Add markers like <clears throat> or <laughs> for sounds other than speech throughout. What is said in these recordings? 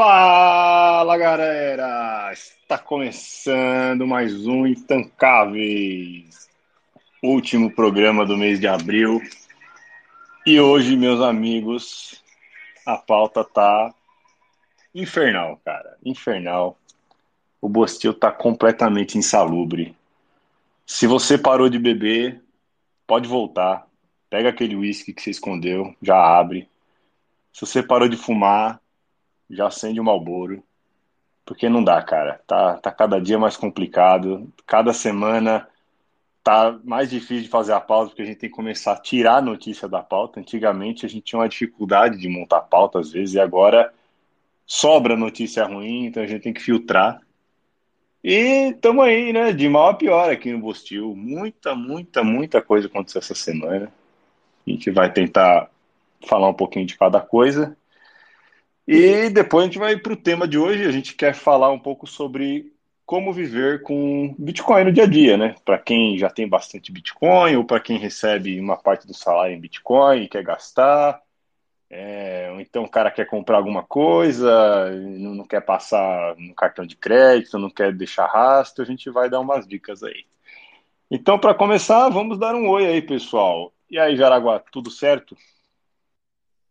Fala galera! Está começando mais um Intancáveis, último programa do mês de abril. E hoje, meus amigos, a pauta tá infernal, cara, infernal. O Bostil tá completamente insalubre. Se você parou de beber, pode voltar. Pega aquele uísque que você escondeu, já abre. Se você parou de fumar, já acende o Malboro. Porque não dá, cara. Tá, tá cada dia mais complicado. Cada semana tá mais difícil de fazer a pauta, porque a gente tem que começar a tirar a notícia da pauta. Antigamente a gente tinha uma dificuldade de montar pauta às vezes, e agora sobra notícia ruim, então a gente tem que filtrar. E estamos aí, né? De mal a pior aqui no Bostil. Muita, muita, muita coisa aconteceu essa semana. A gente vai tentar falar um pouquinho de cada coisa. E depois a gente vai para o tema de hoje. A gente quer falar um pouco sobre como viver com Bitcoin no dia a dia, né? Para quem já tem bastante Bitcoin ou para quem recebe uma parte do salário em Bitcoin e quer gastar. É, ou então o cara quer comprar alguma coisa, não, não quer passar no cartão de crédito, não quer deixar rastro, a gente vai dar umas dicas aí. Então, para começar, vamos dar um oi aí, pessoal. E aí, Jaraguá, tudo certo?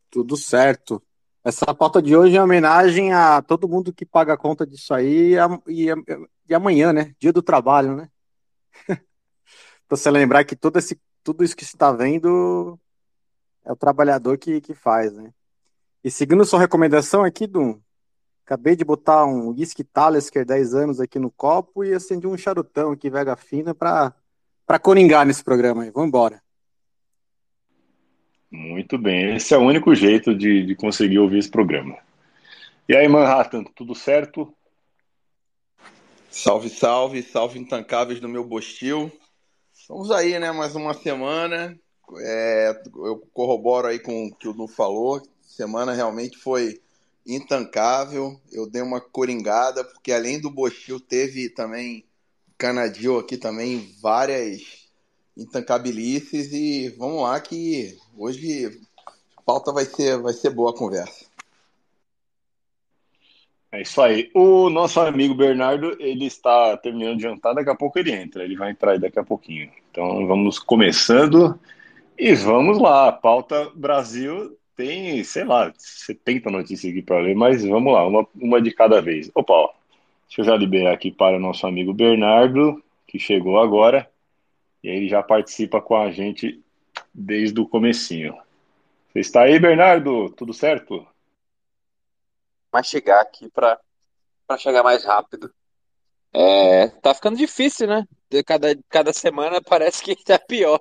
Tudo certo. Essa pauta de hoje é homenagem a todo mundo que paga a conta disso aí e, e, e amanhã, né? Dia do trabalho, né? <laughs> Para você lembrar que todo esse, tudo isso que você está vendo é o trabalhador que, que faz, né? E seguindo sua recomendação aqui, Dum, acabei de botar um whisky Talisker 10 anos aqui no copo e acendi um charutão aqui, vega fina, para coringar nesse programa aí. Vamos embora. Muito bem, esse é o único jeito de, de conseguir ouvir esse programa. E aí, Manhattan, tudo certo? Salve, salve, salve intancáveis do meu Bostil. Estamos aí, né? Mais uma semana. É, eu corroboro aí com o que o Du falou. Semana realmente foi intancável. Eu dei uma coringada, porque além do Bostil, teve também Canadil aqui também, várias intancabilices e vamos lá que hoje pauta vai ser, vai ser boa a conversa. É isso aí. O nosso amigo Bernardo, ele está terminando de jantar, daqui a pouco ele entra, ele vai entrar aí daqui a pouquinho. Então vamos começando e vamos lá. A pauta Brasil tem, sei lá, 70 notícias aqui para ler, mas vamos lá, uma, uma de cada vez. Opa, deixa eu já liberar aqui para o nosso amigo Bernardo, que chegou agora. E ele já participa com a gente desde o comecinho. Você está aí, Bernardo? Tudo certo? Mas chegar aqui para chegar mais rápido. É, tá ficando difícil, né? Cada, cada semana <laughs> parece que tá pior.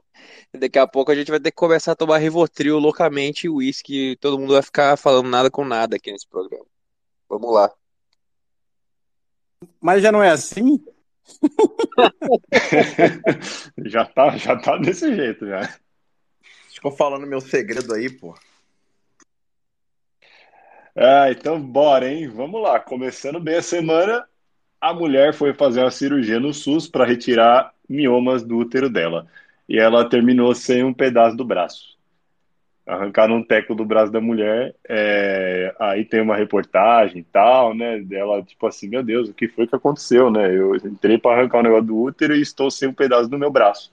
Daqui a pouco a gente vai ter que começar a tomar Rivotril loucamente e uísque. Todo mundo vai ficar falando nada com nada aqui nesse programa. Vamos lá. Mas já não é assim? <laughs> já, tá, já tá desse jeito, já. Ficou falando meu segredo aí, pô. Ah, então bora, hein? Vamos lá. Começando bem a semana, a mulher foi fazer uma cirurgia no SUS para retirar miomas do útero dela. E ela terminou sem um pedaço do braço arrancaram um teco do braço da mulher, é, aí tem uma reportagem e tal, né, dela, tipo assim, meu Deus, o que foi que aconteceu, né, eu entrei para arrancar o um negócio do útero e estou sem um pedaço do meu braço.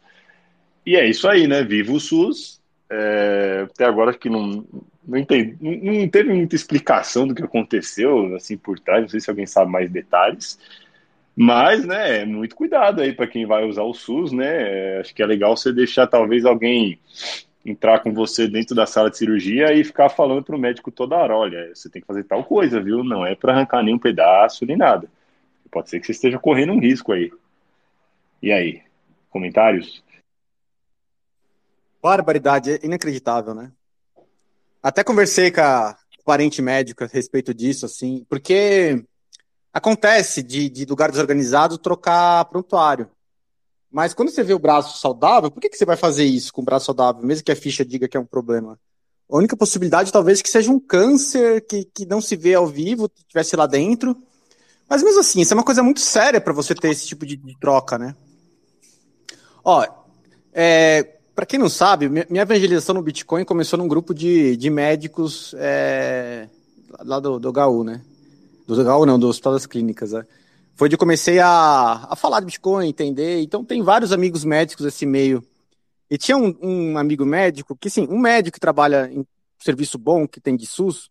E é isso aí, né, viva o SUS, é, até agora que não, não, entendi, não, não teve muita explicação do que aconteceu, assim, por trás, não sei se alguém sabe mais detalhes, mas, né, muito cuidado aí para quem vai usar o SUS, né, acho que é legal você deixar talvez alguém entrar com você dentro da sala de cirurgia e ficar falando para o médico toda hora, olha, você tem que fazer tal coisa, viu? Não é para arrancar nenhum pedaço nem nada. Pode ser que você esteja correndo um risco aí. E aí, comentários? Barbaridade, é inacreditável, né? Até conversei com a parente médica a respeito disso, assim, porque acontece de, de lugar desorganizado trocar prontuário. Mas quando você vê o braço saudável, por que, que você vai fazer isso com o braço saudável, mesmo que a ficha diga que é um problema? A única possibilidade talvez que seja um câncer que, que não se vê ao vivo, tivesse lá dentro. Mas mesmo assim, isso é uma coisa muito séria para você ter esse tipo de, de troca, né? Ó, é, para quem não sabe, minha evangelização no Bitcoin começou num grupo de, de médicos é, lá do, do HU, né? do não, do Hospital das Clínicas, né? Foi de comecei a, a falar de Bitcoin, entender. Então tem vários amigos médicos nesse meio. E tinha um, um amigo médico, que sim, um médico que trabalha em serviço bom, que tem de SUS,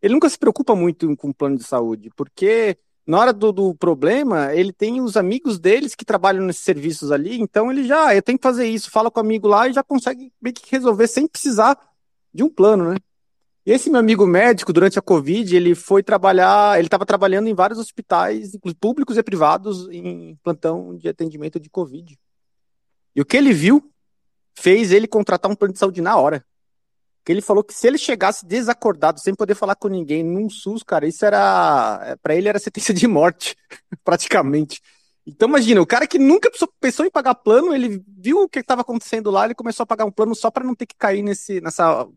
ele nunca se preocupa muito com o plano de saúde, porque na hora do, do, problema, ele tem os amigos deles que trabalham nesses serviços ali, então ele já, eu tenho que fazer isso, fala com o amigo lá e já consegue meio que resolver sem precisar de um plano, né? E esse meu amigo médico, durante a Covid, ele foi trabalhar, ele estava trabalhando em vários hospitais, públicos e privados, em plantão de atendimento de Covid. E o que ele viu fez ele contratar um plano de saúde na hora que ele falou que se ele chegasse desacordado, sem poder falar com ninguém, num SUS, cara, isso era. É, para ele era <laughs> sentença de morte, <laughs> praticamente. Então, imagina, o cara que nunca pensou em pagar plano, ele viu o que estava acontecendo lá, ele começou a pagar um plano só para não ter que cair nesse, nessa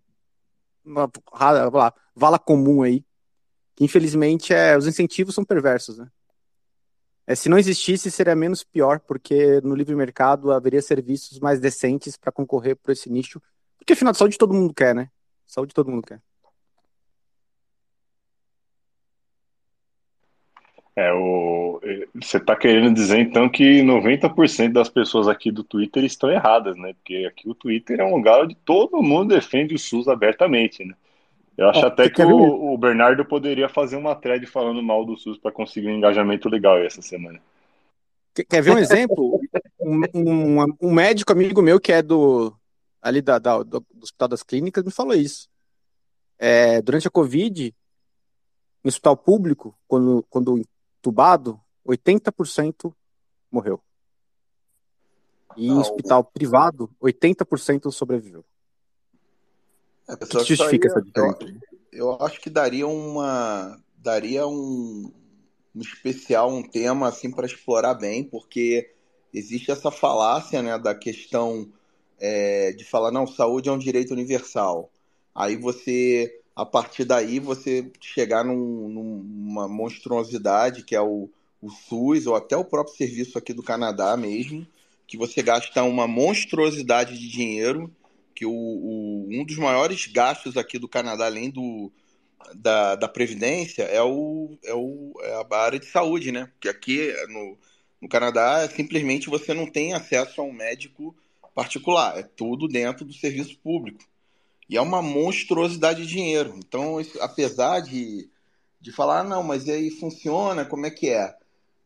uma, uma, vala comum aí. Que, infelizmente, é, os incentivos são perversos, né? É, se não existisse, seria menos pior, porque no livre mercado haveria serviços mais decentes para concorrer por esse nicho porque afinal, saúde todo mundo quer, né? Saúde todo mundo quer. É, o... Você está querendo dizer então que 90% das pessoas aqui do Twitter estão erradas, né? Porque aqui o Twitter é um lugar onde todo mundo defende o SUS abertamente, né? Eu acho até que o, o, Bernardo poderia fazer uma thread falando mal do SUS para conseguir um engajamento legal essa semana. Quer ver um exemplo? um, um, um médico amigo meu que é do, ali da, da, do Hospital das Clínicas me falou isso. É, durante a Covid, no hospital público, quando, quando entubado, 80% morreu. E em hospital privado, 80% sobreviveu. É, o que justifica essa diferença? Eu, eu, acho que daria uma daria um, um especial, um tema assim para explorar bem, porque existe essa falácia, né, da questão é, de falar, não, saúde é um direito universal. Aí você, a partir daí, você chegar num, numa monstruosidade que é o, o SUS, ou até o próprio serviço aqui do Canadá mesmo, que você gasta uma monstruosidade de dinheiro, que o, o um dos maiores gastos aqui do Canadá, além do, da, da Previdência, é, o, é, o, é a área de saúde, né? Que aqui no, no Canadá, simplesmente você não tem acesso a um médico particular, é tudo dentro do serviço público. E é uma monstruosidade de dinheiro. Então, isso, apesar de, de falar, ah, não, mas aí funciona, como é que é?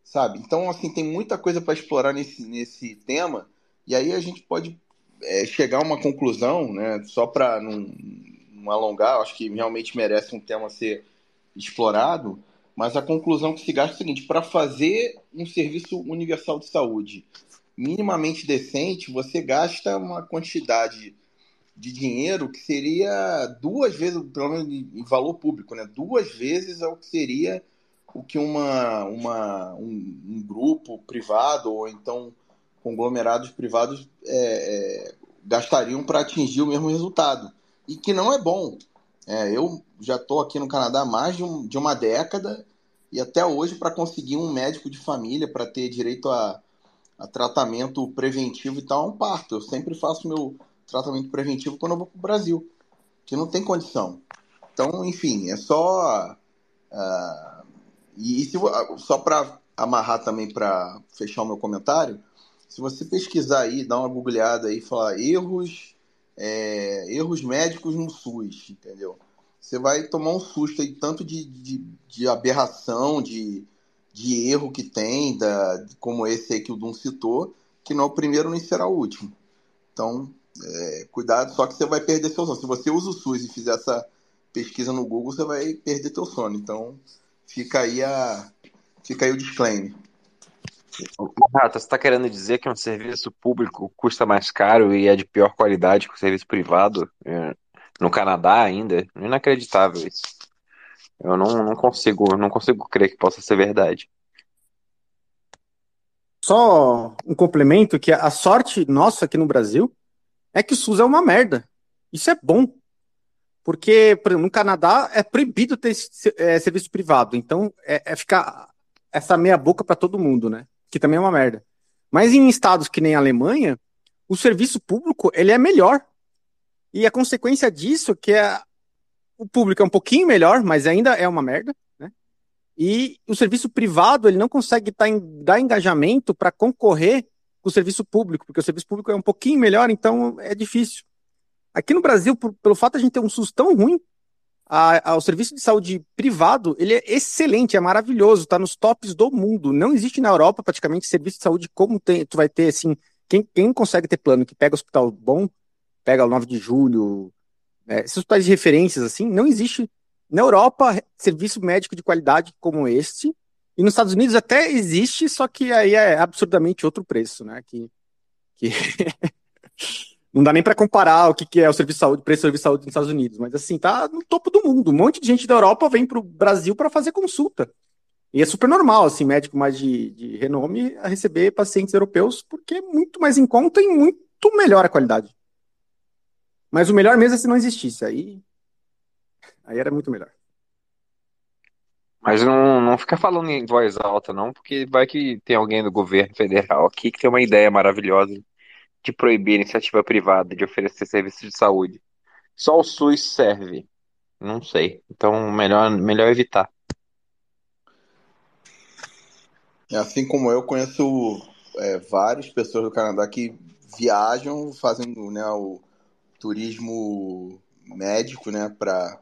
Sabe? Então, assim, tem muita coisa para explorar nesse, nesse tema, e aí a gente pode é, chegar a uma conclusão, né? Só para não, não alongar, acho que realmente merece um tema ser explorado, mas a conclusão que se gasta é o seguinte: para fazer um serviço universal de saúde minimamente decente, você gasta uma quantidade de dinheiro que seria duas vezes, pelo menos em valor público, né? Duas vezes é o que seria o que uma, uma, um, um grupo privado ou então conglomerados privados é, é, gastariam para atingir o mesmo resultado. E que não é bom. É, eu já estou aqui no Canadá há mais de, um, de uma década e até hoje para conseguir um médico de família para ter direito a a tratamento preventivo e tal, é um parto. Eu sempre faço meu tratamento preventivo quando eu vou para o Brasil, que não tem condição. Então, enfim, é só. Uh, e, se, só para amarrar também para fechar o meu comentário, se você pesquisar aí, dar uma googleada aí, falar erros, é, erros médicos no SUS, entendeu? Você vai tomar um susto aí, tanto de, de, de aberração, de, de erro que tem, da, como esse aí que o Dum citou, que não é o primeiro nem será o último. Então, é, cuidado, só que você vai perder seu sono. Se você usa o SUS e fizer essa pesquisa no Google, você vai perder teu sono. Então, fica aí a fica aí o disclaimer. Rata, você está querendo dizer que um serviço público custa mais caro e é de pior qualidade que o serviço privado? É, no Canadá ainda? Inacreditável isso. Eu não, não consigo, não consigo crer que possa ser verdade. Só um complemento que a sorte nossa aqui no Brasil é que o SUS é uma merda. Isso é bom. Porque, por exemplo, no Canadá é proibido ter é, serviço privado. Então, é, é ficar essa meia boca para todo mundo, né? Que também é uma merda. Mas em estados que nem a Alemanha, o serviço público ele é melhor. E a consequência disso que é o público é um pouquinho melhor, mas ainda é uma merda, né? E o serviço privado ele não consegue tá em, dar engajamento para concorrer com o serviço público, porque o serviço público é um pouquinho melhor, então é difícil. Aqui no Brasil, por, pelo fato de a gente ter um SUS tão ruim, a, a, o serviço de saúde privado ele é excelente, é maravilhoso, está nos tops do mundo. Não existe na Europa praticamente serviço de saúde como tem, tu vai ter assim. Quem, quem consegue ter plano que pega hospital bom, pega o 9 de julho, é, esses hospitais de referências assim, não existe na Europa, serviço médico de qualidade como este, e nos Estados Unidos até existe, só que aí é absurdamente outro preço, né? Que, que <laughs> não dá nem para comparar o que, que é o serviço de saúde, preço serviço de saúde nos Estados Unidos, mas assim, tá no topo do mundo. Um monte de gente da Europa vem para o Brasil para fazer consulta. E é super normal, assim, médico mais de, de renome a receber pacientes europeus, porque é muito mais em conta e muito melhor a qualidade. Mas o melhor mesmo é se não existisse. Aí Aí era muito melhor. Mas não, não fica falando em voz alta, não, porque vai que tem alguém do governo <laughs> federal aqui que tem uma ideia maravilhosa de proibir a iniciativa privada de oferecer serviços de saúde. Só o SUS serve. Não sei. Então, melhor, melhor evitar. É, assim como eu, conheço é, várias pessoas do Canadá que viajam, fazem né, o turismo médico, né, para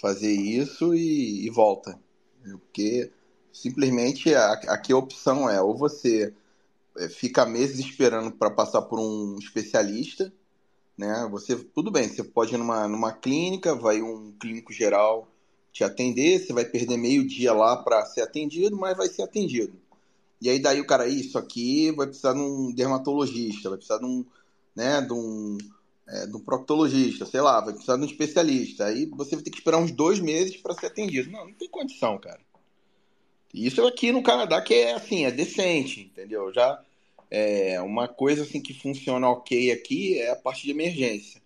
fazer isso e, e volta. Porque simplesmente aqui a opção é ou você é, fica meses esperando para passar por um especialista, né? Você tudo bem, você pode ir numa, numa clínica, vai um clínico geral te atender, você vai perder meio dia lá para ser atendido, mas vai ser atendido. E aí daí o cara, isso aqui vai precisar de um dermatologista, vai precisar de um, né, de um é, do proctologista, sei lá, vai precisar de um especialista. Aí você vai ter que esperar uns dois meses para ser atendido. Não, não tem condição, cara. Isso aqui no Canadá que é assim, é decente, entendeu? Já é uma coisa assim que funciona ok aqui é a parte de emergência.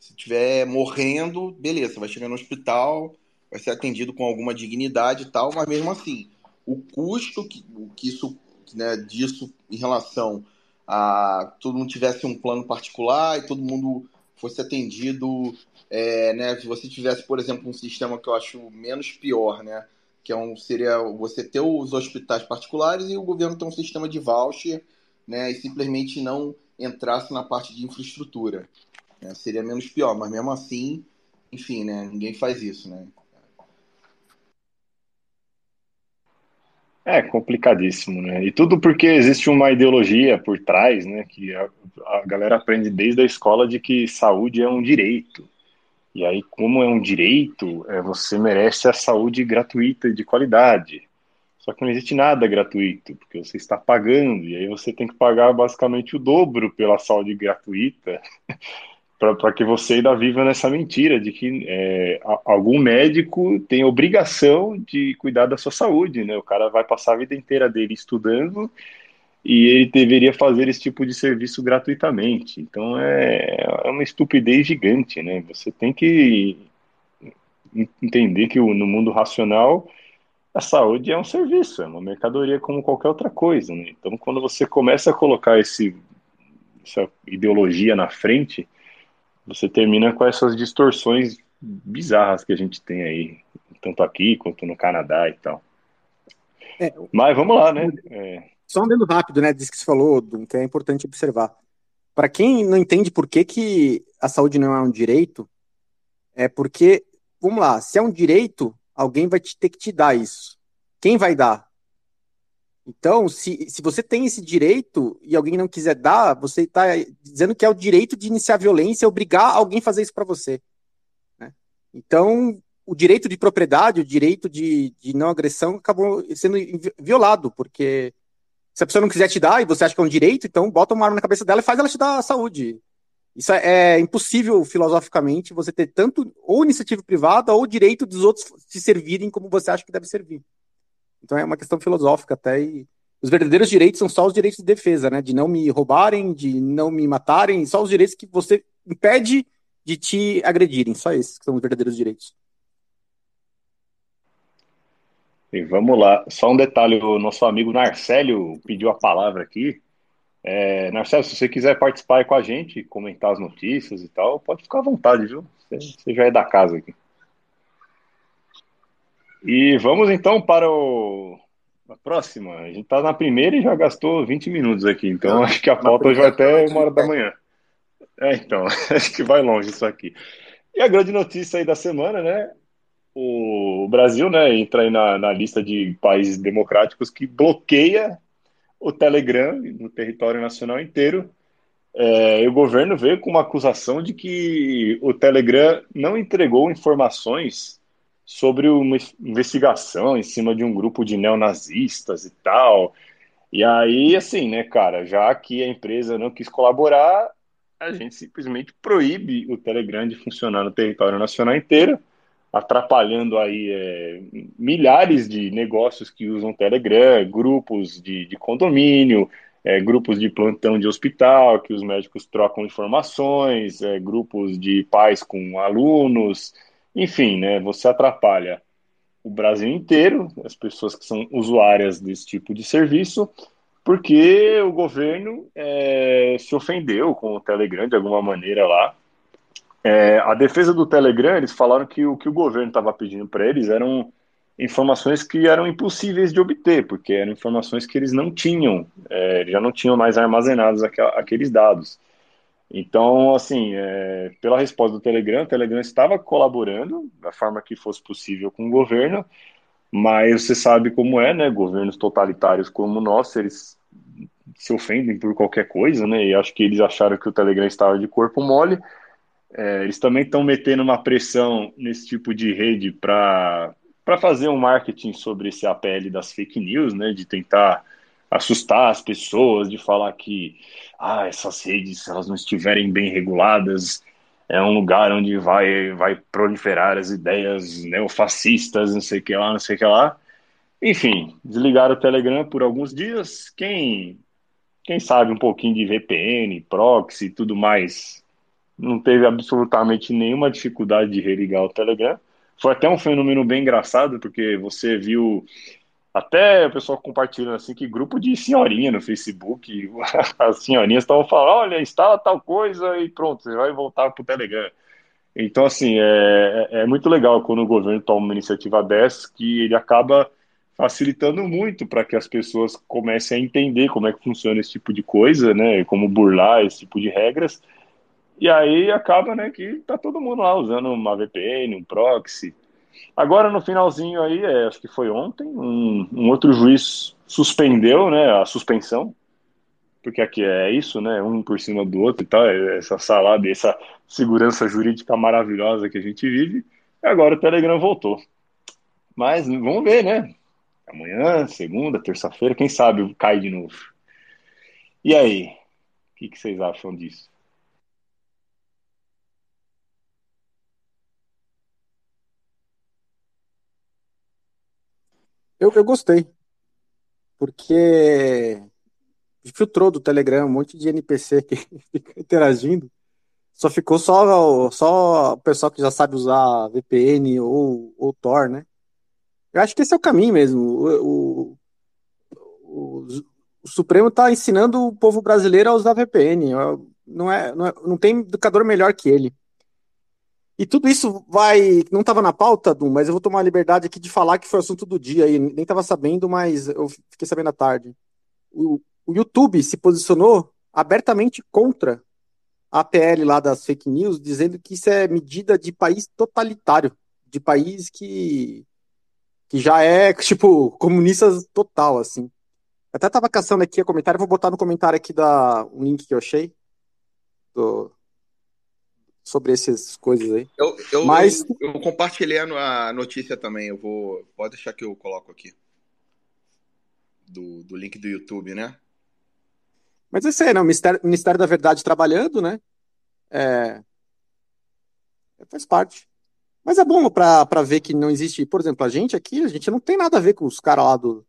Se tiver morrendo, beleza, vai chegar no hospital, vai ser atendido com alguma dignidade e tal, mas mesmo assim, o custo que, que isso, né, disso em relação a todo mundo tivesse um plano particular e todo mundo fosse atendido, é, né? Se você tivesse, por exemplo, um sistema que eu acho menos pior, né? Que é um, seria você ter os hospitais particulares e o governo ter um sistema de voucher, né? E simplesmente não entrasse na parte de infraestrutura. Né? Seria menos pior, mas mesmo assim, enfim, né? Ninguém faz isso, né? É complicadíssimo, né? E tudo porque existe uma ideologia por trás, né? Que a, a, galera aprende desde a escola de que saúde é um direito. E aí, como é um direito, é, você merece a saúde gratuita e de qualidade. Só que não existe nada gratuito, porque você está pagando, e aí você tem que pagar basicamente o dobro pela saúde gratuita <laughs> para que você ainda viva nessa mentira de que é, algum médico tem obrigação de cuidar da sua saúde, né? O cara vai passar a vida inteira dele estudando e ele deveria fazer esse tipo de serviço gratuitamente. Então é, é uma estupidez gigante, né? Você tem que entender que no mundo racional a saúde é um serviço, é uma mercadoria como qualquer outra coisa, né? Então quando você começa a colocar esse, essa ideologia na frente você termina com essas distorções bizarras que a gente tem aí, tanto aqui quanto no Canadá e tal. É, Mas vamos lá, né? É... Só andando rápido, né? Diz que você falou, que é importante observar. Para quem não entende por que, que a saúde não é um direito, é porque, vamos lá, se é um direito, alguém vai ter que te dar isso. Quem vai dar? Então, se, se você tem esse direito e alguém não quiser dar, você está dizendo que é o direito de iniciar violência, obrigar alguém a fazer isso para você. Né? Então, o direito de propriedade, o direito de, de não agressão acabou sendo violado, porque se a pessoa não quiser te dar e você acha que é um direito, então bota uma arma na cabeça dela e faz ela te dar saúde. Isso é, é impossível filosoficamente você ter tanto ou iniciativa privada ou direito dos outros se servirem como você acha que deve servir. Então é uma questão filosófica até. E os verdadeiros direitos são só os direitos de defesa, né? De não me roubarem, de não me matarem, só os direitos que você impede de te agredirem. Só esses que são os verdadeiros direitos. E vamos lá. Só um detalhe: o nosso amigo Narcélio pediu a palavra aqui. É, Narcélio, se você quiser participar com a gente, comentar as notícias e tal, pode ficar à vontade, viu? Você, você já é da casa aqui. E vamos então para o... a próxima. A gente está na primeira e já gastou 20 minutos aqui, então acho que a pauta já vai até uma hora da manhã. É, então, <laughs> acho que vai longe isso aqui. E a grande notícia aí da semana, né? O Brasil, né, entra aí na, na lista de países democráticos que bloqueia o Telegram no território nacional inteiro. É, e o governo veio com uma acusação de que o Telegram não entregou informações sobre uma investigação em cima de um grupo de neonazistas e tal. E aí, assim, né, cara, já que a empresa não quis colaborar, a gente simplesmente proíbe o Telegram de funcionar no território nacional inteiro, atrapalhando aí é, milhares de negócios que usam Telegram, grupos de, de condomínio, é, grupos de plantão de hospital, que os médicos trocam informações, é, grupos de pais com alunos, enfim, né, você atrapalha o Brasil inteiro, as pessoas que são usuárias desse tipo de serviço, porque o governo é, se ofendeu com o Telegram de alguma maneira lá. É, a defesa do Telegram, eles falaram que o que o governo estava pedindo para eles eram informações que eram impossíveis de obter, porque eram informações que eles não tinham, é, já não tinham mais armazenados aqueles dados. Então, assim, é, pela resposta do Telegram, o Telegram estava colaborando da forma que fosse possível com o governo, mas você sabe como é, né? Governos totalitários como o nosso, eles se ofendem por qualquer coisa, né? E acho que eles acharam que o Telegram estava de corpo mole. É, eles também estão metendo uma pressão nesse tipo de rede para fazer um marketing sobre esse APL das fake news, né? De tentar assustar as pessoas, de falar que ah, essas redes, se elas não estiverem bem reguladas, é um lugar onde vai, vai proliferar as ideias neofascistas, não sei o que lá, não sei o que lá. Enfim, desligaram o Telegram por alguns dias. Quem quem sabe um pouquinho de VPN, proxy e tudo mais, não teve absolutamente nenhuma dificuldade de religar o Telegram. Foi até um fenômeno bem engraçado, porque você viu até o pessoal compartilhando assim que grupo de senhorinha no Facebook, <laughs> as senhorinhas estavam falando, olha, instala tal coisa e pronto, você vai voltar para o Telegram. Então, assim, é, é, é muito legal quando o governo toma uma iniciativa dessa, que ele acaba facilitando muito para que as pessoas comecem a entender como é que funciona esse tipo de coisa, né? Como burlar esse tipo de regras. E aí acaba, né, que tá todo mundo lá usando uma VPN, um proxy. Agora no finalzinho aí, é, acho que foi ontem, um, um outro juiz suspendeu, né, a suspensão, porque aqui é isso, né, um por cima do outro e tal, é essa salada, essa segurança jurídica maravilhosa que a gente vive. E agora o Telegram voltou. Mas vamos ver, né? Amanhã, segunda, terça-feira, quem sabe cai de novo. E aí? O que, que vocês acham disso? Eu, eu gostei. Porque filtrou do Telegram um monte de NPC que <laughs> fica interagindo. Só ficou só, só o pessoal que já sabe usar VPN ou, ou Tor, né? Eu acho que esse é o caminho mesmo. O, o, o Supremo está ensinando o povo brasileiro a usar VPN. Não, é, não, é, não tem educador melhor que ele. E tudo isso vai. Não estava na pauta, Dum, mas eu vou tomar a liberdade aqui de falar que foi o assunto do dia aí. Nem estava sabendo, mas eu fiquei sabendo à tarde. O, o YouTube se posicionou abertamente contra a APL lá das fake news, dizendo que isso é medida de país totalitário, de país que que já é, <laughs> tipo, comunista total, assim. Até tava caçando aqui o comentário, vou botar no comentário aqui da, um link que eu achei do, sobre essas coisas aí. Eu, eu, Mas... eu, eu compartilhei a notícia também, eu vou. Pode deixar que eu coloco aqui. Do, do link do YouTube, né? Mas esse aí, né? O Ministério, Ministério da Verdade trabalhando, né? É, faz parte. Mas é bom para ver que não existe. Por exemplo, a gente aqui, a gente não tem nada a ver com os caras lá do,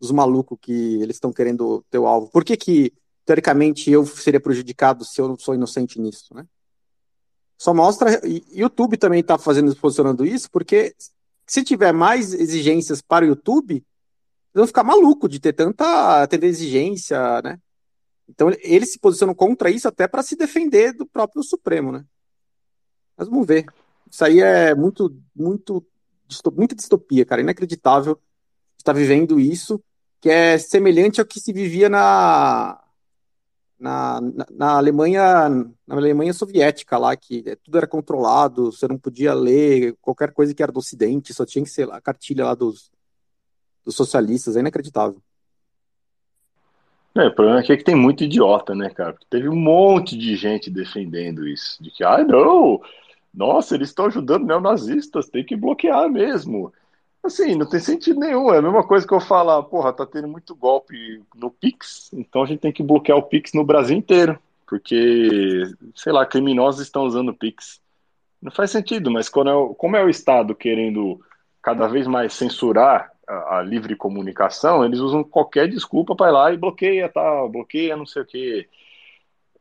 dos malucos que eles estão querendo ter o alvo. Por que, que, teoricamente, eu seria prejudicado se eu não sou inocente nisso, né? Só mostra. YouTube também está fazendo, posicionando isso, porque se tiver mais exigências para o YouTube, eles vão ficar maluco de ter tanta, tanta exigência, né? Então eles se posicionam contra isso até para se defender do próprio Supremo, né? Mas vamos ver. Isso aí é muito, muito muita distopia, cara, inacreditável estar vivendo isso, que é semelhante ao que se vivia na, na, na, Alemanha na Alemanha soviética lá que tudo era controlado você não podia ler qualquer coisa que era do Ocidente só tinha que ser a cartilha lá dos, dos socialistas é inacreditável é, o problema é que tem muito idiota, né, cara? Porque teve um monte de gente defendendo isso. De que, ah, não, nossa, eles estão ajudando neonazistas, tem que bloquear mesmo. Assim, não tem sentido nenhum. É a mesma coisa que eu falar, porra, tá tendo muito golpe no Pix, então a gente tem que bloquear o Pix no Brasil inteiro. Porque, sei lá, criminosos estão usando o Pix. Não faz sentido, mas quando é, como é o Estado querendo cada vez mais censurar a, a livre comunicação, eles usam qualquer desculpa para ir lá e bloqueia tal, bloqueia não sei o quê.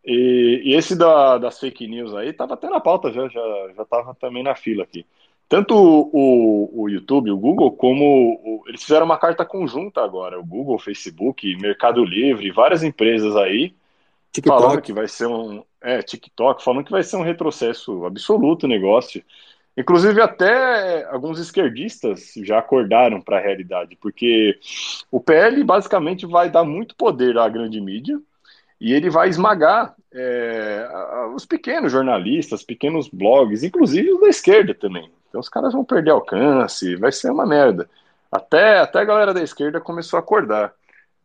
E, e esse da, das fake news aí estava até na pauta já, já, já tava também na fila aqui. Tanto o, o YouTube, o Google, como o, eles fizeram uma carta conjunta agora, o Google, o Facebook, Mercado Livre, várias empresas aí, TikTok. falando que vai ser um. É, TikTok, falando que vai ser um retrocesso absoluto o negócio. Inclusive, até alguns esquerdistas já acordaram para a realidade, porque o PL basicamente vai dar muito poder à grande mídia e ele vai esmagar é, os pequenos jornalistas, pequenos blogs, inclusive os da esquerda também. Então, os caras vão perder alcance, vai ser uma merda. Até, até a galera da esquerda começou a acordar.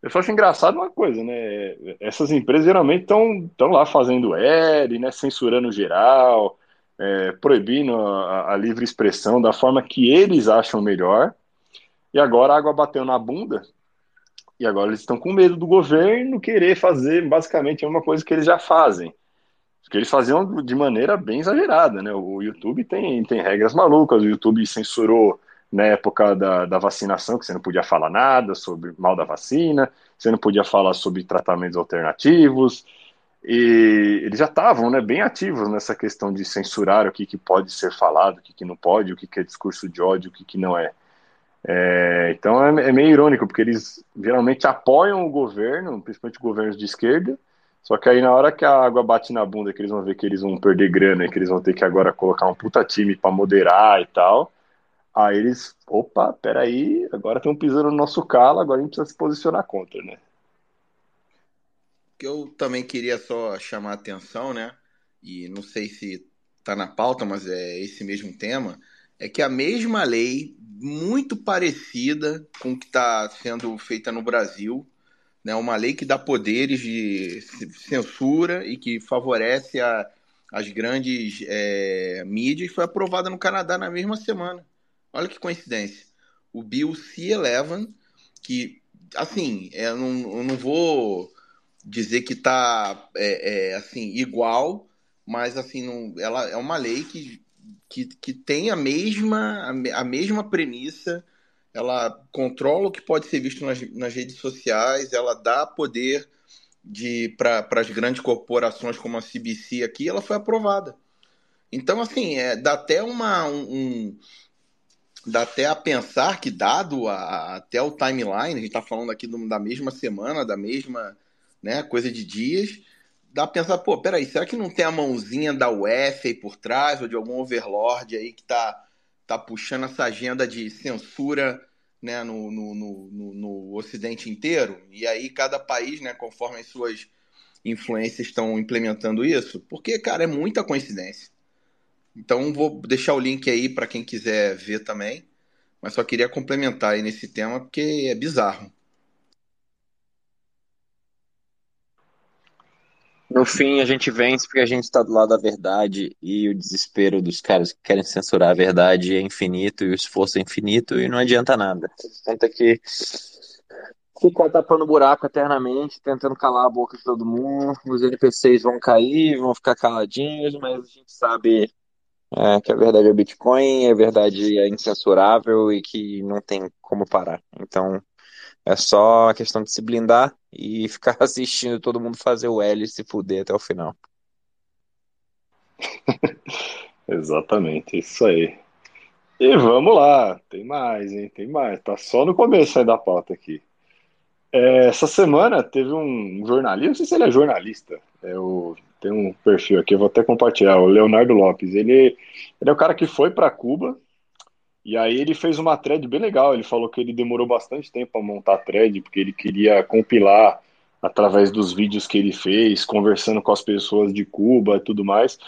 Eu só acho engraçado uma coisa, né? Essas empresas geralmente estão lá fazendo L, né? censurando geral é, proibindo a, a, livre expressão da forma que eles acham melhor. E agora a água bateu na bunda. E agora eles estão com medo do governo querer fazer basicamente a mesma coisa que eles já fazem. Que eles faziam de maneira bem exagerada, né? O YouTube tem, tem regras malucas, o YouTube censurou na época da, da vacinação, que você não podia falar nada sobre mal da vacina, você não podia falar sobre tratamentos alternativos, e eles já estavam né, bem ativos nessa questão de censurar o que, que pode ser falado, o que, que não pode, o que, que é discurso de ódio, o que, que não é. é então é, é, meio irônico, porque eles geralmente apoiam o governo, principalmente governos de esquerda, só que aí na hora que a água bate na bunda, que eles vão ver que eles vão perder grana, que eles vão ter que agora colocar um puta time para moderar e tal, aí eles, opa, peraí, agora estão pisando no nosso calo, agora a gente precisa se posicionar contra, né? que eu também queria só chamar a atenção, né? E não sei se está na pauta, mas é esse mesmo tema, é que a mesma lei, muito parecida com o que está sendo feita no Brasil, né, uma lei que dá poderes de censura e que favorece a, as grandes é, mídias, foi aprovada no Canadá na mesma semana. Olha que coincidência. O Bill C-11, que, assim, eu não, eu não vou dizer que está é, é, assim igual, mas assim não, ela é uma lei que, que, que tem a mesma a, mesma premissa. Ela controla o que pode ser visto nas, nas redes sociais, ela dá poder de para as grandes corporações como a CBC aqui, ela foi aprovada. Então, assim, é, dá até uma. Um, um, dá até a pensar que, dado a, até o timeline, a gente está falando aqui do, da mesma semana, da mesma né? Coisa de dias. Dá pra pensar, pô, peraí, será que não tem a mãozinha da UEFA aí por trás, ou de algum overlord aí que tá, tá puxando essa agenda de censura né, no, no, no, no Ocidente inteiro? E aí cada país, né, conforme as suas influências estão implementando isso? Porque, cara, é muita coincidência. Então vou deixar o link aí para quem quiser ver também. Mas só queria complementar aí nesse tema porque é bizarro. No fim, a gente vence porque a gente está do lado da verdade e o desespero dos caras que querem censurar a verdade é infinito e o esforço é infinito e não adianta nada. Tenta que ficar tapando buraco eternamente, tentando calar a boca de todo mundo. Os NPCs vão cair, vão ficar caladinhos, mas a gente sabe é, que a verdade é o Bitcoin, a verdade é incensurável e que não tem como parar. Então, é só a questão de se blindar e <laughs> ficar assistindo todo mundo fazer o L e se fuder até o final. <laughs> Exatamente, isso aí. E vamos lá, tem mais, hein? Tem mais. Tá só no começo aí da pauta aqui. É, essa semana teve um jornalista, não sei se ele é jornalista, é o, tem um perfil aqui, eu vou até compartilhar, o Leonardo Lopes. Ele, ele é o cara que foi para Cuba E aí ele fez uma thread bem legal. Ele falou que ele demorou bastante tempo para montar a thread, porque ele queria compilar através dos vídeos que ele fez, conversando com as pessoas de Cuba e tudo mais,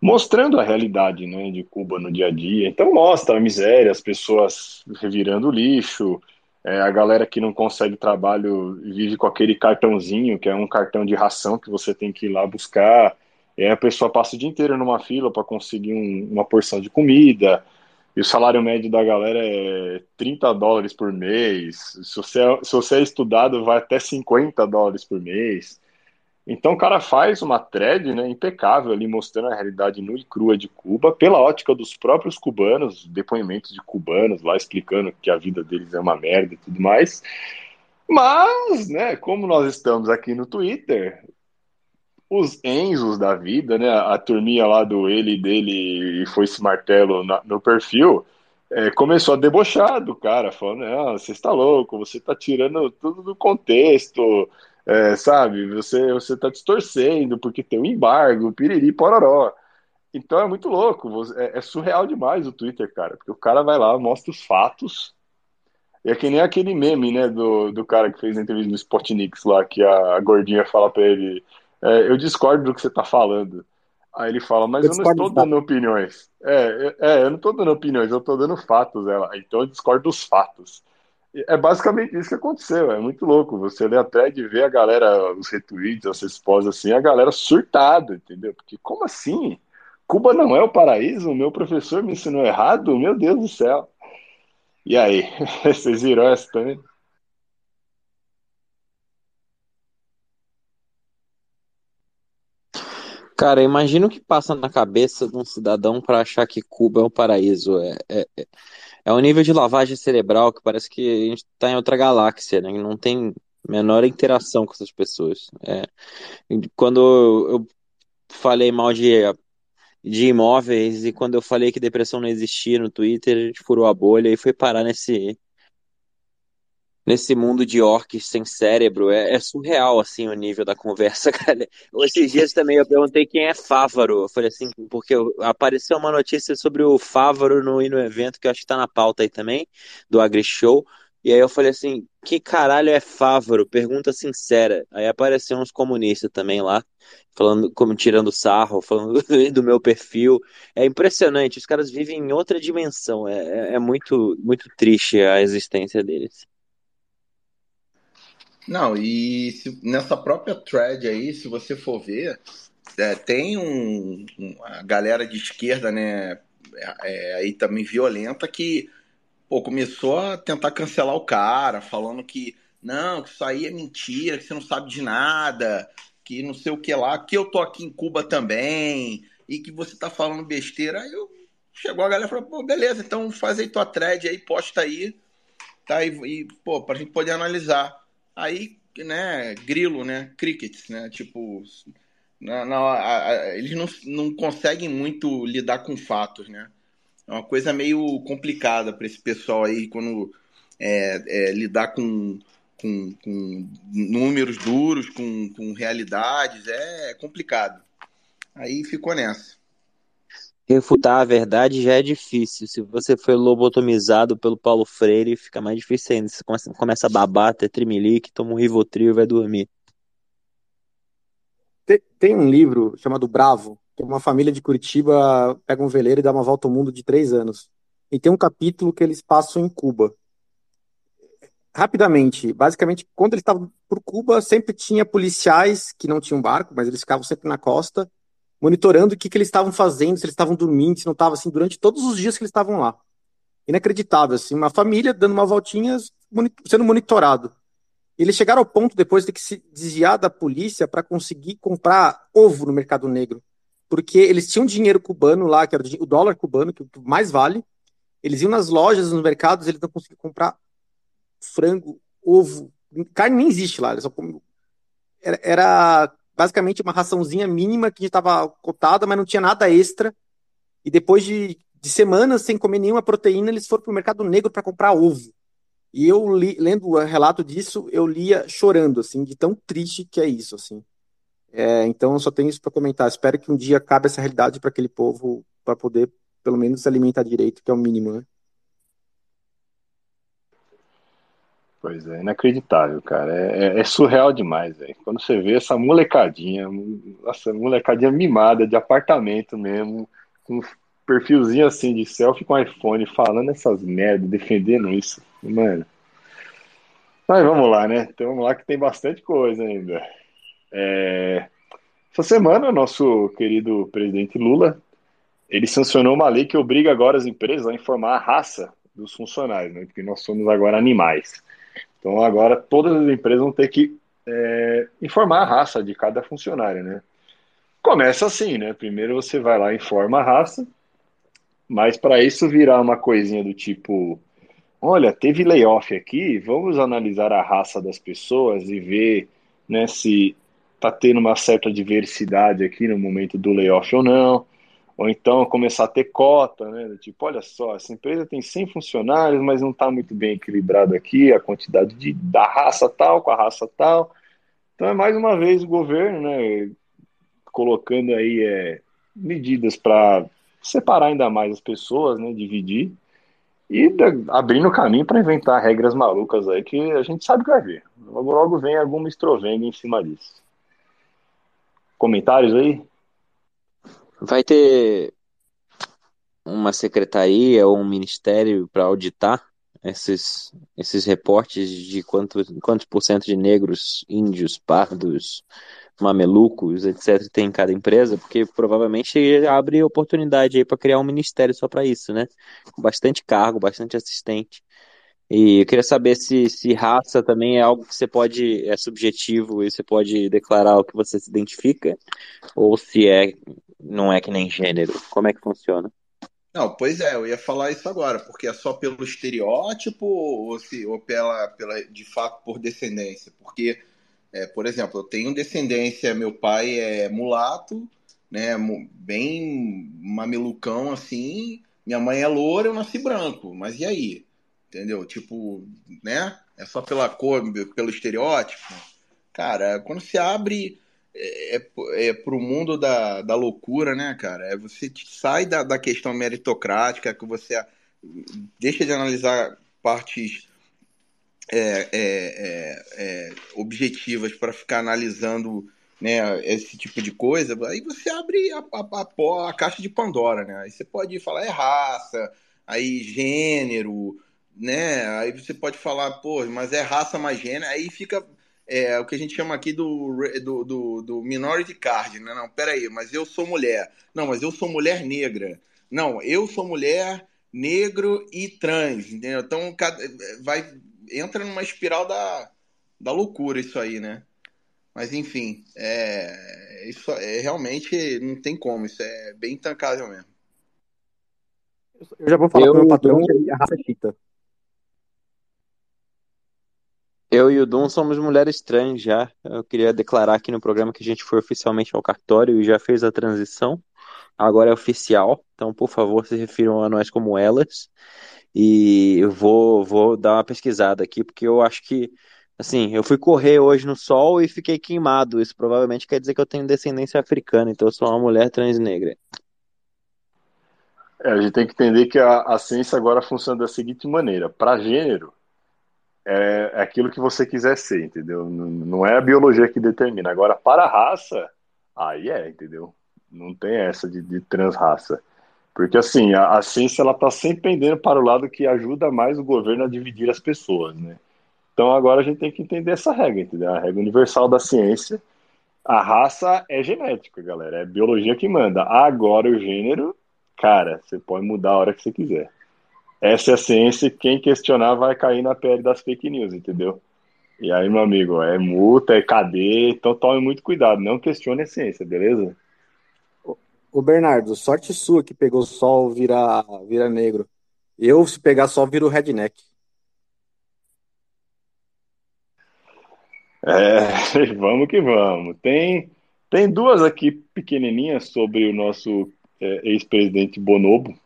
mostrando a realidade né, de Cuba no dia a dia. Então mostra a miséria, as pessoas revirando lixo, é, a galera que não consegue trabalho vive com aquele cartãozinho, que é um cartão de ração que você tem que ir lá buscar. Aí a pessoa passa o dia inteiro numa fila para conseguir um, uma porção de comida. E o salário médio da galera é 30 dólares por mês. Se você, é, se você é estudado, vai até 50 dólares por mês. Então o cara faz uma thread né, impecável ali, mostrando a realidade nua e crua de Cuba, pela ótica dos próprios cubanos, depoimentos de cubanos lá explicando que a vida deles é uma merda e tudo mais. Mas, né, como nós estamos aqui no Twitter, os Enzos da vida, né? A turminha lá do ele dele e foi esse martelo na, no perfil. É, começou a debochar do cara, falando: Não, você está louco, você está tirando tudo do contexto, é, sabe? Você você está distorcendo porque tem um embargo, piriri, pororó. Então é muito louco, é, é, surreal demais o Twitter, cara, porque o cara vai lá, mostra os fatos. E é que nem aquele meme, né, do, do cara que fez a entrevista no Spotnix lá, que a, a gordinha fala pra ele é, eu discordo do que você está falando. Aí ele fala, mas eu, eu não estou dando opiniões. É, é, eu não estou dando opiniões, eu estou dando fatos. Ela, então eu discordo dos fatos. É basicamente isso que aconteceu, é muito louco. Você lê até de ver a galera, os retweets, as respostas assim, a galera surtada, entendeu? Porque como assim? Cuba não é o paraíso? O meu professor me ensinou errado? Meu Deus do céu. E aí, <laughs> vocês viram essa também? Cara, imagina o que passa na cabeça de um cidadão para achar que Cuba é um paraíso. É, é, é, é um nível de lavagem cerebral que parece que a gente está em outra galáxia, né? Não tem menor interação com essas pessoas. É, quando eu falei mal de, de imóveis e quando eu falei que depressão não existia no Twitter, a gente furou a bolha e foi parar nesse nesse mundo de orcs sem cérebro. É, é, surreal, assim, o nível da conversa, <laughs> cara. Esses dias também eu perguntei quem é Fávaro. Eu falei assim, porque apareceu uma notícia sobre o Fávaro no, no evento, que eu acho que tá na pauta aí também, do AgriShow. E aí eu falei assim, que caralho é Fávaro? Pergunta sincera. Aí apareceram uns comunistas também lá, falando, como tirando sarro, <laughs> falando do meu perfil. É impressionante, os caras vivem em outra dimensão. É, é, é muito, muito triste a existência deles. Não, e se, nessa própria thread aí, se você for ver, é, tem um, um, a galera de esquerda, né, é, aí também violenta, que pô, começou a tentar cancelar o cara, falando que não, que isso aí é mentira, que você não sabe de nada, que não sei o que lá, que eu tô aqui em Cuba também, e que você tá falando besteira. Aí eu, chegou a galera e falou, pô, beleza, então faz aí tua thread aí, posta aí, tá? E, e pô, pra gente poder analisar. Aí, né, grilo, né, crickets, né, tipo, a, a, eles não, não conseguem muito lidar com fatos, né. É uma coisa meio complicada para esse pessoal aí quando é, é, lidar com, com, com, números duros, com, com realidades, é complicado. Aí ficou nessa refutar a verdade já é difícil. Se você foi lobotomizado pelo Paulo Freire, fica mais difícil ainda. Você começa, começa a babar, ter trimelique, toma um Rivotril e vai dormir. Tem, tem um livro chamado Bravo, que uma família de Curitiba pega um veleiro e dá uma volta ao mundo de três anos. E tem um capítulo que eles passam em Cuba. Rapidamente, basicamente, quando eles estavam por Cuba, sempre tinha policiais que não tinham barco, mas eles ficavam sempre na costa, monitorando o que, que eles estavam fazendo, se eles estavam dormindo, se não estavam, assim, durante todos os dias que eles estavam lá. Inacreditável, assim, uma família dando uma voltinha, sendo monitorado. Eles chegaram ao ponto, depois de que se desviar da polícia para conseguir comprar ovo no mercado negro. Porque eles tinham dinheiro cubano lá, que era o dólar cubano, que mais vale. Eles iam nas lojas, nos mercados, eles não conseguiam comprar frango, ovo, carne nem existe lá. Só... Era, era basicamente uma raçãozinha mínima que estava cotada, mas não tinha nada extra. E depois de, de semanas sem comer nenhuma proteína, eles foram para o mercado negro para comprar ovo. E eu li, lendo o relato disso, eu lia chorando, assim, de tão triste que é isso, assim. É, então, eu só tenho isso para comentar. Espero que um dia acabe essa realidade para aquele povo, para poder, pelo menos, se alimentar direito, que é o mínimo, né? Pois é, inacreditável, cara. É, é, é surreal demais, velho. Quando você vê essa molecadinha, essa molecadinha mimada de apartamento mesmo, com perfilzinho assim de selfie com iPhone, falando essas merdas, defendendo isso, mano. Mas vamos lá, né? Então vamos lá que tem bastante coisa ainda. É... Essa semana, nosso querido presidente Lula, ele sancionou uma lei que obriga agora as empresas a informar a raça dos funcionários, né? Porque nós somos agora animais. Então agora todas as empresas vão ter que é, informar a raça de cada funcionário, né? Começa assim, né? Primeiro você vai lá e informa a raça, mas para isso virar uma coisinha do tipo, olha, teve layoff aqui, vamos analisar a raça das pessoas e ver, né, se tá tendo uma certa diversidade aqui no momento do layoff ou não. Ou então começar a ter cota, né? Tipo, olha só, essa empresa tem 100 funcionários, mas não está muito bem equilibrado aqui a quantidade de, da raça tal com a raça tal. Então é mais uma vez o governo, né? Colocando aí é, medidas para separar ainda mais as pessoas, né? Dividir e abrindo caminho para inventar regras malucas aí que a gente sabe que vai ver. Logo, logo vem alguma estrovenga em cima disso. Comentários aí? Vai ter uma secretaria ou um ministério para auditar esses, esses reportes de quanto, quantos por cento de negros, índios, pardos, mamelucos, etc., tem em cada empresa, porque provavelmente abre oportunidade aí para criar um ministério só para isso, né? Com bastante cargo, bastante assistente. E eu queria saber se, se raça também é algo que você pode, é subjetivo e você pode declarar o que você se identifica, ou se é, não é que nem gênero. Como é que funciona? Não, pois é, eu ia falar isso agora, porque é só pelo estereótipo ou, se, ou pela, pela, de fato por descendência? Porque, é, por exemplo, eu tenho descendência, meu pai é mulato, né, bem mamelucão assim, minha mãe é loura, eu nasci branco, mas e aí? entendeu? Tipo, né? É só pela cor, pelo estereótipo. Cara, quando se abre é, é, é pro mundo da, da loucura, né, cara? É você sai da, da questão meritocrática, que você deixa de analisar partes é, é, é, é objetivas para ficar analisando né, esse tipo de coisa, aí você abre a, a, a, a, caixa de Pandora, né? Aí você pode falar é raça, aí gênero, né? Aí você pode falar, pô, mas é raça mais gênero, aí fica é, o que a gente chama aqui do, do, do, do minority card, né? Não, peraí, mas eu sou mulher. Não, mas eu sou mulher negra. Não, eu sou mulher negro e trans, entendeu? Então vai entra numa espiral da, da loucura isso aí, né? Mas enfim, é, isso é realmente não tem como, isso é bem intancável mesmo. Eu já vou falar eu, pro meu patrão que é a raça chita. Eu e o Dum somos mulheres trans já. Eu queria declarar aqui no programa que a gente foi oficialmente ao cartório e já fez a transição. Agora é oficial, então por favor se refiram a nós como elas. E eu vou, vou dar uma pesquisada aqui, porque eu acho que, assim, eu fui correr hoje no sol e fiquei queimado. Isso provavelmente quer dizer que eu tenho descendência africana, então eu sou uma mulher trans negra. É, a gente tem que entender que a, a ciência agora funciona da seguinte maneira: para gênero, é, é aquilo que você quiser ser, entendeu? Não, é a biologia que determina. Agora, para a raça, aí é, entendeu? Não tem essa de, de transraça. Porque, assim, a, a ciência ela está sempre pendendo para o lado que ajuda mais o governo a dividir as pessoas, né? Então, agora a gente tem que entender essa regra, entendeu? A regra universal da ciência. A raça é genética, galera. É biologia que manda. Agora, o gênero, cara, você pode mudar a hora que você quiser. Essa é a ciência, quem questionar vai cair na pele das fake news, entendeu? E aí, meu amigo, é multa, é cadeia, então tome muito cuidado, não questione a ciência, beleza? O Bernardo, sorte sua que pegou sol vira, vira negro. Eu, se pegar sol, viro redneck. É, <laughs> vamos que vamos. Tem, tem duas aqui pequenininhas sobre o nosso é, ex-presidente Bonobo.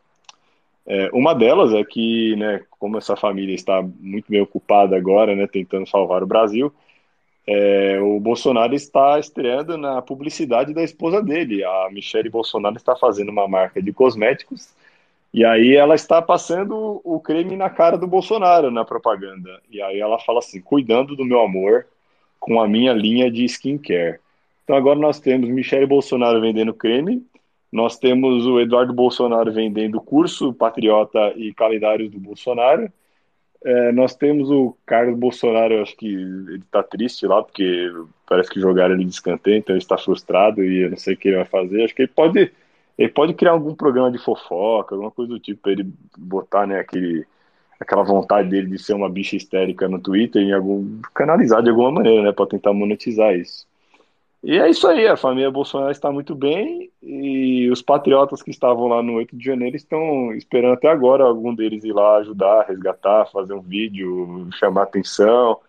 É, uma delas é que, né, como essa família está muito bem ocupada agora, né, tentando salvar o Brasil, é, o Bolsonaro está estreando na publicidade da esposa dele. A Michelle Bolsonaro está fazendo uma marca de cosméticos E aí ela está passando o creme na cara do Bolsonaro na propaganda. E aí ela fala assim: cuidando do meu amor com a minha linha de skincare. Então agora nós temos Michele Bolsonaro vendendo creme, nós temos o Eduardo Bolsonaro vendendo curso Patriota e calendários do Bolsonaro. É, nós temos o Carlos Bolsonaro, acho que ele está triste lá, porque parece que jogaram ele de escanteio, então ele está frustrado e eu não sei o que ele vai fazer. Acho que ele pode ele pode criar algum programa de fofoca, alguma coisa do tipo, para ele botar né, aquele, aquela vontade dele de ser uma bicha histérica no Twitter e algum, canalizar de alguma maneira, né, para tentar monetizar isso. E é isso aí, a família Bolsonaro está muito bem e os patriotas que estavam lá no 8 de janeiro estão esperando até agora algum deles ir lá ajudar, resgatar, fazer um vídeo, chamar atenção.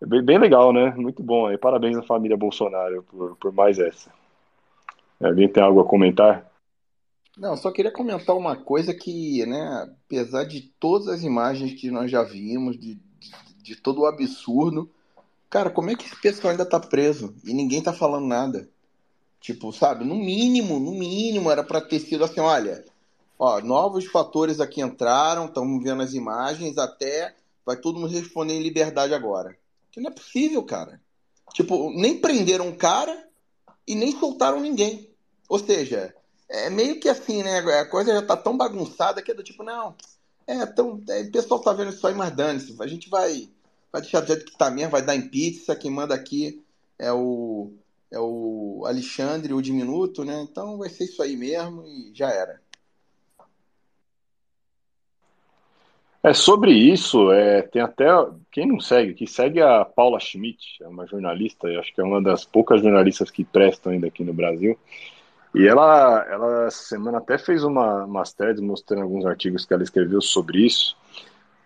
É bem, bem legal, né? Muito bom. E parabéns à família Bolsonaro por, por mais essa. Alguém tem algo a comentar? Não, só queria comentar uma coisa que, né, apesar de todas as imagens que nós já vimos, de, de, de todo o absurdo, cara, como é que esse pessoal ainda tá preso e ninguém tá falando nada? Tipo, sabe, no mínimo, no mínimo era para ter sido assim, olha, ó, novos fatores aqui entraram, estamos vendo as imagens, até vai todo mundo responder em liberdade agora. Que não é possível, cara. Tipo, nem prenderam o cara e nem soltaram ninguém. Ou seja, é meio que assim, né? A coisa já tá tão bagunçada que é do tipo, não, é, tão, é, o pessoal tá vendo isso aí, mas dane-se. A gente vai, vai deixar do jeito que tá mesmo, vai dar em pizza. Quem manda aqui é o, é o Alexandre, o diminuto, né? Então vai ser isso aí mesmo e já era. É sobre isso, é, tem até quem não segue, que segue a Paula Schmidt, é uma jornalista, acho que é uma das poucas jornalistas que prestam ainda aqui no Brasil. E ela, ela essa semana até fez uma, umas threads mostrando alguns artigos que ela escreveu sobre isso,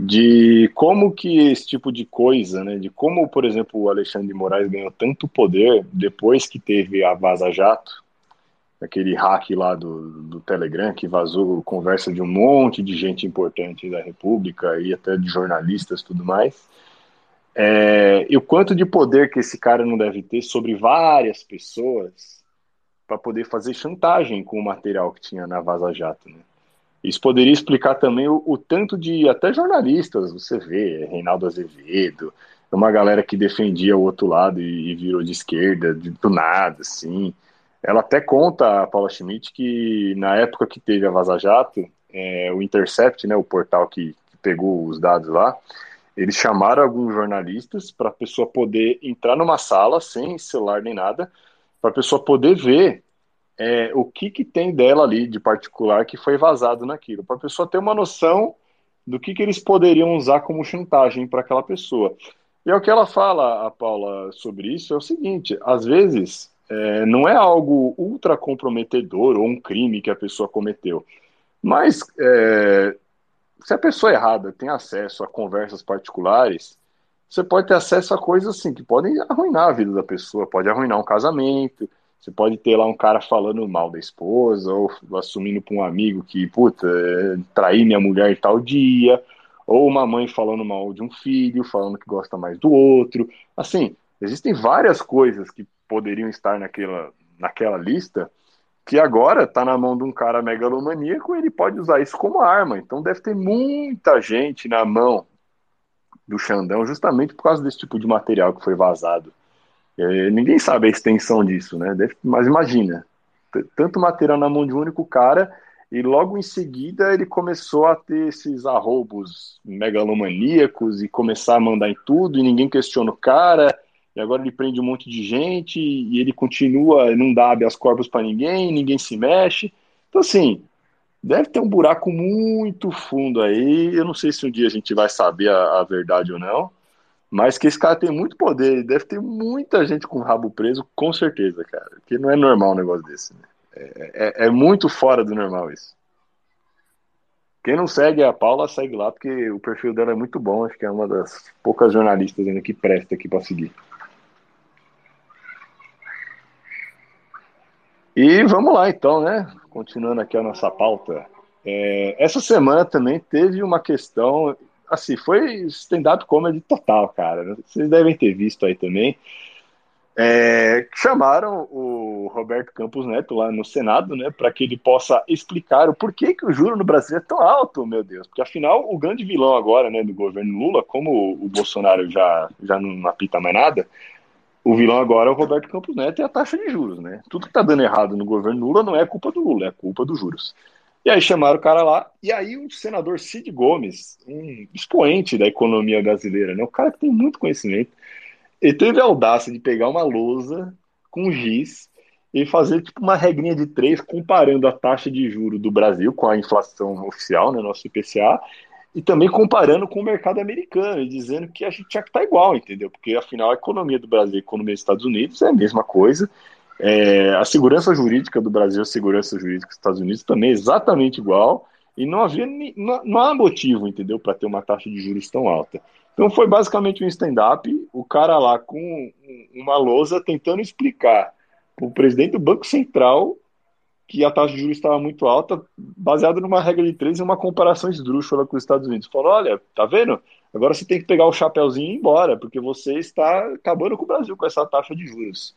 de como que esse tipo de coisa, né, de como, por exemplo, o Alexandre de Moraes ganhou tanto poder depois que teve a Vaza Jato, aquele hack lá do, do Telegram que vazou conversa de um monte de gente importante da República e até de jornalistas tudo mais. É, e o quanto de poder que esse cara não deve ter sobre várias pessoas para poder fazer chantagem com o material que tinha na Vaza Jato. Né? Isso poderia explicar também o, o, tanto de até jornalistas, você vê, Reinaldo Azevedo, uma galera que defendia o outro lado e, e virou de esquerda, de, do nada, assim. Ela até conta, a Paula Schmidt, que na época que teve a Vaza Jato, é, o Intercept, né, o portal que, que pegou os dados lá, eles chamaram alguns jornalistas para a pessoa poder entrar numa sala sem celular nem nada, para a pessoa poder ver é, o que, que tem dela ali de particular que foi vazado naquilo, para a pessoa ter uma noção do que, que eles poderiam usar como chantagem para aquela pessoa. E é o que ela fala, a Paula, sobre isso, é o seguinte, às vezes é, não é algo ultra comprometedor ou um crime que a pessoa cometeu. Mas é, se a pessoa errada tem acesso a conversas particulares, você pode ter acesso a coisas assim que podem arruinar a vida da pessoa, pode arruinar um casamento, você pode ter lá um cara falando mal da esposa, ou assumindo para um amigo que, puta, traí minha mulher tal dia, ou uma mãe falando mal de um filho, falando que gosta mais do outro. Assim, existem várias coisas que poderiam estar naquela, naquela lista, que agora está na mão de um cara megalomaníaco, ele pode usar isso como arma. Então deve ter muita gente na mão do Xandão justamente por causa desse tipo de material que foi vazado. É, ninguém sabe a extensão disso, né? Deve, mas imagina, tanto material na mão de um único cara e logo em seguida ele começou a ter esses arroubos megalomaníacos e começar a mandar em tudo e ninguém questiona o cara e agora ele prende um monte de gente e ele continua, não dá habeas corpus para ninguém, ninguém se mexe. Então, assim, deve ter um buraco muito fundo aí. Eu não sei se um dia a gente vai saber a, a verdade ou não, mas que esse cara tem muito poder. Deve ter muita gente com o rabo preso, com certeza, cara. Porque não é normal um negócio desse. Né? É, é, é muito fora do normal isso. Quem não segue a Paula, segue lá, porque o perfil dela é muito bom. Acho que é uma das poucas jornalistas ainda que presta aqui para seguir. E vamos lá então, né? Continuando aqui a nossa pauta. É, essa semana também teve uma questão, assim, foi stand-up comedy total, cara. Vocês devem ter visto aí também. é, chamaram o Roberto Campos Neto lá no Senado, né, para que ele possa explicar o porquê que o juro no Brasil é tão alto, meu Deus. Porque afinal, o grande vilão agora, né, do governo Lula, como o Bolsonaro já, já não apita mais nada, o vilão agora é o Roberto Campos Neto e a taxa de juros, né? Tudo que tá dando errado no governo Lula não é culpa do Lula, é culpa dos juros. E aí chamaram o cara lá, e aí o senador Cid Gomes, um expoente da economia brasileira, né? O cara que tem muito conhecimento, ele teve a audácia de pegar uma lousa com giz e fazer tipo uma regrinha de três comparando a taxa de juro do Brasil com a inflação oficial, né, nosso IPCA, e também comparando com o mercado americano e dizendo que a gente tinha que estar tá igual, entendeu? Porque afinal a economia do Brasil e a economia dos Estados Unidos é a mesma coisa. É, a segurança jurídica do Brasil a segurança jurídica dos Estados Unidos também é exatamente igual e não havia não, não há motivo, entendeu, para ter uma taxa de juros tão alta. Então foi basicamente um stand-up, o cara lá com uma lousa tentando explicar para o presidente do Banco Central que a taxa de juros estava muito alta, baseado numa regra de três e uma comparação esdrúxula com os Estados Unidos. Falou, olha, tá vendo? Agora você tem que pegar o chapéuzinho e ir embora, porque você está acabando com o Brasil com essa taxa de juros.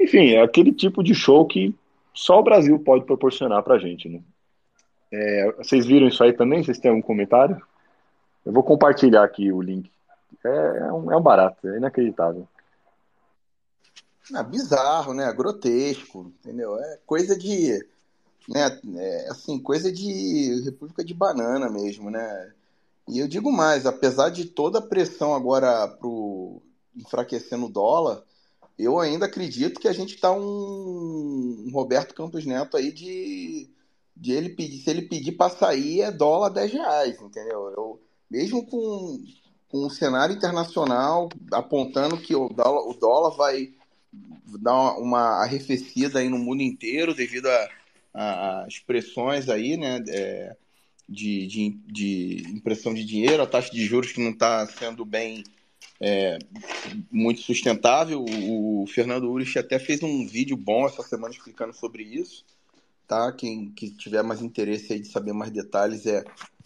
Enfim, é aquele tipo de show que só o Brasil pode proporcionar para a gente. Né? É, vocês viram isso aí também? Vocês têm algum comentário? Eu vou compartilhar aqui o link. É, é, um, é um barato, é inacreditável. É bizarro, né? Grotesco, entendeu? É coisa de. Né, é, assim, coisa de República de Banana mesmo, né? E eu digo mais, apesar de toda a pressão agora pro enfraquecendo o dólar, eu ainda acredito que a gente tá um, um Roberto Campos Neto aí de, de ele pedir, se ele pedir para sair é dólar 10 reais, entendeu? Eu, mesmo com, com o cenário internacional apontando que o dólar, o dólar vai dar uma arrefecida aí no mundo inteiro devido a expressões aí, né, é, de, de, de, impressão de dinheiro, a taxa de juros que não está sendo bem é, muito sustentável. O, Fernando Urich até fez um vídeo bom essa semana explicando sobre isso tá? Quem que tiver mais interesse aí de saber mais detalhes é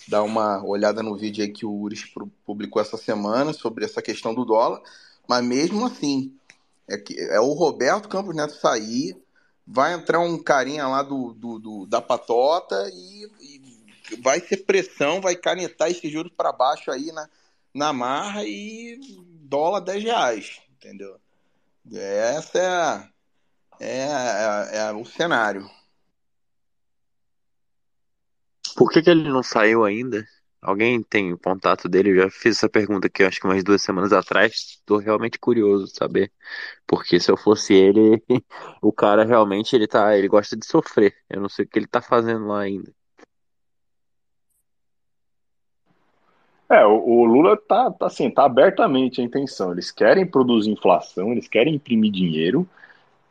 dar uma olhada no vídeo aí que o Uris publicou essa semana sobre essa questão do dólar. Mas mesmo assim, é, que, é o Roberto Campos Neto sair, vai entrar um carinha lá do, do, do da patota e, e, vai ser pressão, vai canetar esse juros para baixo aí na, na marra e dólar 10 reais, entendeu? Essa é, é, é, é o cenário. Por que, que ele não saiu ainda? Alguém tem o contato dele? Eu já fiz essa pergunta aqui, acho que umas duas semanas atrás. Estou realmente curioso de saber. Porque se eu fosse ele, <laughs> o cara realmente ele tá, ele gosta de sofrer. Eu não sei o que ele tá fazendo lá ainda. É, o, o Lula tá, tá assim, tá abertamente a intenção. Eles querem produzir inflação, eles querem imprimir dinheiro.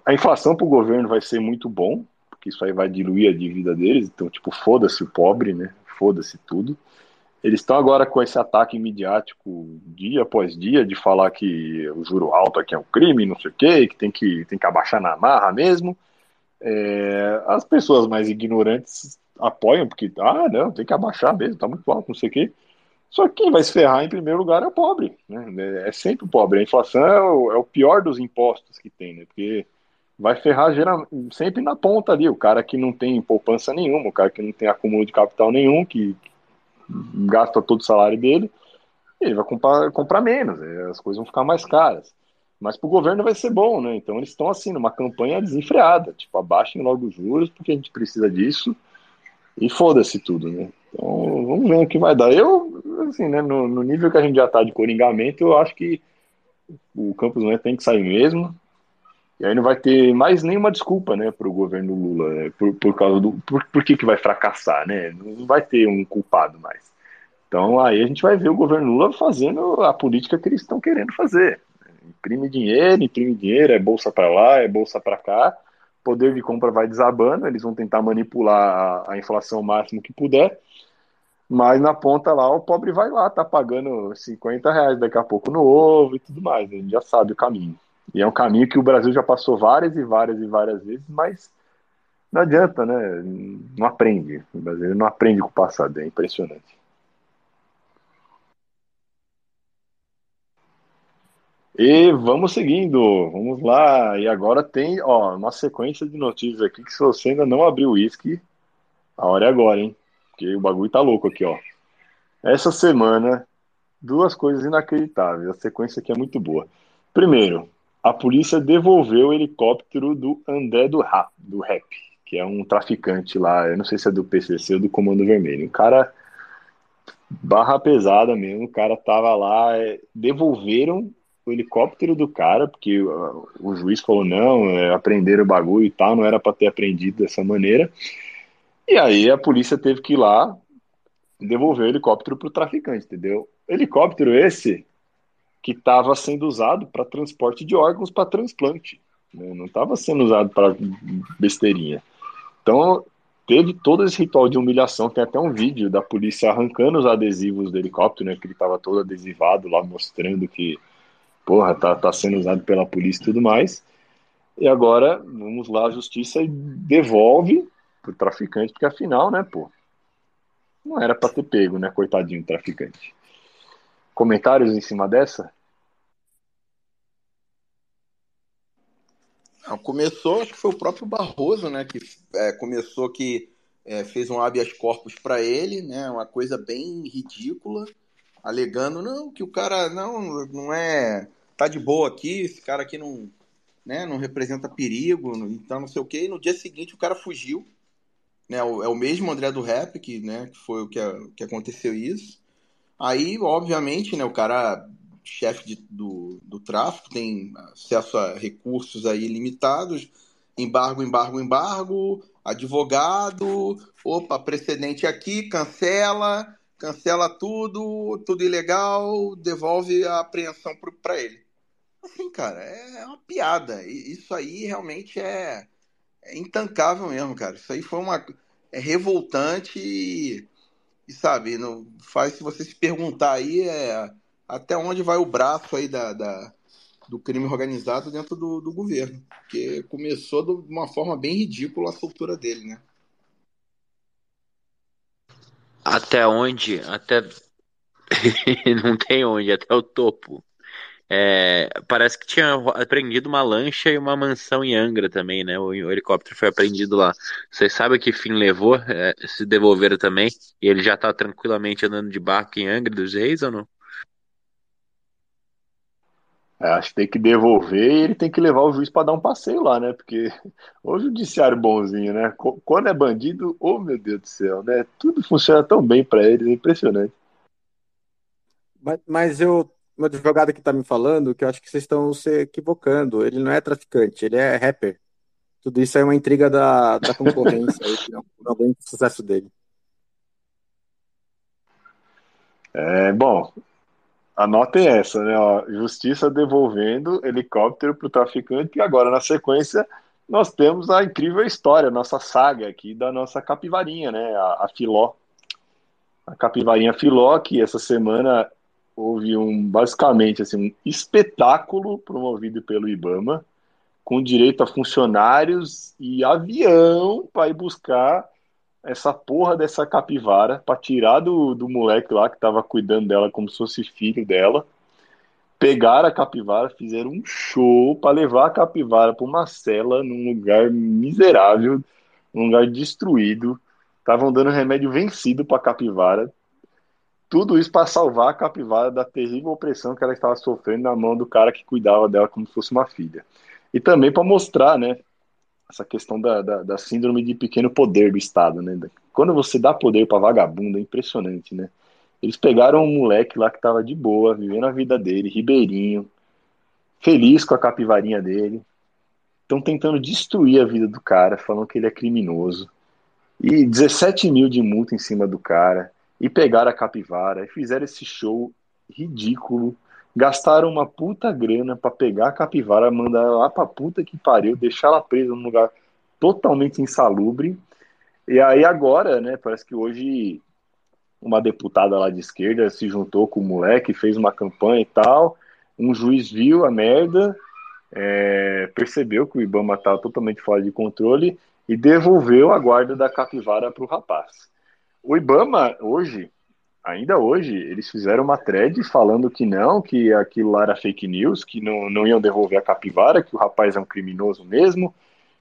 A inflação para o governo vai ser muito bom, porque isso aí vai diluir a dívida deles, então, tipo, foda-se o pobre, né? Foda-se tudo. Eles estão agora com esse ataque midiático dia após dia de falar que o juro alto aqui é um crime, não sei o quê, que tem que, tem que abaixar na marra mesmo. É, as pessoas mais ignorantes apoiam, porque, ah, não, tem que abaixar mesmo, tá muito alto, não sei o quê. Só que quem vai se ferrar em primeiro lugar é o pobre, né? É sempre o pobre. A inflação é o, é o pior dos impostos que tem, né? Porque vai ferrar geral, sempre na ponta ali, o cara que não tem poupança nenhuma, o cara que não tem acúmulo de capital nenhum, que gasta todo o salário dele, ele vai comprar, comprar menos, é, as coisas vão ficar mais caras. Mas para o governo vai ser bom, né? Então eles estão assim, numa campanha desenfreada, tipo, abaixem logo os juros, porque a gente precisa disso, e foda-se tudo, né? Então vamos ver o que vai dar. Eu, assim, né, no, no nível que a gente já está de coringamento, eu acho que o Campos Neto tem que sair mesmo, e aí não vai ter mais nenhuma desculpa, né, para o governo Lula, né, por, por causa do. Por, por que, que vai fracassar, né? Não vai ter um culpado mais. Então aí a gente vai ver o governo Lula fazendo a política que eles estão querendo fazer. Imprime dinheiro, imprime dinheiro, é bolsa para lá, é bolsa para cá, poder de compra vai desabando, eles vão tentar manipular a, a inflação máximo que puder, mas na ponta lá o pobre vai lá, tá pagando 50 reais daqui a pouco no ovo e tudo mais, a gente já sabe o caminho. E é um caminho que o Brasil já passou várias e várias e várias vezes, mas não adianta, né? Não aprende. O brasileiro não aprende com o passado, é impressionante. E vamos seguindo, vamos lá. E agora tem, ó, uma sequência de notícias aqui que se você ainda não abriu o uísque, a hora é agora, hein? Porque o bagulho tá louco aqui, ó. Essa semana, duas coisas inacreditáveis. A sequência aqui é muito boa. Primeiro, a polícia devolveu o helicóptero do André do Rap, do Rap, que é um traficante lá, eu não sei se é do PCC ou do Comando Vermelho. O cara barra pesada mesmo, o cara tava lá, é, devolveram o helicóptero do cara, porque o, o juiz falou não, é, aprenderam o bagulho e tal, não era para ter aprendido dessa maneira. E aí a polícia teve que ir lá devolver o helicóptero pro traficante, entendeu? Helicóptero esse que estava sendo usado para transporte de órgãos para transplante, né? não estava sendo usado para besteirinha. Então teve todo esse ritual de humilhação. Tem até um vídeo da polícia arrancando os adesivos do helicóptero, né? Que ele estava todo adesivado lá, mostrando que, porra, tá, tá sendo usado pela polícia e tudo mais. E agora, vamos lá, a justiça devolve pro traficante, porque afinal, né, pô, não era para ter pego, né, coitadinho traficante. Comentários em cima dessa? Não, começou, acho que foi o próprio Barroso, né, que é, começou que é, fez um habeas corpus para ele, né, uma coisa bem ridícula, alegando não que o cara não não é tá de boa aqui, esse cara aqui não, né, não representa perigo, então não sei o quê. E no dia seguinte o cara fugiu, né, é o mesmo André do Rap que, né, que foi o que, que aconteceu isso. Aí, obviamente, né, o cara chefe do, do tráfico tem acesso a recursos aí limitados, embargo, embargo, embargo, advogado, opa, precedente aqui, cancela, cancela tudo, tudo ilegal, devolve a apreensão para ele. Assim, cara, é uma piada. Isso aí realmente é, é intancável mesmo, cara. Isso aí foi uma é revoltante e, e sabe, não faz se você se perguntar aí é até onde vai o braço aí da, da do crime organizado dentro do, do governo. Porque começou de uma forma bem ridícula a soltura dele, né? Até onde? Até. <laughs> Não tem onde, até o topo. É, parece que tinha apreendido uma lancha e uma mansão em Angra também, né? O, o helicóptero foi apreendido lá. Vocês sabem que fim levou? É, se devolveram também? E ele já tá tranquilamente andando de barco em Angra dos Reis ou não? É, acho que tem que devolver e ele tem que levar o juiz para dar um passeio lá, né? Porque <laughs> o judiciário bonzinho, né? Quando é bandido, oh meu Deus do céu, né? Tudo funciona tão bem para eles, é impressionante. Mas, mas eu, o advogado que tá me falando, que eu acho que vocês estão se equivocando. Ele não é traficante, ele é rapper. Tudo isso é uma intriga da, da concorrência, aí, é um problema do sucesso dele. É, bom, Anotem essa, né? Ó, justiça devolvendo helicóptero para o traficante, e agora, na sequência, nós temos a incrível história, nossa saga aqui da nossa capivarinha, né? A, a Filó. A capivarinha Filó, que essa semana houve um, basicamente, assim, um espetáculo promovido pelo Ibama, com direito a funcionários e avião para ir buscar essa porra dessa capivara para tirar do, do moleque lá que tava cuidando dela como se fosse filho dela. Pegaram a capivara, fizeram um show para levar a capivara para uma cela num lugar miserável, num lugar destruído. Estavam dando remédio vencido para capivara. Tudo isso para salvar a capivara da terrível opressão que ela estava sofrendo na mão do cara que cuidava dela como se fosse uma filha. E também para mostrar, né, essa questão da, da, da, síndrome de pequeno poder do Estado, né? Quando você dá poder para vagabundo, é impressionante, né? Eles pegaram um moleque lá que tava de boa, vivendo a vida dele, ribeirinho, feliz com a capivarinha dele. Estão tentando destruir a vida do cara, falando que ele é criminoso. E 17 mil de multa em cima do cara. E pegaram a capivara e fizeram esse show ridículo gastaram uma puta grana para pegar a capivara, mandar ela lá pra puta que pariu, deixar ela presa num lugar totalmente insalubre. E aí agora, né, parece que hoje uma deputada lá de esquerda se juntou com o moleque, fez uma campanha e tal. Um juiz viu a merda, é, percebeu que o Ibama estava totalmente fora de controle e devolveu a guarda da capivara para o rapaz. O Ibama, hoje, ainda hoje, eles fizeram uma thread falando que não, que aquilo lá era fake news, que não, não iam devolver a capivara, que o rapaz é um criminoso mesmo,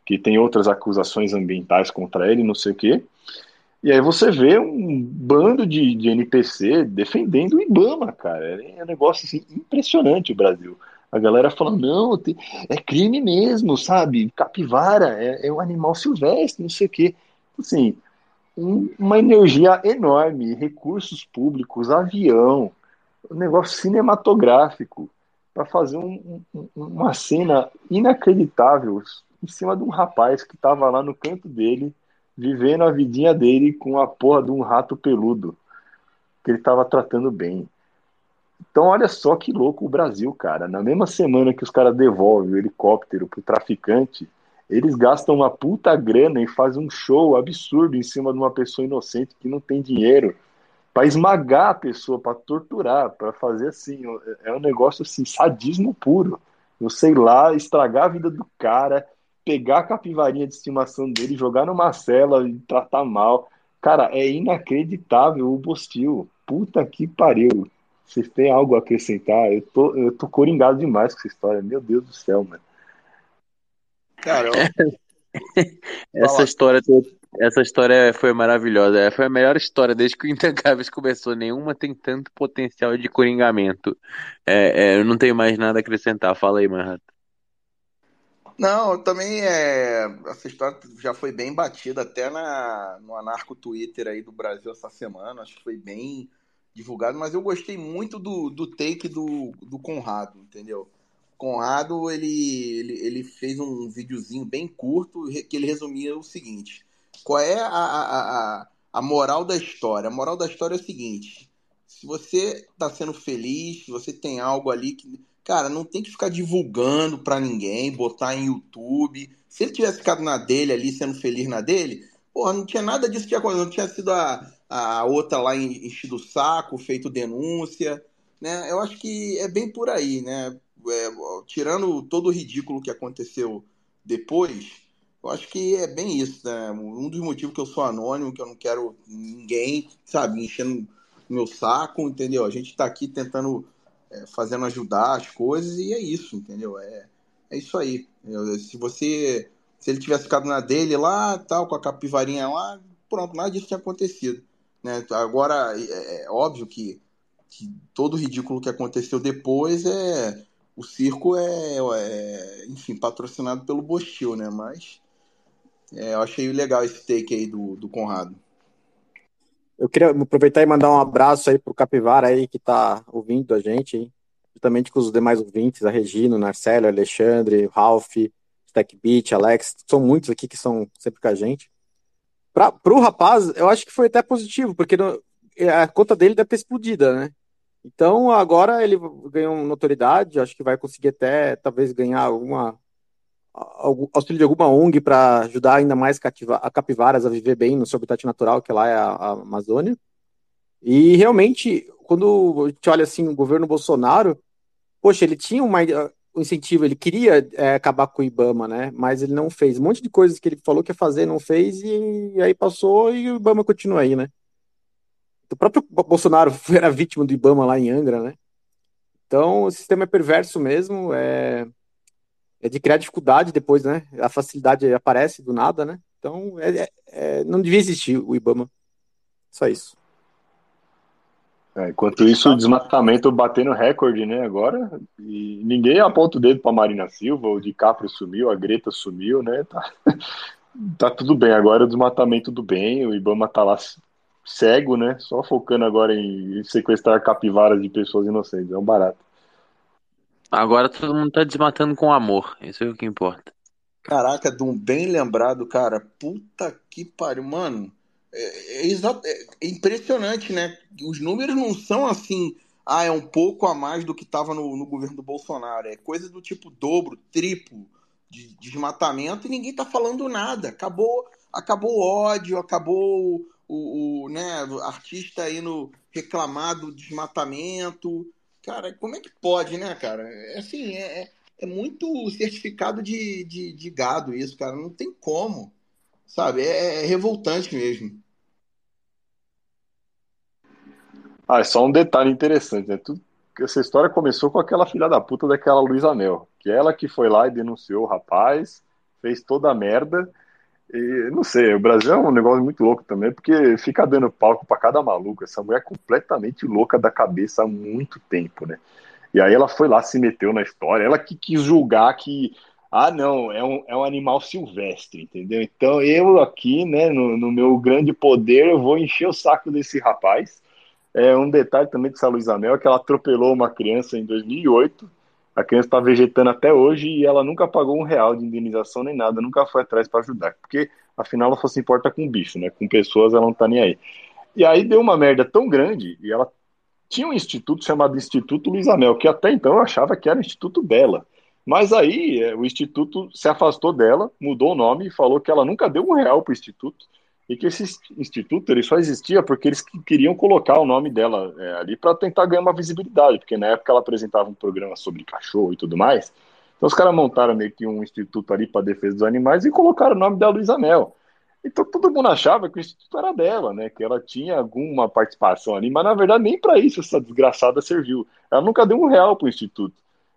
que tem outras acusações ambientais contra ele, não sei o quê. E aí você vê um bando de, de NPC defendendo o Ibama, cara. É um negócio assim, impressionante o Brasil. A galera falando, não, é crime mesmo, sabe? Capivara é, é um animal silvestre, não sei o quê. Assim, uma energia enorme, recursos públicos, avião, um negócio cinematográfico para fazer um, um, uma cena inacreditável em cima de um rapaz que estava lá no canto dele, vivendo a vidinha dele com a porra de um rato peludo que ele estava tratando bem. Então, olha só que louco o Brasil, cara. Na mesma semana que os caras devolvem o helicóptero pro traficante, eles gastam uma puta grana e fazem um show absurdo em cima de uma pessoa inocente que não tem dinheiro para esmagar a pessoa, para torturar, para fazer assim. É um negócio assim, sadismo puro. Eu sei lá, estragar a vida do cara, pegar a capivarinha de estimação dele, jogar numa cela e tratar mal. Cara, é inacreditável o Bostil. Puta que pariu. Vocês têm algo a acrescentar? Eu tô, eu tô coringado demais com essa história. Meu Deus do céu, mano. Cara, <laughs> essa história essa história foi maravilhosa. É, foi a melhor história desde que o Intancáveis começou. Nenhuma tem tanto potencial de coringamento. É, é, eu não tenho mais nada a acrescentar. Fala aí, Manhattan. Não, também é. Essa história já foi bem batida até na, no anarco Twitter aí do Brasil essa semana. Acho que foi bem divulgado, mas eu gostei muito do, do take do, do Conrado, entendeu? Conrado, ele, ele, ele fez um videozinho bem curto que ele resumia o seguinte: qual é a, a, a, a moral da história? A moral da história é o seguinte: se você está sendo feliz, se você tem algo ali que. Cara, não tem que ficar divulgando para ninguém, botar em YouTube. Se ele tivesse ficado na dele ali, sendo feliz na dele, porra, não tinha nada disso que aconteceu. Não tinha sido a, a outra lá enchido o saco, feito denúncia. Né? Eu acho que é bem por aí, né? É, tirando todo o ridículo que aconteceu depois, eu acho que é bem isso, né? Um dos motivos que eu sou anônimo, que eu não quero ninguém, sabe, enchendo meu saco, entendeu? A gente tá aqui tentando, é, fazendo ajudar as coisas e é isso, entendeu? É, é isso aí. Eu, se você, se ele tivesse ficado na dele lá, tal, com a capivarinha lá, pronto, nada disso tinha acontecido. Né? Agora, é, é óbvio que, que todo o ridículo que aconteceu depois é o circo é, é, enfim, patrocinado pelo Bostil, né? Mas é, eu achei legal esse take aí do, do Conrado. Eu queria aproveitar e mandar um abraço aí pro Capivara aí que tá ouvindo a gente, hein? justamente com os demais ouvintes, a Regina, o Marcelo, o Alexandre, o Ralph, Stack Beat, Alex, são muitos aqui que são sempre com a gente. Para o rapaz, eu acho que foi até positivo, porque no, a conta dele deve ter explodida, né? Então agora ele ganhou notoriedade, acho que vai conseguir até talvez ganhar alguma auxílio de alguma ONG para ajudar ainda mais a capivaras a viver bem no seu habitat natural, que lá é a, a Amazônia. E realmente, quando a gente olha assim o governo Bolsonaro, poxa, ele tinha uma, um incentivo, ele queria é, acabar com o IBAMA, né? Mas ele não fez. Um monte de coisas que ele falou que ia fazer, não fez, e, e aí passou e o IBAMA continua aí, né? O próprio Bolsonaro <laughs> era vítima do IBAMA lá em Angra, né? Então, o sistema é perverso mesmo, é, é de criar dificuldade depois, né? A facilidade aparece do nada, né? Então, é, é, é não devia existir o IBAMA. Só isso. É, enquanto isso, o desmatamento batendo recorde, né? Agora, e ninguém aponta o dedo para Marina Silva, o DiCaprio sumiu, a Greta sumiu, né? Tá, <laughs> tá tudo bem. Agora o desmatamento do bem, o Ibama tá lá cego, né? Só focando agora em sequestrar capivaras de pessoas inocentes. É um barato. Agora todo mundo tá desmatando com amor. Isso é o que importa. Caraca, Dum, bem lembrado, cara. Puta que pariu, mano. É, é, é, é, impressionante, né? Os números não são assim, ah, é um pouco a mais do que estava no, no, governo do Bolsonaro. É coisa do tipo dobro, triplo de, de desmatamento e ninguém tá falando nada. Acabou, acabou o ódio, acabou o, o né, artista indo reclamar do desmatamento. Cara, como é que pode, né, cara? É assim, é, é, é muito certificado de, de, de, gado isso, cara. Não tem como. Sabe? É, é revoltante mesmo. Ah, é só um detalhe interessante, né? Tudo, essa história começou com aquela filha da puta daquela Luísa Mel, que ela que foi lá e denunciou o rapaz, fez toda a merda. E não sei, o Brasil é um negócio muito louco também, porque fica dando palco para cada maluco. Essa mulher é completamente louca da cabeça há muito tempo, né? E aí ela foi lá, se meteu na história, ela que quis julgar que, ah, não, é um, é um animal silvestre, entendeu? Então eu aqui, né, no, no meu grande poder, eu vou encher o saco desse rapaz. É um detalhe também de São Luís Amel é que ela atropelou uma criança em 2008. A criança está vegetando até hoje e ela nunca pagou um real de indenização nem nada, nunca foi atrás para ajudar, porque afinal ela só se importa com bicho, né? Com pessoas ela não tá nem aí. E aí deu uma merda tão grande e ela tinha um instituto chamado Instituto Luiz Amel, que até então eu achava que era o Instituto dela. Mas aí é, o instituto se afastou dela, mudou o nome e falou que ela nunca deu um real para o instituto e que esse instituto ele só existia porque eles queriam colocar o nome dela é, ali para tentar ganhar uma visibilidade, porque na época ela apresentava um programa sobre cachorro e tudo mais. Então os caras montaram meio que um instituto ali para defesa dos animais e colocaram o nome da Luísa Mel. Então todo mundo achava que o instituto era dela, né? Que ela tinha alguma participação ali, mas na verdade nem para isso essa desgraçada serviu. Ela nunca deu um real para o instituto.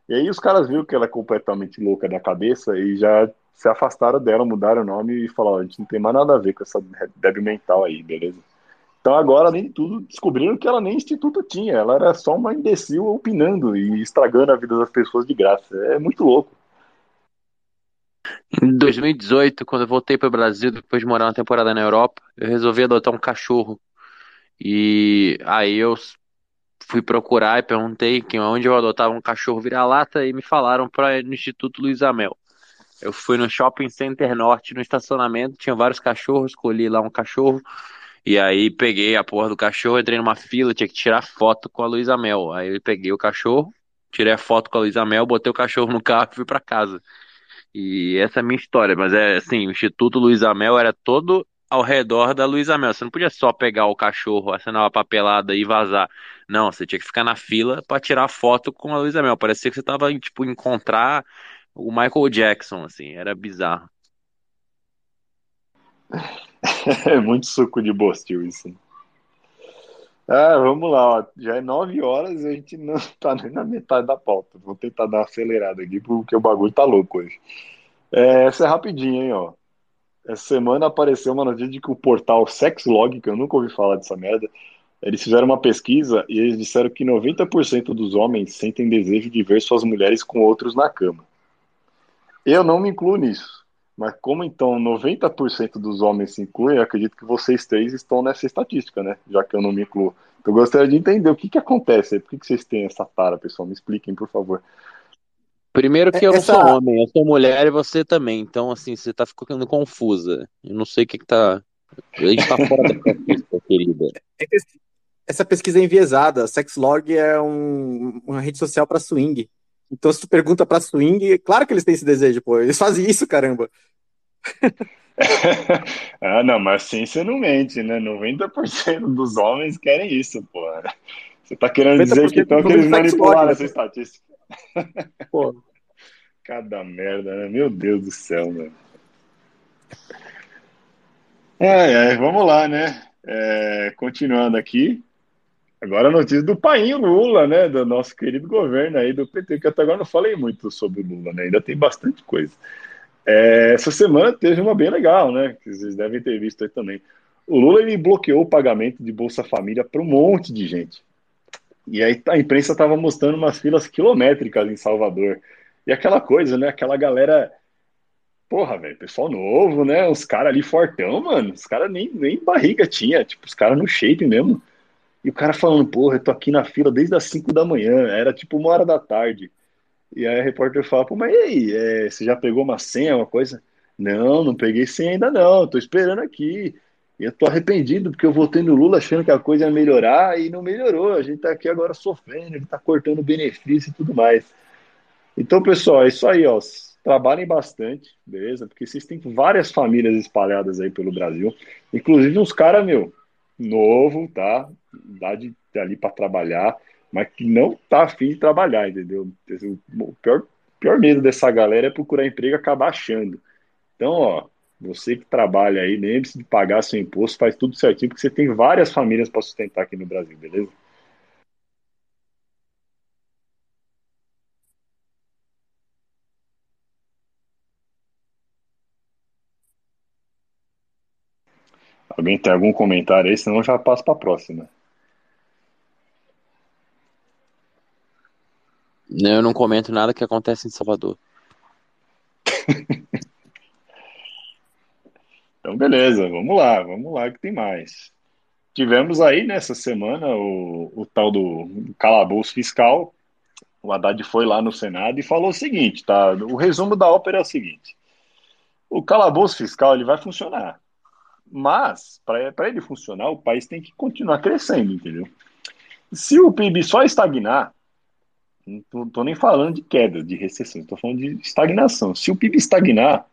E aí os caras viram que ela é completamente louca da cabeça e já se afastaram dela, mudaram o nome e falaram: a gente não tem mais nada a ver com essa débil mental aí, beleza? Então agora, além de tudo, descobriram que ela nem instituto tinha, ela era só uma imbecil opinando e estragando a vida das pessoas de graça. É muito louco. Em 2018, quando eu voltei para o Brasil, depois de morar uma temporada na Europa, eu resolvi adotar um cachorro. E aí eu fui procurar e perguntei onde eu adotava um cachorro vira-lata e me falaram para no Instituto Luiz Amel. Eu fui no Shopping Center Norte, no estacionamento, tinha vários cachorros, escolhi lá um cachorro. E aí peguei a porra do cachorro, entrei numa fila, tinha que tirar foto com a Luísa Mel. Aí eu peguei o cachorro, tirei a foto com a Luísa Mel, botei o cachorro no carro e fui para casa. E essa é a minha história, mas é assim, o Instituto Luiz Amel era todo ao redor da Luiz Amel. Você não podia só pegar o cachorro, assinar uma papelada e vazar. Não, você tinha que ficar na fila para tirar foto com a Luiz Amel. Parecia que você tava, tipo, encontrar o Michael Jackson, assim, era bizarro. <laughs> É muito suco de bostil isso. Ah, vamos lá, ó. já é nove horas e a gente não <laughs> tá nem na metade da pauta. Vou tentar dar uma acelerada aqui porque o bagulho tá louco hoje. É, essa é rapidinho, hein, ó. Essa semana apareceu uma notícia de que o portal Sexlog, que eu nunca ouvi falar dessa merda, eles fizeram uma pesquisa e eles disseram que 90% dos homens sentem desejo de ver suas mulheres com outros na cama. Eu não me incluo nisso. Mas como então 90% dos homens se incluem, eu acredito que vocês três estão nessa estatística, né? Já que eu não me incluo. Então, eu gostaria de entender o que, que acontece aí. Por que, que vocês têm essa tara, pessoal? Me expliquem, por favor. Primeiro que eu essa... não sou homem, eu sou mulher e você também. Então, assim, você tá ficando confusa. Eu não sei o que, que tá. A gente tá fora da pesquisa, <laughs> querida. Essa pesquisa é enviesada. Sexlog é um, uma rede social para swing. Então, se tu pergunta pra swing, claro que eles têm esse desejo, pô. Eles fazem isso, caramba. <laughs> ah, não, mas sim você não mente, né? 90% dos homens querem isso, pô. Você tá querendo dizer que então que eles manipularam essa estatística. Pô. <laughs> Cada merda, né? Meu Deus do céu, mano. É, é, vamos lá, né? É, continuando aqui. Agora a notícia do painho Lula, né? Do nosso querido governo aí do PT, que até agora não falei muito sobre o Lula, né? Ainda tem bastante coisa. É, essa semana teve uma bem legal, né? Que vocês devem ter visto aí também. O Lula ele bloqueou o pagamento de Bolsa Família para um monte de gente. E aí a imprensa estava mostrando umas filas quilométricas em Salvador. E aquela coisa, né? Aquela galera. Porra, velho, pessoal novo, né? Os caras ali fortão, mano. Os caras nem, nem barriga tinha. Tipo, os caras no shape mesmo. E o cara falando, porra, eu tô aqui na fila desde as 5 da manhã, era tipo uma hora da tarde. E aí a repórter fala, pô, mas e aí, é, você já pegou uma senha, uma coisa? Não, não peguei senha ainda não, tô esperando aqui. E eu tô arrependido, porque eu votei no Lula achando que a coisa ia melhorar e não melhorou. A gente tá aqui agora sofrendo, ele tá cortando benefício e tudo mais. Então, pessoal, é isso aí, ó. Trabalhem bastante, beleza? Porque vocês têm várias famílias espalhadas aí pelo Brasil. Inclusive uns caras, meu, novo, tá? Idade ali para trabalhar, mas que não tá afim de trabalhar, entendeu? O pior, pior medo dessa galera é procurar emprego e acabar achando. Então, ó, você que trabalha aí, lembre-se de pagar seu imposto, faz tudo certinho, porque você tem várias famílias para sustentar aqui no Brasil, beleza? Alguém tem algum comentário aí? Senão eu já passo para a próxima. Eu não comento nada que acontece em Salvador. <laughs> então, beleza, vamos lá, vamos lá que tem mais. Tivemos aí nessa semana o, o tal do calabouço fiscal. O Haddad foi lá no Senado e falou o seguinte, tá? O resumo da ópera é o seguinte: o calabouço fiscal ele vai funcionar, mas para ele funcionar, o país tem que continuar crescendo, entendeu? Se o PIB só estagnar, não estou nem falando de queda, de recessão, estou falando de estagnação. Se o PIB estagnar,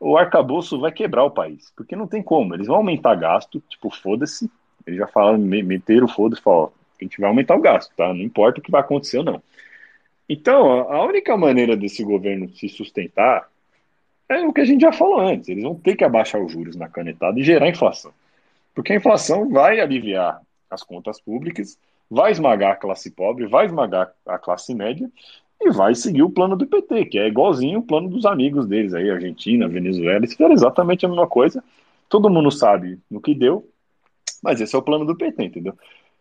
o arcabouço vai quebrar o país, porque não tem como. Eles vão aumentar gasto, tipo, foda-se. Eles já falaram, meteram foda-se, falaram, a gente vai aumentar o gasto, tá? Não importa o que vai acontecer ou não. Então, a única maneira desse governo se sustentar é o que a gente já falou antes. Eles vão ter que abaixar os juros na canetada e gerar inflação. Porque a inflação vai aliviar as contas públicas, vai esmagar a classe pobre, vai esmagar a classe média e vai seguir o plano do PT, que é igualzinho o plano dos amigos deles aí, Argentina, Venezuela, eles fizeram exatamente a mesma coisa. Todo mundo sabe no que deu, mas esse é o plano do PT, entendeu?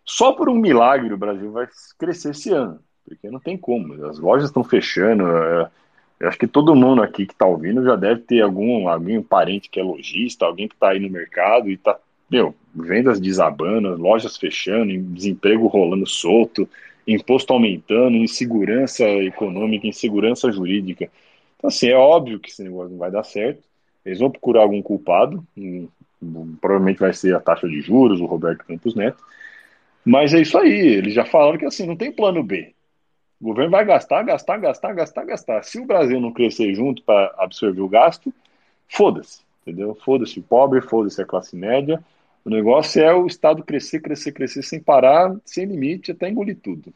Só por um milagre o Brasil vai crescer esse ano, porque não tem como. As lojas estão fechando. Eu acho que todo mundo aqui que está ouvindo já deve ter algum, algum parente que é lojista, alguém que está aí no mercado e está meu, vendas desabando, lojas fechando, desemprego rolando solto, imposto aumentando, insegurança econômica, insegurança jurídica. Então, assim, é óbvio que esse negócio não vai dar certo. Eles vão procurar algum culpado, provavelmente vai ser a taxa de juros, o Roberto Campos Neto. Mas é isso aí, eles já falaram que assim, não tem plano B. O governo vai gastar, gastar, gastar, gastar, gastar. Se o Brasil não crescer junto para absorver o gasto, foda-se, entendeu? Foda-se o pobre, foda-se a classe média, o negócio é o Estado crescer, crescer, crescer sem parar, sem limite, até engolir tudo.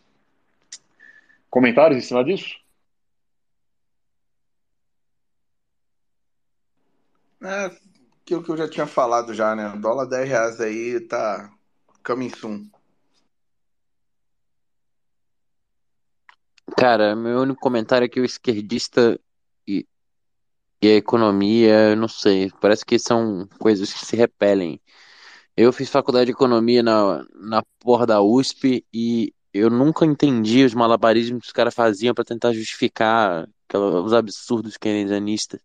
Comentários em cima disso? É, aquilo que eu já tinha falado já, né? O dólar 10 reais aí tá coming soon. Cara, meu único comentário é que o esquerdista e, e a economia, eu não sei, parece que são coisas que se repelem. Eu fiz faculdade de economia na, na porra da USP e eu nunca entendi os malabarismos que os caras faziam para tentar justificar os absurdos keynesianistas.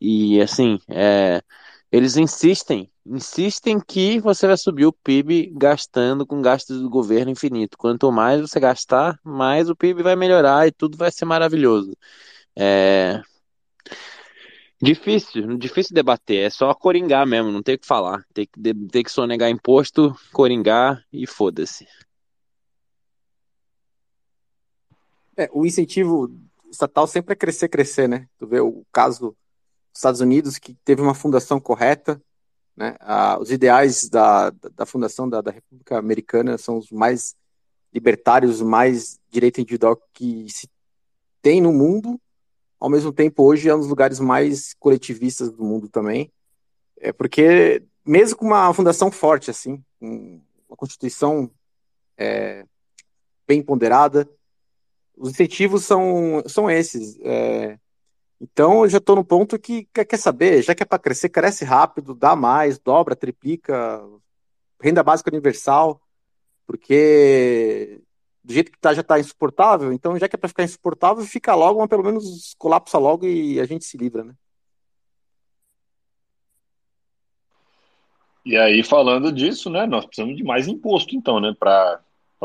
E assim, é, eles insistem, insistem que você vai subir o PIB gastando com gastos do governo infinito. Quanto mais você gastar, mais o PIB vai melhorar e tudo vai ser maravilhoso. É, Difícil, difícil debater, é só coringar mesmo, não tem o que falar. Tem que, tem que sonegar imposto, coringar e foda-se. É, o incentivo estatal sempre é crescer, crescer, né? Tu vê o caso Estados Unidos, que teve uma fundação correta, né? Ah, os ideais da, da fundação da, da República Americana são os mais libertários, mais direito individual que se tem no mundo, ao mesmo tempo hoje é um dos lugares mais coletivistas do mundo também, é porque mesmo com uma fundação forte assim, uma constituição é, bem ponderada, os incentivos são, são esses. É, então eu já estou no ponto que quer saber, já que é para crescer, cresce rápido, dá mais, dobra, triplica, renda básica universal, porque do jeito que tá, já está insuportável, então já que é para ficar insuportável, fica logo, mas pelo menos colapsa logo e a gente se livra, né? E aí, falando disso, né, nós precisamos de mais imposto, então, né, para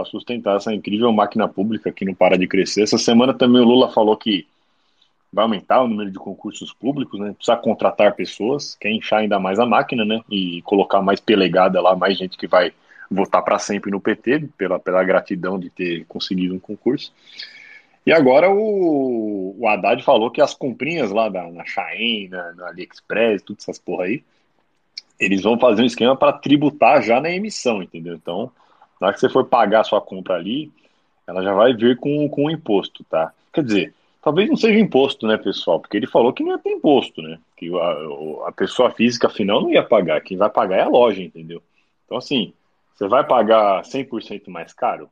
sustentar essa incrível máquina pública que não para de crescer. Essa semana também o Lula falou que vai aumentar o número de concursos públicos, né, precisa contratar pessoas, quer inchar ainda mais a máquina, né, e colocar mais pelegada lá, mais gente que vai votar para sempre no PT, pela, pela gratidão de ter conseguido um concurso. E agora o, o Haddad falou que as comprinhas lá da, na Shein, na, na AliExpress, todas essas porra aí, eles vão fazer um esquema para tributar já na emissão, entendeu? Então, na hora que você for pagar a sua compra ali, ela já vai vir com, com o imposto, tá? Quer dizer, talvez não seja imposto, né, pessoal? Porque ele falou que não ia ter imposto, né? Que a, a pessoa física, afinal, não ia pagar. Quem vai pagar é a loja, entendeu? Então, assim, você vai pagar 100% mais caro?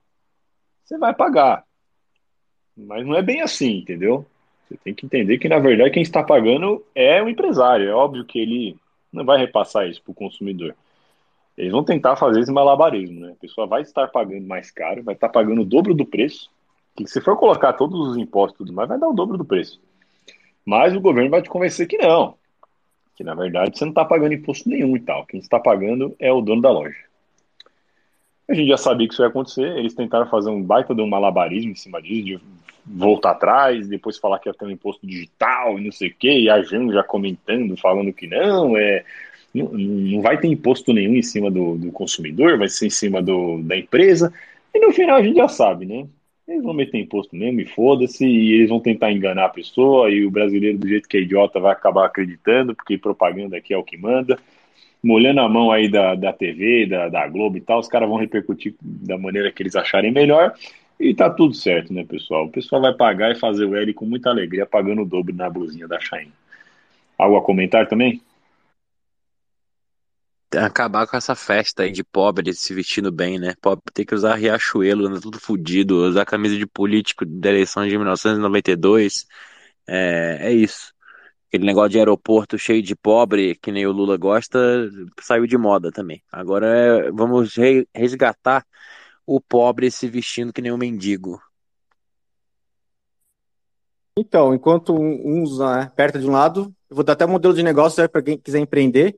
Você vai pagar. Mas não é bem assim, entendeu? Você tem que entender que, na verdade, quem está pagando é o empresário. É óbvio que ele não vai repassar isso para o consumidor. Eles vão tentar fazer esse malabarismo, né? A pessoa vai estar pagando mais caro, vai estar pagando o dobro do preço. Que se for colocar todos os impostos e tudo mais, vai dar o dobro do preço. Mas o governo vai te convencer que não. Que na verdade você não está pagando imposto nenhum e tal. Quem está pagando é o dono da loja. A gente já sabia que isso ia acontecer. Eles tentaram fazer um baita de um malabarismo em cima disso, de voltar atrás, depois falar que ia ter um imposto digital e não sei o quê. E a Jan já comentando, falando que não, é não, não vai ter imposto nenhum em cima do, do consumidor, vai ser em cima do, da empresa. E no final a gente já sabe, né? Eles vão meter imposto mesmo e foda-se, e eles vão tentar enganar a pessoa, e o brasileiro, do jeito que é idiota, vai acabar acreditando, porque propaganda aqui é o que manda. Molhando a mão aí da, da TV, da, da Globo e tal, os caras vão repercutir da maneira que eles acharem melhor, e tá tudo certo, né, pessoal? O pessoal vai pagar e fazer o L com muita alegria, pagando o dobro na blusinha da Shine. Algo a comentar também? Acabar com essa festa aí de pobre se vestindo bem, né? Pobre ter que usar riachuelo, anda tudo fudido, usar camisa de político da eleição de 1992. É, é isso. Aquele negócio de aeroporto cheio de pobre, que nem o Lula gosta, saiu de moda também. Agora é, vamos resgatar o pobre se vestindo que nem um mendigo. Então, enquanto uns né, perto de um lado, eu vou dar até um modelo de negócio para quem quiser empreender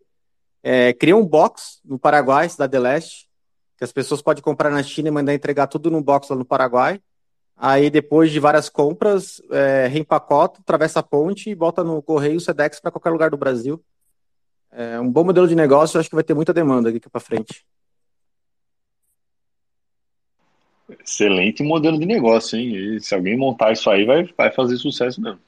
é, cria um box no Paraguai, Cidade Leste, que as pessoas podem comprar na China e mandar entregar tudo num box lá no Paraguai. Aí, depois de várias compras, é, reempacota, atravessa a ponte e bota no correio Sedex para qualquer lugar do Brasil. É um bom modelo de negócio, acho que vai ter muita demanda aqui para frente. Excelente modelo de negócio, hein? E se alguém montar isso aí, vai, vai fazer sucesso mesmo.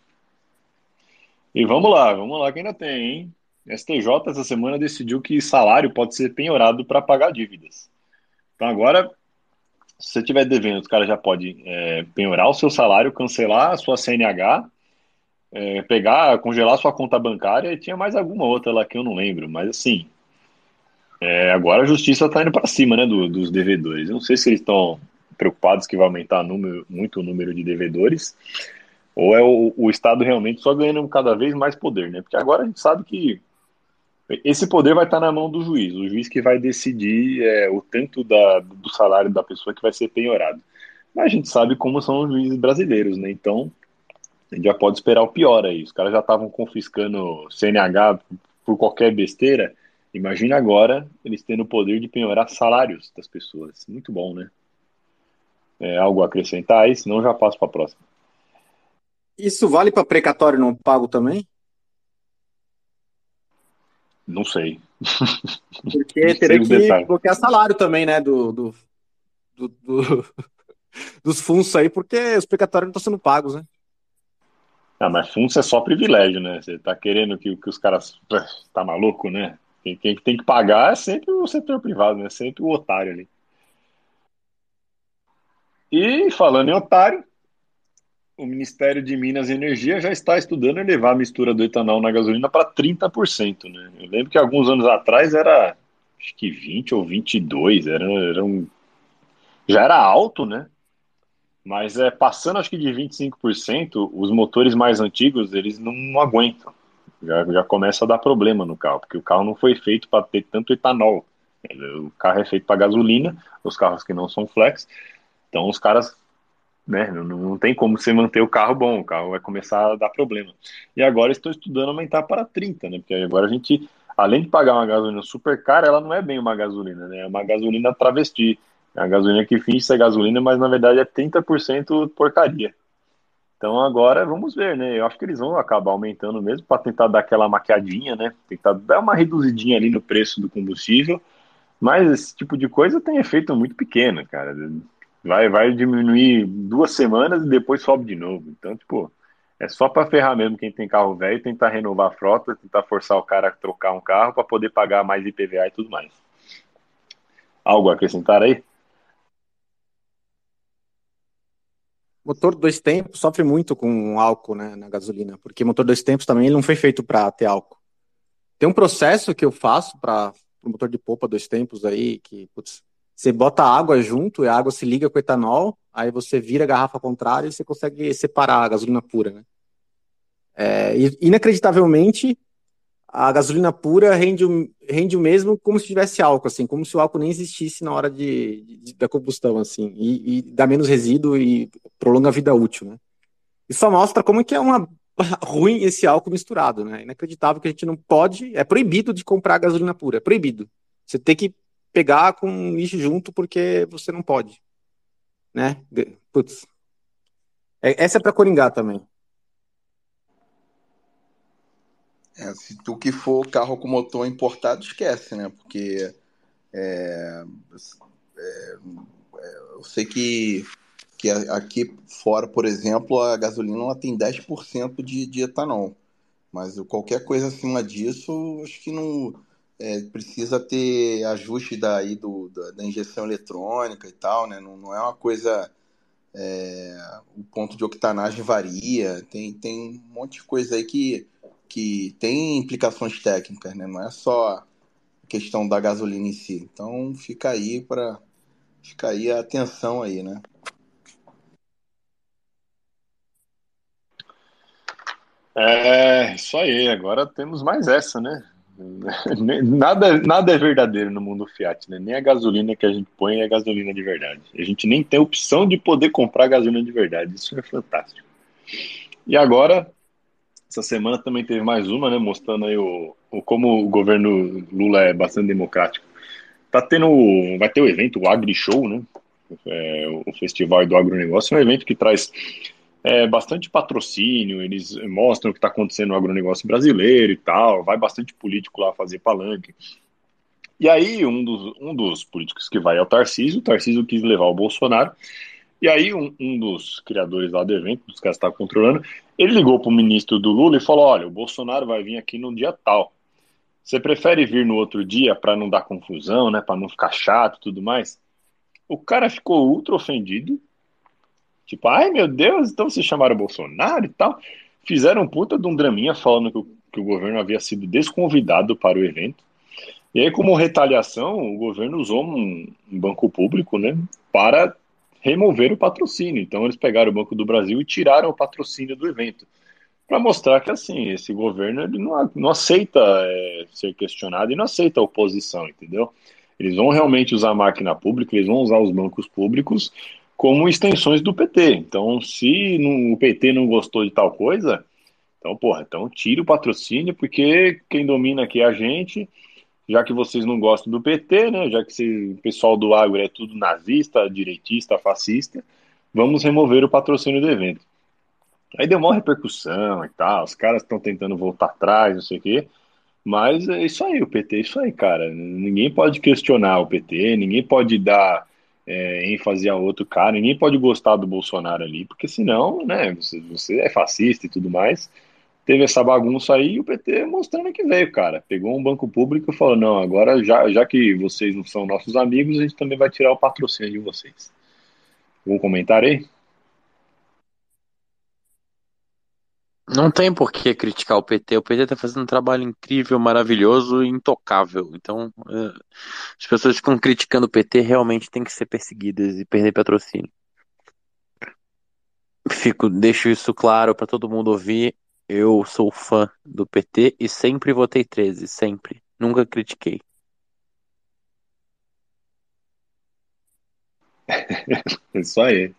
E vamos lá, vamos lá que ainda tem, hein? STJ essa semana decidiu que salário pode ser penhorado para pagar dívidas. Então agora, se você estiver devendo, os caras já podem é, penhorar o seu salário, cancelar a sua CNH, é, pegar, congelar sua conta bancária e tinha mais alguma outra lá que eu não lembro, mas assim, é, agora a justiça está indo para cima né, do, dos devedores. Eu não sei se eles estão preocupados que vai aumentar número, muito o número de devedores, ou é o, o Estado realmente só ganhando cada vez mais poder, né? Porque agora a gente sabe que esse poder vai estar na mão do juiz, o juiz que vai decidir é, o tanto da, do salário da pessoa que vai ser penhorado. Mas a gente sabe como são os juízes brasileiros, né? Então, a gente já pode esperar o pior aí. Os caras já estavam confiscando CNH por qualquer besteira. Imagina agora eles tendo o poder de penhorar salários das pessoas. Muito bom, né? É, algo a acrescentar aí, senão já passo para a próxima. Isso vale para precatório não pago também? Não sei. Porque não teria que bloquear salário também, né? Do, do, do, do <laughs> dos fundos aí, porque os precatórios não estão sendo pagos, né? Ah, mas fundos é só privilégio, né? Você tá querendo que, que os caras. Tá maluco, né? Quem, quem tem que pagar é sempre o setor privado, né? Sempre o otário ali. E falando em otário, o Ministério de Minas e Energia já está estudando elevar a mistura do etanol na gasolina para 30%. Né? Eu lembro que alguns anos atrás era acho que 20 ou 22, era, era um, já era alto, né? Mas é, passando acho que de 25%, os motores mais antigos eles não, aguentam. Já, já começa a dar problema no carro, porque o carro não foi feito para ter tanto etanol. O carro é feito para gasolina, os carros que não são flex. Então os caras né? Não, não tem como você manter o carro bom, o carro vai começar a dar problema. E agora estou estudando aumentar para 30, né? Porque agora a gente, além de pagar uma gasolina super cara, ela não é bem uma gasolina, né? É uma gasolina travesti. É uma gasolina que finge ser gasolina, mas na verdade é 30% porcaria. Então agora vamos ver, né? Eu acho que eles vão acabar aumentando mesmo para tentar dar aquela maquiadinha, né? Tentar dar uma reduzidinha ali no preço do combustível. Mas esse tipo de coisa tem efeito muito pequeno, cara vai, vai diminuir duas semanas e depois sobe de novo. Então, tipo, é só para ferrar mesmo quem tem carro velho, tentar renovar a frota, tentar forçar o cara a trocar um carro para poder pagar mais IPVA e tudo mais. Algo a acrescentar aí? Motor dois tempos sofre muito com álcool né, na gasolina, porque motor dois tempos também ele não foi feito para ter álcool. Tem um processo que eu faço para o motor de polpa dois tempos aí, que putz, você bota água junto e a água se liga com o etanol, aí você vira a garrafa contrária e você consegue separar a gasolina pura, né? É, inacreditavelmente, a gasolina pura rende o, rende o mesmo como se tivesse álcool, assim, como se o álcool nem existisse na hora de, de da combustão, assim, e, e, dá menos resíduo e prolonga a vida útil, né? Isso só mostra como é que é uma <laughs> ruim esse álcool misturado, né? Inacreditável que a gente não pode, é proibido de comprar gasolina pura, é proibido. Você tem que pegar com lixo junto porque você não pode, né? Putz. É, essa é para Coringá também. É, se tu que for carro com motor importado, esquece, né? Porque é, é, é eu sei que, que aqui fora, por exemplo, a gasolina ela tem 10% de, de etanol. Mas qualquer coisa acima disso, acho que não é, precisa ter ajuste daí do, da, da, injeção eletrônica e tal, né? Não, não é uma coisa. É, o ponto de octanagem varia, tem, tem um monte de coisa aí que que tem implicações técnicas, né? Não é só a questão da gasolina em si. Então fica aí para fica aí a atenção aí, né? É, isso aí. Agora temos mais essa, né? <laughs> Nada, nada é verdadeiro no mundo Fiat, né? Nem a gasolina que a gente põe é gasolina de verdade. A gente nem tem opção de poder comprar gasolina de verdade. Isso é fantástico. E agora essa semana também teve mais uma, né, mostrando aí o, o como o governo Lula é bastante democrático. Tá tendo, vai ter o evento, o Agri Show, né, é, o Festival do Agronegócio, é um evento que traz é, bastante patrocínio, eles mostram o que está acontecendo no agronegócio brasileiro e tal, vai bastante político lá fazer palanque. E aí, um dos, um dos políticos que vai é o Tarcísio, o Tarcísio quis levar o Bolsonaro, e aí um, um dos criadores lá do evento, dos caras que estavam controlando, ele ligou para o ministro do Lula e falou: olha, o Bolsonaro vai vir aqui no dia tal. Você prefere vir no outro dia para não dar confusão, né? Para não ficar chato e tudo mais? O cara ficou ultra ofendido. Tipo, ai meu Deus, então vocês chamaram o Bolsonaro e tal. Fizeram puta de um draminha falando que o, que o governo havia sido desconvidado para o evento. E aí, como retaliação, o governo usou um, um banco público, né? Para remover o patrocínio. Então eles pegaram o Banco do Brasil e tiraram o patrocínio do evento. Para mostrar que assim, esse governo ele não, não aceita é, ser questionado e não aceita oposição, entendeu? Eles vão realmente usar a máquina pública, eles vão usar os bancos públicos como extensões do PT. Então, se não, o PT não gostou de tal coisa, então, porra, então tira o patrocínio, porque quem domina aqui é a gente, já que vocês não gostam do PT, né, já que o pessoal do agro é tudo nazista, direitista, fascista, vamos remover o patrocínio do evento. Aí deu uma repercussão e tal, os caras estão tentando voltar atrás, não sei o quê, mas é isso aí, o PT é isso aí, cara. Ninguém pode questionar o PT, ninguém pode dar é, ênfase a outro cara, ninguém pode gostar do Bolsonaro ali, porque senão, né, você, você é fascista e tudo mais, teve essa bagunça aí e o PT mostrando que veio, cara. Pegou um banco público e falou: não, agora já, já que vocês não são nossos amigos, a gente também vai tirar o patrocínio de vocês. Algum comentário aí? Não tem por que criticar o PT. O PT está fazendo um trabalho incrível, maravilhoso e intocável. Então, é, as pessoas que ficam criticando o PT realmente têm que ser perseguidas e perder patrocínio. Fico, deixo isso claro para todo mundo ouvir. Eu sou fã do PT e sempre votei 13, sempre. Nunca critiquei. <laughs> Isso aí.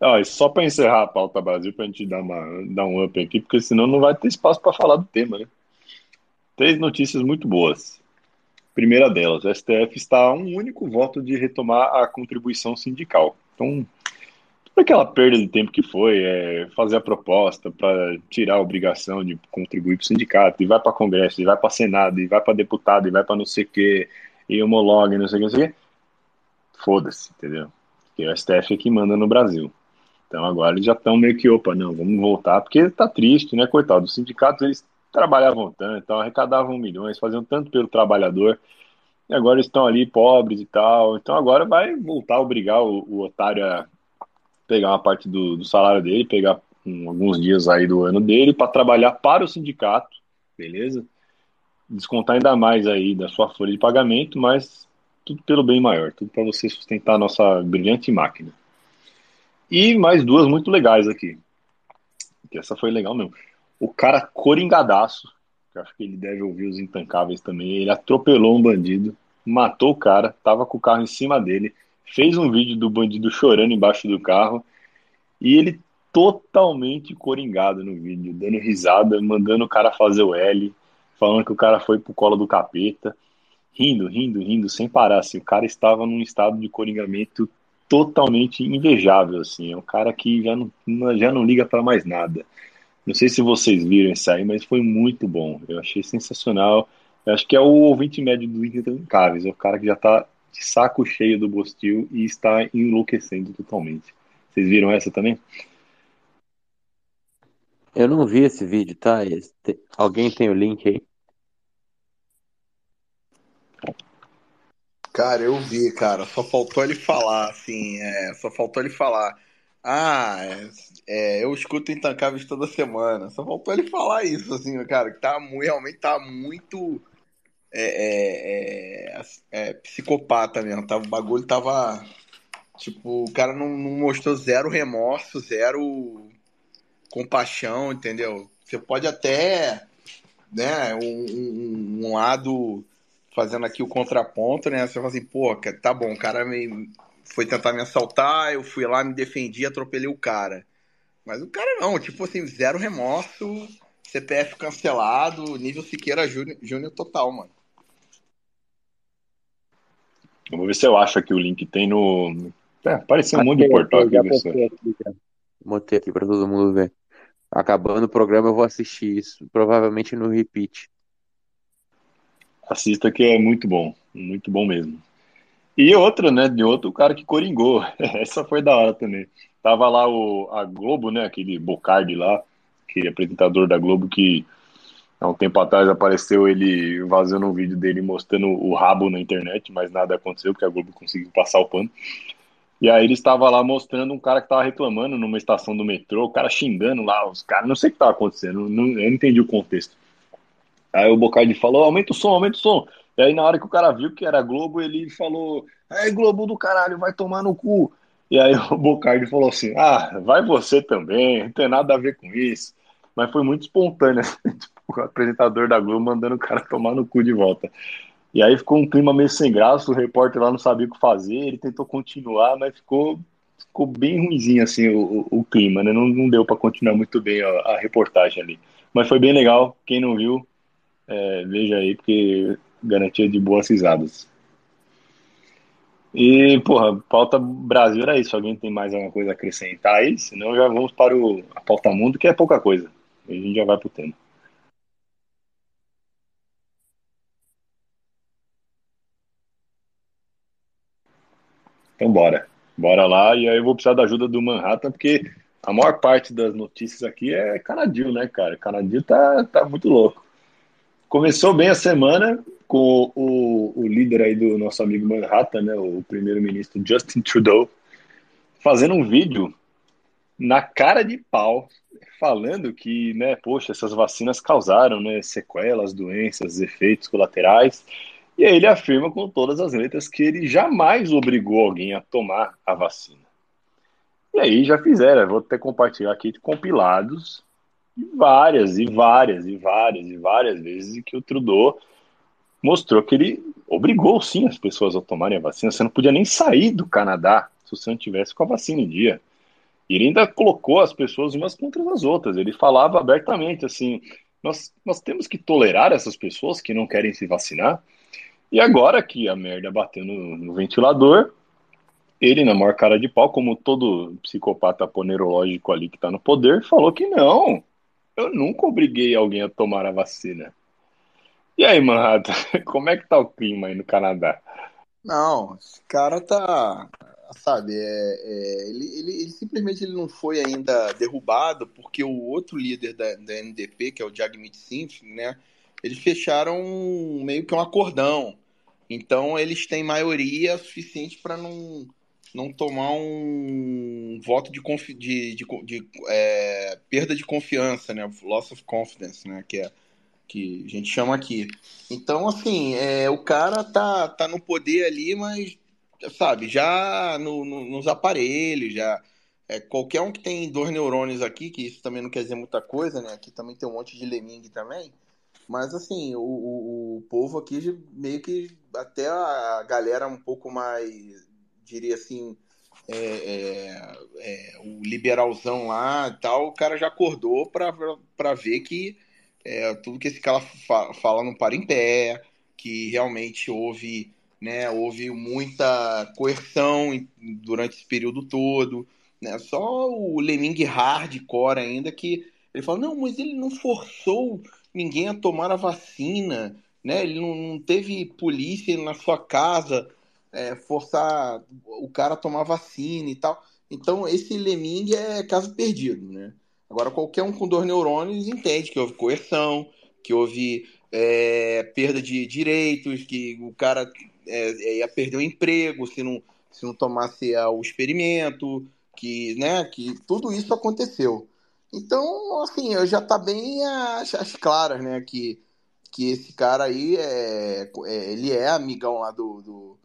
Ó, só para encerrar a pauta Brasil, para a gente dar, uma, dar um up aqui, porque senão não vai ter espaço para falar do tema, né? Três notícias muito boas. Primeira delas, o STF está a um único voto de retomar a contribuição sindical. Então, aquela perda de tempo que foi, é, fazer a proposta para tirar a obrigação de contribuir para o sindicato, e vai para Congresso, e vai para Senado, e vai para deputado, e vai para não sei o que, e homologa, e não sei o que, não sei o que. Foda-se, entendeu? Porque o STF é que manda no Brasil. Então agora eles já estão meio que, opa, não, vamos voltar, porque tá triste, né, coitado. Os sindicatos, eles trabalhavam tanto, então arrecadavam milhões, faziam tanto pelo trabalhador, e agora estão ali pobres e tal. Então agora vai voltar a obrigar o, o otário a pegar uma parte do, do salário dele, pegar um, alguns dias aí do ano dele para trabalhar para o sindicato, beleza? Descontar ainda mais aí da sua folha de pagamento, mas tudo pelo bem maior, tudo para você sustentar a nossa brilhante máquina. E mais duas muito legais aqui. Que essa foi legal mesmo. O cara coringadaço, que acho que ele deve ouvir os intancáveis também. Ele atropelou um bandido, matou o cara, tava com o carro em cima dele, fez um vídeo do bandido chorando embaixo do carro e ele totalmente coringado no vídeo, dando risada, mandando o cara fazer o L, falando que o cara foi pro colo do capeta, rindo, rindo, rindo, sem parar. Assim, o cara estava num estado de coringamento totalmente invejável, assim. É um cara que já não, já não liga para mais nada. Não sei se vocês viram isso aí, mas foi muito bom. Eu achei sensacional. Eu acho que é o ouvinte médio do Intancáveis, é o cara que já tá de saco cheio do Bostil e está enlouquecendo totalmente. Vocês viram essa também? Eu não vi esse vídeo, tá? Alguém tem o link aí? Cara, eu vi, cara. Só faltou ele falar, assim, é, só faltou ele falar. Ah, é, é, eu escuto Intancáveis toda semana. Só faltou ele falar isso, assim, cara, que tá realmente tá muito é, é, é, psicopata mesmo. Tá, o bagulho tava. Tipo, o cara não, não mostrou zero remorso, zero compaixão, entendeu? Você pode até, né, um, um, um lado fazendo aqui o contraponto, né? Você fala assim, pô, tá bom, o cara me, foi tentar me assaltar, eu fui lá, me defendi, atropelei o cara. Mas o cara não, tipo assim, zero remorso, CPF cancelado, nível Siqueira Júnior total, mano. Vamos ver se eu acho aqui o link. Tem no. É, apareceu um monte de portal aqui. Botei aqui pra todo mundo ver. Acabando o programa, eu vou assistir isso. Provavelmente no repeat. Assista que é muito bom. Muito bom mesmo. E outra, né, de outro cara que coringou. <laughs> Essa foi da hora também. Tava lá o, a Globo, né, aquele Bocardi lá, aquele apresentador da Globo que há um tempo atrás apareceu ele vazando um vídeo dele mostrando o rabo na internet, mas nada aconteceu porque a Globo conseguiu passar o pano. E aí ele estava lá mostrando um cara que estava reclamando numa estação do metrô, o cara xingando lá os caras, não sei o que estava acontecendo, não, eu não entendi o contexto. Aí o Bocardi falou, aumenta o som, aumenta o som. E aí, na hora que o cara viu que era Globo, ele falou: Aí, Globo do caralho, vai tomar no cu. E aí <laughs> o Bocardi falou assim: Ah, vai você também, não tem nada a ver com isso. Mas foi muito espontâneo, <laughs> tipo, o apresentador da Globo mandando o cara tomar no cu de volta. E aí ficou um clima meio sem graça, o repórter lá não sabia o que fazer, ele tentou continuar, mas ficou, ficou bem ruimzinho assim o, o, o clima, né? Não, não deu para continuar muito bem a, a, reportagem ali. Mas foi bem legal, quem não viu, é, veja aí, porque garantia de boas risadas. E, porra, pauta Brasil era isso. Alguém tem mais alguma coisa a acrescentar aí? Senão já vamos para o, a pauta mundo, que é pouca coisa. A gente já vai pro tema. Então bora. Bora lá. E aí eu vou precisar da ajuda do Manhattan, porque a maior parte das notícias aqui é Canadil, né, cara? Canadil tá, tá muito louco. Começou bem a semana com o, o líder aí do nosso amigo Manhattan, né, o primeiro-ministro Justin Trudeau, fazendo um vídeo na cara de pau, falando que, né, poxa, essas vacinas causaram, né, sequelas, doenças, efeitos colaterais. E aí ele afirma com todas as letras que ele jamais obrigou alguém a tomar a vacina. E aí já fizeram, vou até compartilhar aqui compilados várias e várias e várias e várias vezes que o Trudeau mostrou que ele obrigou sim as pessoas a tomarem a vacina. Você não podia nem sair do Canadá se você não tivesse com a vacina em dia. E ele ainda colocou as pessoas umas contra as outras. Ele falava abertamente assim: nós, nós temos que tolerar essas pessoas que não querem se vacinar. E agora que a merda bateu no, no ventilador, ele, na maior cara de pau, como todo psicopata ponerológico ali que está no poder, falou que não, eu nunca obriguei alguém a tomar a vacina. E aí, Manhattan, <laughs> como é que tá o clima aí no Canadá? Não, esse cara tá, sabe, é, é, ele, ele, ele, simplesmente ele não foi ainda derrubado porque o outro líder da, da NDP, que é o Jagmeet Singh, né, eles fecharam meio que um acordão. Então eles têm maioria suficiente para não não tomar um voto de, de, de, de é, perda de confiança, né? Loss of confidence, né? Que é que a gente chama aqui. Então, assim, é, o cara tá, tá no poder ali, mas, sabe, já no, no, nos aparelhos, já. É, qualquer um que tem dois neurônios aqui, que isso também não quer dizer muita coisa, né? Aqui também tem um monte de lemming também. Mas assim, o, o, o povo aqui meio que até a galera um pouco mais, diria assim, é, é, é, o liberalzão lá e tal, o cara já acordou para ver que é, tudo que esse cara fala não para em pé, que realmente houve, né, houve muita coerção durante esse período todo. Né? Só o Lemming hardcore ainda que ele fala, não, mas ele não forçou ninguém a tomar a vacina, né? Ele não, não teve polícia na sua casa é, forçar o cara a tomar vacina e tal. Então, esse Lemming é caso perdido, né? Agora, qualquer um com dois neurônios entende que houve coerção, que houve é, perda de direitos, que o cara é, ia perder o emprego se não, se não tomasse o experimento, que, né, que tudo isso aconteceu. Então, assim, já tá bem as, as claras, né, que, que esse cara aí é, é ele é amigão lá do, do,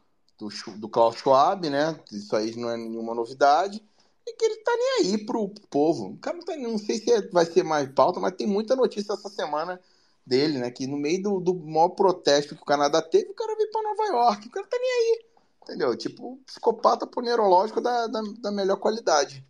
do, do Klaus Schwab, né, isso aí não é nenhuma novidade, e que ele tá nem aí pro povo. O cara não, tá, não sei se é, vai ser mais pauta, mas tem muita notícia essa semana dele, né, que no meio do, do maior protesto que o Canadá teve, o cara veio pra Nova York, o cara tá nem aí, entendeu? Tipo, psicopata pro neurológico da, da, da melhor qualidade.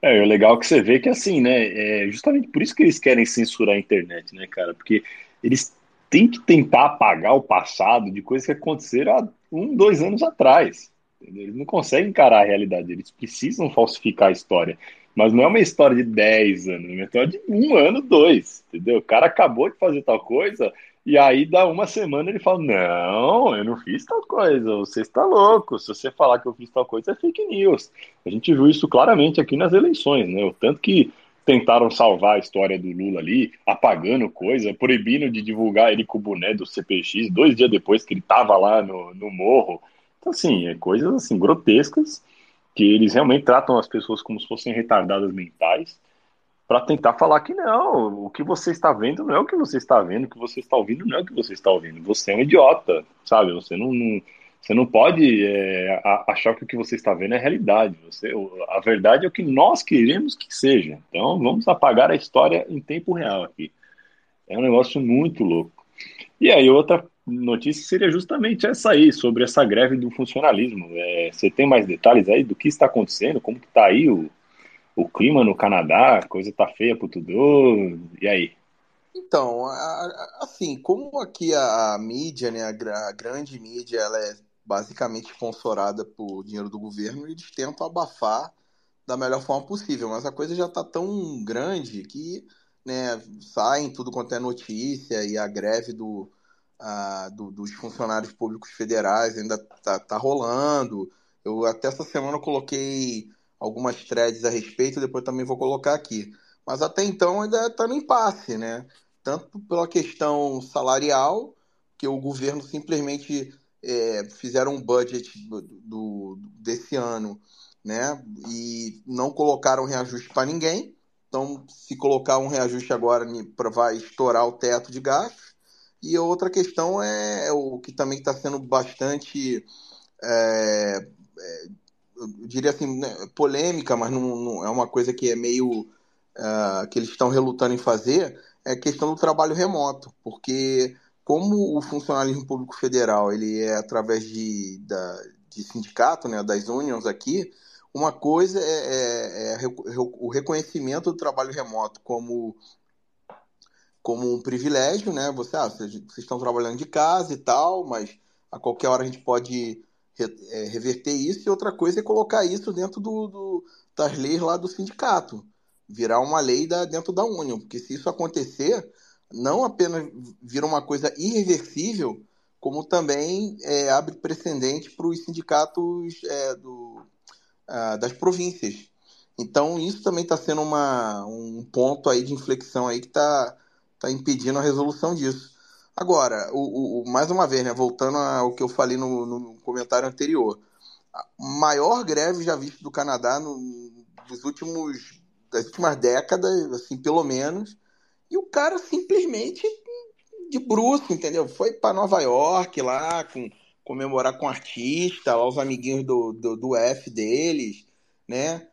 É, o legal é que você vê que assim, né? É justamente por isso que eles querem censurar a internet, né, cara? Porque eles têm que tentar apagar o passado de coisas que aconteceram há um, dois anos atrás. Entendeu? Eles não conseguem encarar a realidade, eles precisam falsificar a história. Mas não é uma história de 10 anos, é uma história de um ano, dois, entendeu? O cara acabou de fazer tal coisa, e aí, dá uma semana, ele fala: Não, eu não fiz tal coisa, você está louco. Se você falar que eu fiz tal coisa, é fake news. A gente viu isso claramente aqui nas eleições, né? O tanto que tentaram salvar a história do Lula ali, apagando coisa, proibindo de divulgar ele com o boné do CPX dois dias depois que ele estava lá no, no morro. Então, assim, é coisas assim, grotescas, que eles realmente tratam as pessoas como se fossem retardadas mentais para tentar falar que não, o que você está vendo não é o que você está vendo, o que você está ouvindo não é o que você está ouvindo. Você é um idiota, sabe? Você não, não você não pode é, achar que o que você está vendo é realidade. Você, a verdade é o que nós queremos que seja. Então vamos apagar a história em tempo real aqui. É um negócio muito louco. E aí outra notícia seria justamente essa aí, sobre essa greve do funcionalismo. É, você tem mais detalhes aí do que está acontecendo? Como está aí o, o clima no Canadá, a coisa tá feia pro Tudor, e aí? Então, assim, como aqui a, mídia, né, a, grande mídia, ela é basicamente sponsorada por dinheiro do governo, eles tentam abafar da melhor forma possível, mas a coisa já tá tão grande que, né, sai tudo quanto é notícia e a greve do, do, dos funcionários públicos federais ainda tá, tá rolando. Eu até essa semana coloquei algumas threads a respeito, depois também vou colocar aqui. Mas até então ainda está no impasse, né? Tanto pela questão salarial, que o governo simplesmente é, fizeram um budget do, do, desse ano, né? E não colocaram reajuste para ninguém. Então, se colocar um reajuste agora, vai estourar o teto de gastos. E outra questão é, é o que também está sendo bastante é, é, eu diria assim, né, polêmica, mas não, não, é uma coisa que é meio uh, que eles estão relutando em fazer, é a questão do trabalho remoto, porque como o funcionalismo público federal ele é através de, da, de sindicato, né, das unions aqui, uma coisa é, é, é, o reconhecimento do trabalho remoto como como um privilégio, né? Você, ah, vocês, vocês estão trabalhando de casa e tal, mas a qualquer hora a gente pode é, reverter isso, e outra coisa é colocar isso dentro do, do, das leis lá do sindicato, virar uma lei da, dentro da União, porque se isso acontecer, não apenas vira uma coisa irreversível, como também é, abre precedente para os sindicatos é, do, das províncias. Então isso também está sendo uma, um ponto aí de inflexão aí que está tá impedindo a resolução disso. Agora, o, o, mais uma vez, né, voltando ao que eu falei no, no comentário anterior, a maior greve já vista do Canadá no, últimos, das últimas décadas, assim, pelo menos, e o cara simplesmente de bruxo, entendeu? Foi para Nova York lá, com, comemorar com o artista, lá os amiguinhos do, do, do F deles, né?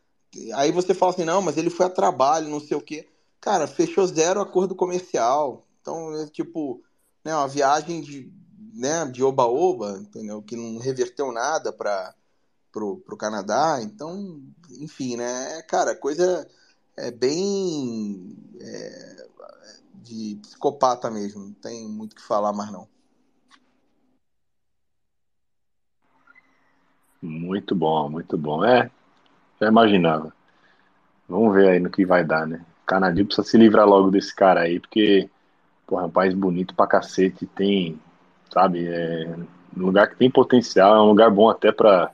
Aí você fala assim, não, mas ele foi a trabalho, não sei o quê. cara, fechou zero acordo comercial. Então, é tipo, né, uma viagem de, né, de oba-oba, entendeu? Que não reverteu nada para pro, pro Canadá. Então, enfim, né? Cara, coisa é bem é, de psicopata mesmo. Não tem muito o que falar mais não. Muito bom, muito bom. É, já imaginava. Vamos ver aí no que vai dar, né? O Canadinho precisa se livrar logo desse cara aí, porque, porra, é um país bonito pra cacete, tem, sabe, é um lugar que tem potencial, é um lugar bom até pra,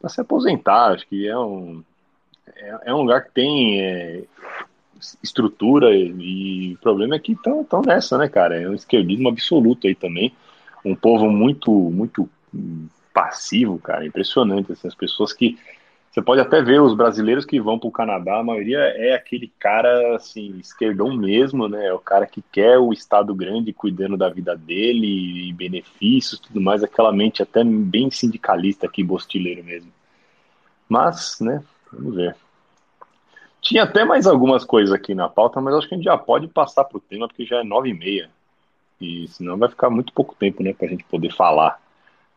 pra se aposentar, acho que é um, é, é um lugar que tem é, estrutura e, o problema é que estão nessa, né, cara? É um esquerdismo absoluto aí também, um povo muito, muito passivo, cara, impressionante, assim, as pessoas que você pode até ver os brasileiros que vão para o Canadá, a maioria é aquele cara assim, esquerdão mesmo, né? É o cara que quer o Estado grande cuidando da vida dele e benefícios, tudo mais, aquela mente até bem sindicalista aqui, bostileiro mesmo. Mas, né, vamos ver. Tinha até mais algumas coisas aqui na pauta, mas acho que a gente já pode passar para o tema, porque já é nove e meia. E senão vai ficar muito pouco tempo, né, para a gente poder falar.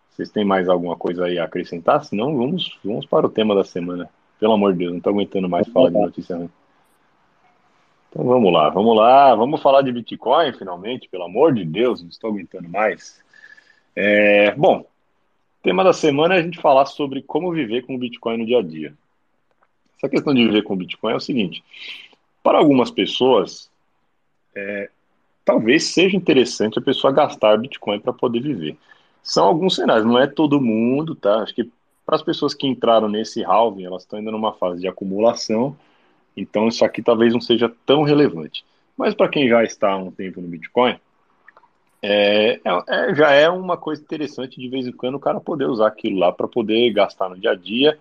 Vocês têm mais alguma coisa aí a acrescentar? Senão vamos, vamos para o tema da semana. Pelo amor de Deus, não estou aguentando mais falar de notícia ruim. Então vamos lá, vamos lá, vamos falar de Bitcoin finalmente, pelo amor de Deus, não estou aguentando mais. É, bom, tema da semana é a gente falar sobre como viver com o Bitcoin no dia a dia. Essa questão de viver com Bitcoin é o seguinte: para algumas pessoas, é, talvez seja interessante a pessoa gastar Bitcoin para poder viver. São alguns cenários, não é todo mundo, tá? Acho que para as pessoas que entraram nesse halving, elas estão ainda numa fase de acumulação, então isso aqui talvez não seja tão relevante. Mas para quem já está há um tempo no Bitcoin, é, é, é, já é uma coisa interessante de vez em quando o cara poder usar aquilo lá para poder gastar no dia a dia.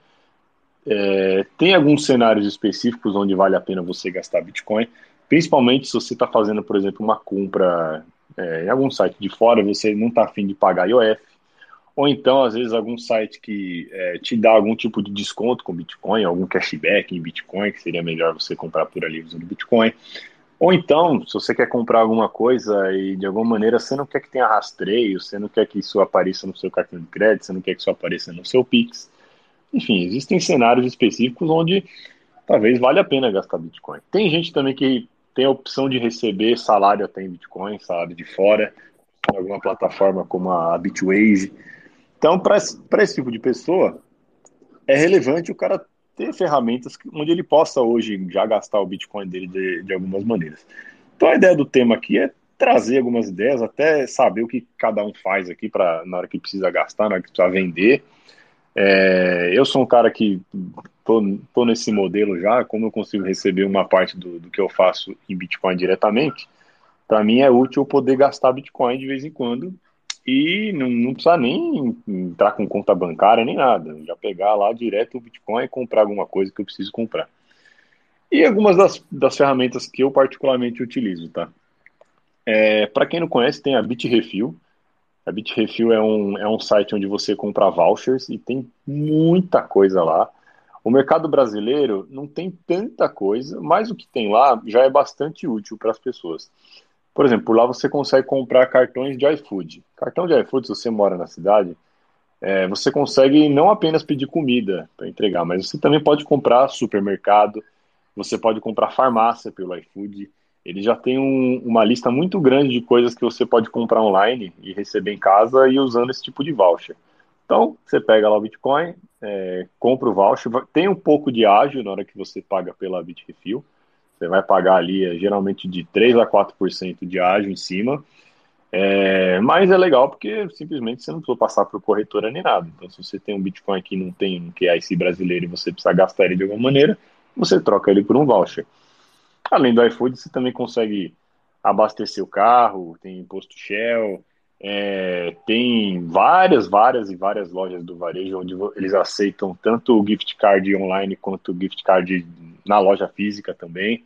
É, tem alguns cenários específicos onde vale a pena você gastar Bitcoin, principalmente se você está fazendo, por exemplo, uma compra é, em algum site de fora, você não está afim de pagar IOF, ou então, às vezes, algum site que é, te dá algum tipo de desconto com Bitcoin, algum cashback em Bitcoin, que seria melhor você comprar por ali usando Bitcoin. Ou então, se você quer comprar alguma coisa e de alguma maneira você não quer que tenha rastreio, você não quer que isso apareça no seu cartão de crédito, você não quer que isso apareça no seu Pix. Enfim, existem cenários específicos onde talvez valha a pena gastar Bitcoin. Tem gente também que tem a opção de receber salário até em Bitcoin, salário de fora, em alguma plataforma como a Bitwage. Então, para esse tipo de pessoa, é relevante o cara ter ferramentas onde ele possa hoje já gastar o Bitcoin dele de, de algumas maneiras. Então, a ideia do tema aqui é trazer algumas ideias, até saber o que cada um faz aqui para na hora que precisa gastar, na hora que precisa vender. É, eu sou um cara que tô, tô nesse modelo já, como eu consigo receber uma parte do, do que eu faço em Bitcoin diretamente, para mim é útil poder gastar Bitcoin de vez em quando e não, não precisa nem entrar com conta bancária nem nada, já pegar lá direto o Bitcoin e comprar alguma coisa que eu preciso comprar. E algumas das, das ferramentas que eu particularmente utilizo, tá? É, para quem não conhece, tem a Bitrefill. A Bitrefill é um, é um site onde você compra vouchers e tem muita coisa lá. O mercado brasileiro não tem tanta coisa, mas o que tem lá já é bastante útil para as pessoas. Por exemplo, por lá você consegue comprar cartões de iFood. Cartão de iFood, se você mora na cidade, é, você consegue não apenas pedir comida para entregar, mas você também pode comprar supermercado, você pode comprar farmácia pelo iFood. Ele já tem um, uma lista muito grande de coisas que você pode comprar online e receber em casa e usando esse tipo de voucher. Então, você pega lá o Bitcoin, é, compra o voucher, tem um pouco de ágio na hora que você paga pela Bitrefill. Você vai pagar ali é, geralmente de 3 a 4% de ágio em cima. É, mas é legal porque simplesmente você não precisa passar por corretora nem nada. Então, se você tem um Bitcoin que não tem um QIC brasileiro e você precisa gastar ele de alguma maneira, você troca ele por um voucher. Além do iFood, você também consegue abastecer o carro, tem imposto Shell, é, tem várias, várias e várias lojas do varejo onde eles aceitam tanto o gift card online quanto o gift card na loja física também.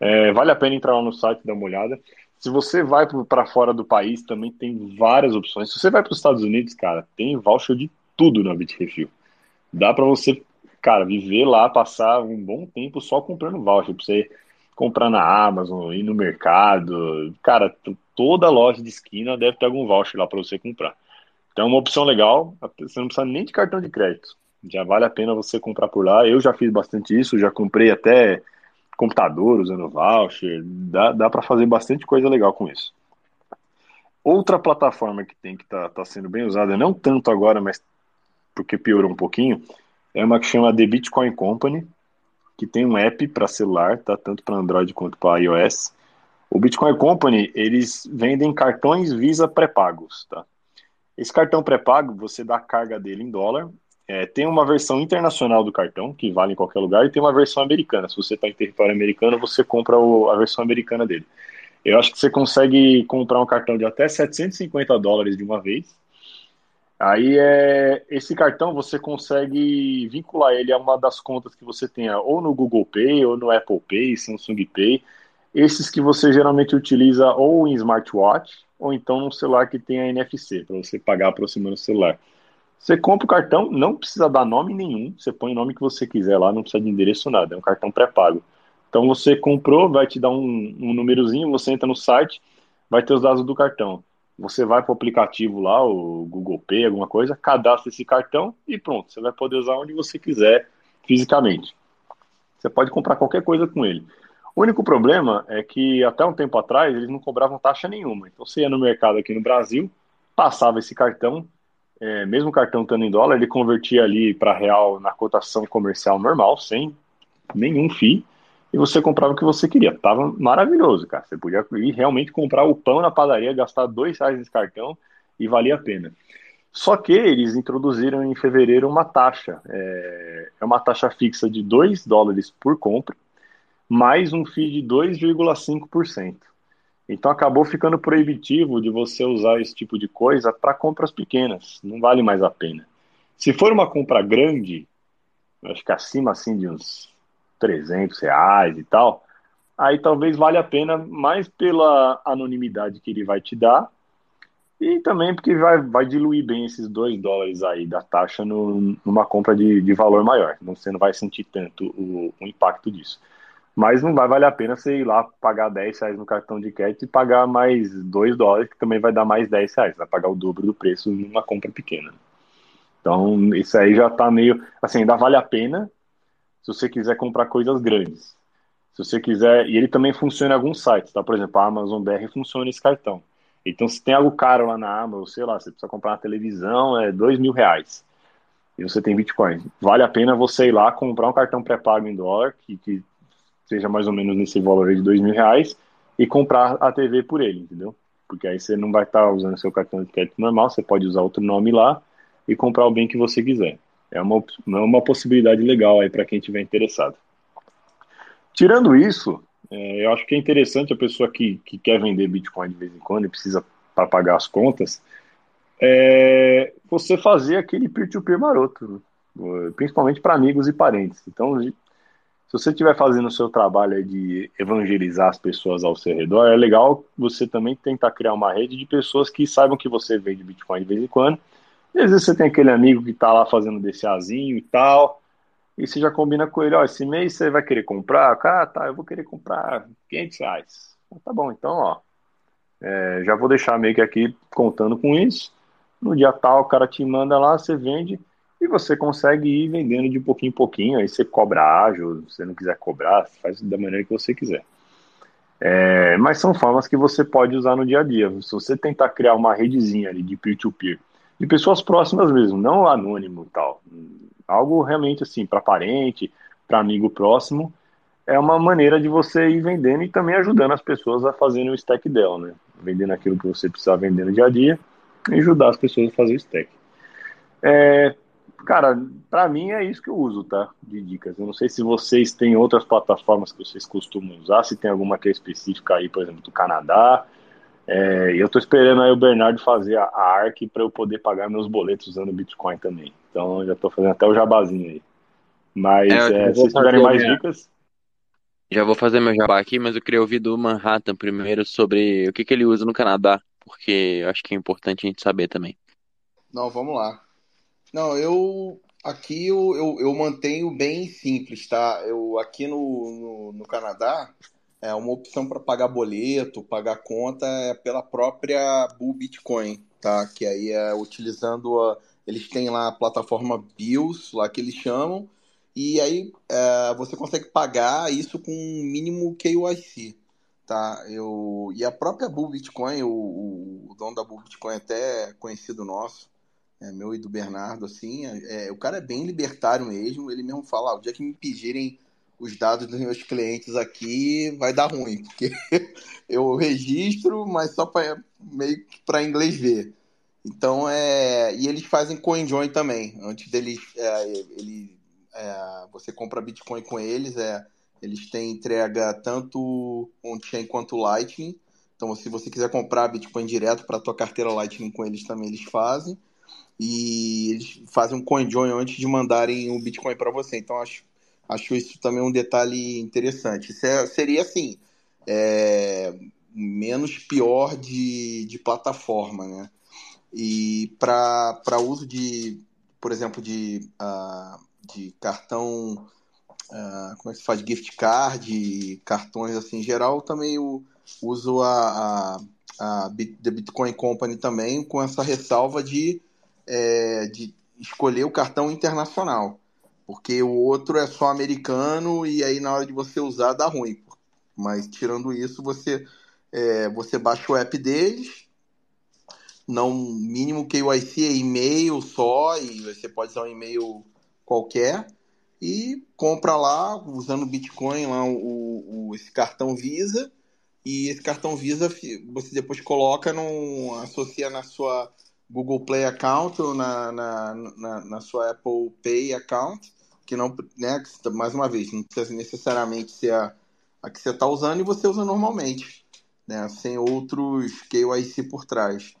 É, vale a pena entrar lá no site e dar uma olhada. Se você vai para fora do país, também tem várias opções. Se você vai para os Estados Unidos, cara, tem voucher de tudo na Bitrefill. Dá para você, cara, viver lá, passar um bom tempo só comprando voucher. Pra você comprar na Amazon, ir no mercado. Cara, toda loja de esquina deve ter algum voucher lá para você comprar. Então é uma opção legal, você não precisa nem de cartão de crédito. Já vale a pena você comprar por lá. Eu já fiz bastante isso, já comprei até computador usando voucher. Dá, dá para fazer bastante coisa legal com isso. Outra plataforma que tem que tá, tá sendo bem usada, não tanto agora, mas porque piorou um pouquinho, é uma que chama The Bitcoin Company, que tem um app para celular, tá? Tanto para Android quanto para iOS. O Bitcoin Company, eles vendem cartões Visa pré-pagos, tá? Esse cartão pré-pago, você dá a carga dele em dólar. É, tem uma versão internacional do cartão, que vale em qualquer lugar, e tem uma versão americana. Se você está em território americano, você compra o, a versão americana dele. Eu acho que você consegue comprar um cartão de até 750 dólares de uma vez. Aí é esse cartão você consegue vincular ele a uma das contas que você tenha ou no Google Pay ou no Apple Pay, Samsung Pay, esses que você geralmente utiliza ou em smartwatch ou então num celular que tenha NFC para você pagar aproximando o celular. Você compra o cartão, não precisa dar nome nenhum, você põe o nome que você quiser lá, não precisa de endereço nada, é um cartão pré-pago. Então você comprou, vai te dar um, um númerozinho, você entra no site, vai ter os dados do cartão. Você vai para o aplicativo lá, o Google Pay, alguma coisa, cadastra esse cartão e pronto, você vai poder usar onde você quiser fisicamente. Você pode comprar qualquer coisa com ele. O único problema é que até um tempo atrás eles não cobravam taxa nenhuma. Então você ia no mercado aqui no Brasil, passava esse cartão, é, mesmo o cartão estando em dólar, ele convertia ali para real na cotação comercial normal, sem nenhum FII e você comprava o que você queria. Tava maravilhoso, cara. Você podia ir realmente comprar o pão na padaria, gastar dois reais nesse cartão e valia a pena. Só que eles introduziram em fevereiro uma taxa. É, é uma taxa fixa de 2 dólares por compra, mais um FII de 2,5%. Então acabou ficando proibitivo de você usar esse tipo de coisa para compras pequenas. Não vale mais a pena. Se for uma compra grande, acho que acima assim de uns 300 reais e tal, aí talvez valha a pena mais pela anonimidade que ele vai te dar e também porque vai, vai diluir bem esses 2 dólares aí da taxa no, numa compra de, de valor maior. Não, você não vai sentir tanto o, o, impacto disso. Mas não vai valer a pena você ir lá pagar 10 reais no cartão de crédito e pagar mais 2 dólares, que também vai dar mais 10 reais. Vai pagar o dobro do preço numa compra pequena. Então, isso aí já tá meio. Assim, ainda vale a pena, se você quiser comprar coisas grandes. Se você quiser, e ele também funciona em alguns sites, tá? Por exemplo, a Amazon BR funciona esse cartão. Então, se tem algo caro lá na Amazon, sei lá, você precisa comprar uma televisão, é dois mil reais. E você tem Bitcoin. Vale a pena você ir lá comprar um cartão pré-pago em dólar, que, que seja mais ou menos nesse valor de dois mil reais, e comprar a TV por ele, entendeu? Porque aí você não vai estar usando seu cartão de crédito normal, você pode usar outro nome lá e comprar o bem que você quiser. É uma, é uma possibilidade legal aí para quem tiver interessado. Tirando isso, é, eu acho que é interessante a pessoa que, que quer vender Bitcoin de vez em quando e precisa para pagar as contas, é, você fazer aquele peer-to-peer maroto, né? principalmente para amigos e parentes. Então, se você estiver fazendo o seu trabalho de evangelizar as pessoas ao seu redor, é legal você também tentar criar uma rede de pessoas que saibam que você vende Bitcoin de vez em quando e às vezes você tem aquele amigo que tá lá fazendo DCAzinho e tal, e você já combina com ele, ó, esse mês você vai querer comprar? Cara, tá, eu vou querer comprar 500 reais. Tá bom, então, ó, é, já vou deixar meio que aqui contando com isso. No dia tal, o cara te manda lá, você vende e você consegue ir vendendo de pouquinho em pouquinho. Aí você cobra ágil, se você não quiser cobrar, faz da maneira que você quiser. É, mas são formas que você pode usar no dia a dia. Se você tentar criar uma redezinha ali de peer-to-peer -peer, de pessoas próximas mesmo, não anônimo e tal. Algo realmente assim, para parente, para amigo próximo, é uma maneira de você ir vendendo e também ajudando as pessoas a fazerem o stack dela, né? Vendendo aquilo que você precisa vender no dia a dia e ajudar as pessoas a fazer o stack. É, cara, para mim é isso que eu uso, tá? De dicas. Eu não sei se vocês têm outras plataformas que vocês costumam usar, se tem alguma que é específica aí, por exemplo, do Canadá, é, eu estou esperando aí o Bernardo fazer a, a ARC para eu poder pagar meus boletos usando Bitcoin também. Então já estou fazendo até o jabazinho aí. Mas é, é, se tiverem mais minha... dicas. Já vou fazer meu jabá aqui, mas eu queria ouvir do Manhattan primeiro sobre o que, que ele usa no Canadá, porque eu acho que é importante a gente saber também. Não, vamos lá. Não, eu aqui eu, eu, eu mantenho bem simples, tá? Eu aqui no, no, no Canadá é uma opção para pagar boleto, pagar conta é pela própria Bull Bitcoin, tá? Que aí é utilizando a, eles têm lá a plataforma Bills, lá que eles chamam, e aí é, você consegue pagar isso com mínimo KYC, tá? Eu e a própria Bull Bitcoin, o, o, o dono da Bull Bitcoin é até conhecido nosso, é meu e do Bernardo, assim, é, o cara é bem libertário mesmo, ele mesmo fala, ah, o dia que me pedirem os dados dos meus clientes aqui vai dar ruim, porque <laughs> eu registro, mas só para meio que para inglês ver. Então é e eles fazem CoinJoin também. Antes deles, é, ele, é, você compra Bitcoin com eles, é, eles têm entrega tanto on-chain quanto Lightning. Então se você quiser comprar Bitcoin direto para tua carteira Lightning com eles também eles fazem. E eles fazem um CoinJoin antes de mandarem o Bitcoin para você. Então acho Acho isso também um detalhe interessante. É, seria assim, é, menos pior de, de plataforma, né? E para uso de, por exemplo, de, uh, de cartão, uh, como é que se faz? Gift card, cartões assim em geral, também eu uso a, a, a The Bitcoin Company também, com essa ressalva de, é, de escolher o cartão internacional porque o outro é só americano e aí na hora de você usar dá ruim. Mas tirando isso, você é, você baixa o app deles, não mínimo KYC é e-mail só e você pode usar um e-mail qualquer. E compra lá usando Bitcoin lá o, o, esse cartão Visa. E esse cartão Visa você depois coloca no associa na sua Google Play account ou na, na, na, na sua Apple Pay account que não, né, mais uma vez, não precisa necessariamente ser a, a que você está usando e você usa normalmente, né, sem outros KYC por trás.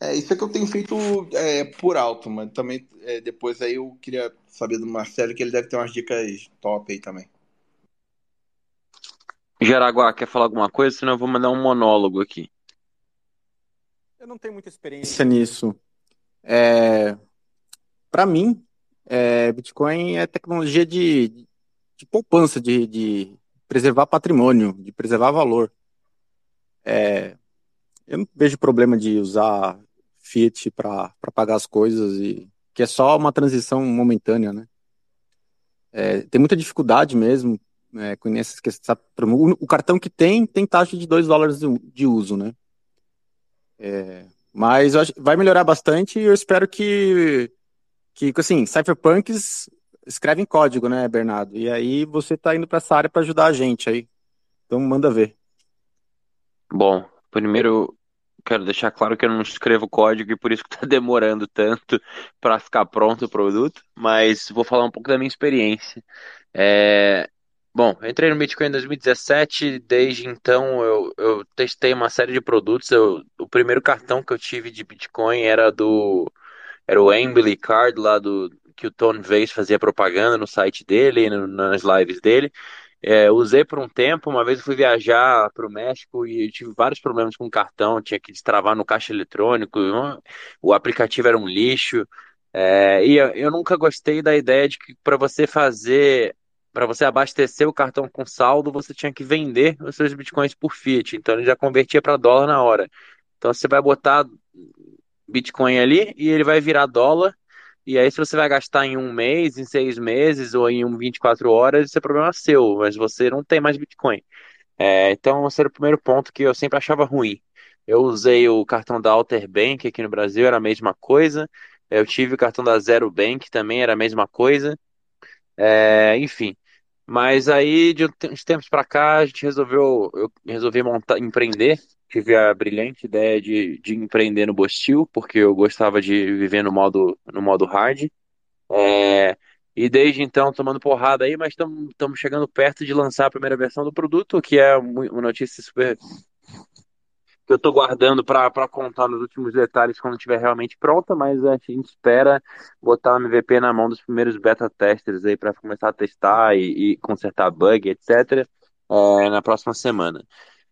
É, isso é que eu tenho feito é, por alto, mas também é, depois aí eu queria saber do Marcelo que ele deve ter umas dicas top aí também. Jaraguá, quer falar alguma coisa? Senão eu vou mandar um monólogo aqui. Eu não tenho muita experiência nisso. É, para mim, é, Bitcoin é tecnologia de, de poupança, de, de, preservar patrimônio, de preservar valor. É, eu não vejo problema de usar Fiat para pagar as coisas, e que é só uma transição momentânea, né? É, tem muita dificuldade mesmo é, com essas questões. O, cartão que tem, tem taxa de 2 dólares de, uso, né? É, mas vai melhorar bastante e eu espero que que, assim, cypherpunks escrevem código, né, Bernardo? E aí você tá indo para essa área para ajudar a gente aí. Então manda ver. Bom, primeiro quero deixar claro que eu não escrevo código e por isso que está <laughs> demorando tanto para ficar pronto o produto, mas vou falar um pouco da minha experiência. É... Bom, entrei no Bitcoin em 2017, desde então eu, eu testei uma série de produtos. Eu, o primeiro cartão que eu tive de Bitcoin era do era o Embley Card lá do que o Tony Vase fazia propaganda no site dele, no, nas lives dele. É, usei por um tempo, uma vez eu fui viajar para o México e tive vários problemas com o cartão, tinha que destravar no caixa eletrônico, o aplicativo era um lixo. É, e eu, eu nunca gostei da ideia de que para você fazer, para você abastecer o cartão com saldo, você tinha que vender os seus bitcoins por Fiat, então ele já convertia para dólar na hora. Então você vai botar Bitcoin ali e ele vai virar dólar. E aí, se você vai gastar em um mês, em seis meses ou em um 24 horas, isso é problema seu, mas você não tem mais Bitcoin. É, então, esse era o primeiro ponto que eu sempre achava ruim. Eu usei o cartão da Alter Bank aqui no Brasil, era a mesma coisa. Eu tive o cartão da Zero Bank, também era a mesma coisa. É, enfim. Mas aí, de uns tempos para cá, a gente resolveu, eu resolvi montar, empreender tive a brilhante ideia de, de empreender no Bostil, porque eu gostava de viver no modo, no modo hard. É, e desde então tomando porrada aí, mas estamos chegando perto de lançar a primeira versão do produto, que é uma notícia super que eu estou guardando para contar nos últimos detalhes quando estiver realmente pronta, mas a gente espera botar o MVP na mão dos primeiros beta testers aí para começar a testar e, e consertar bug, etc. É, na próxima semana.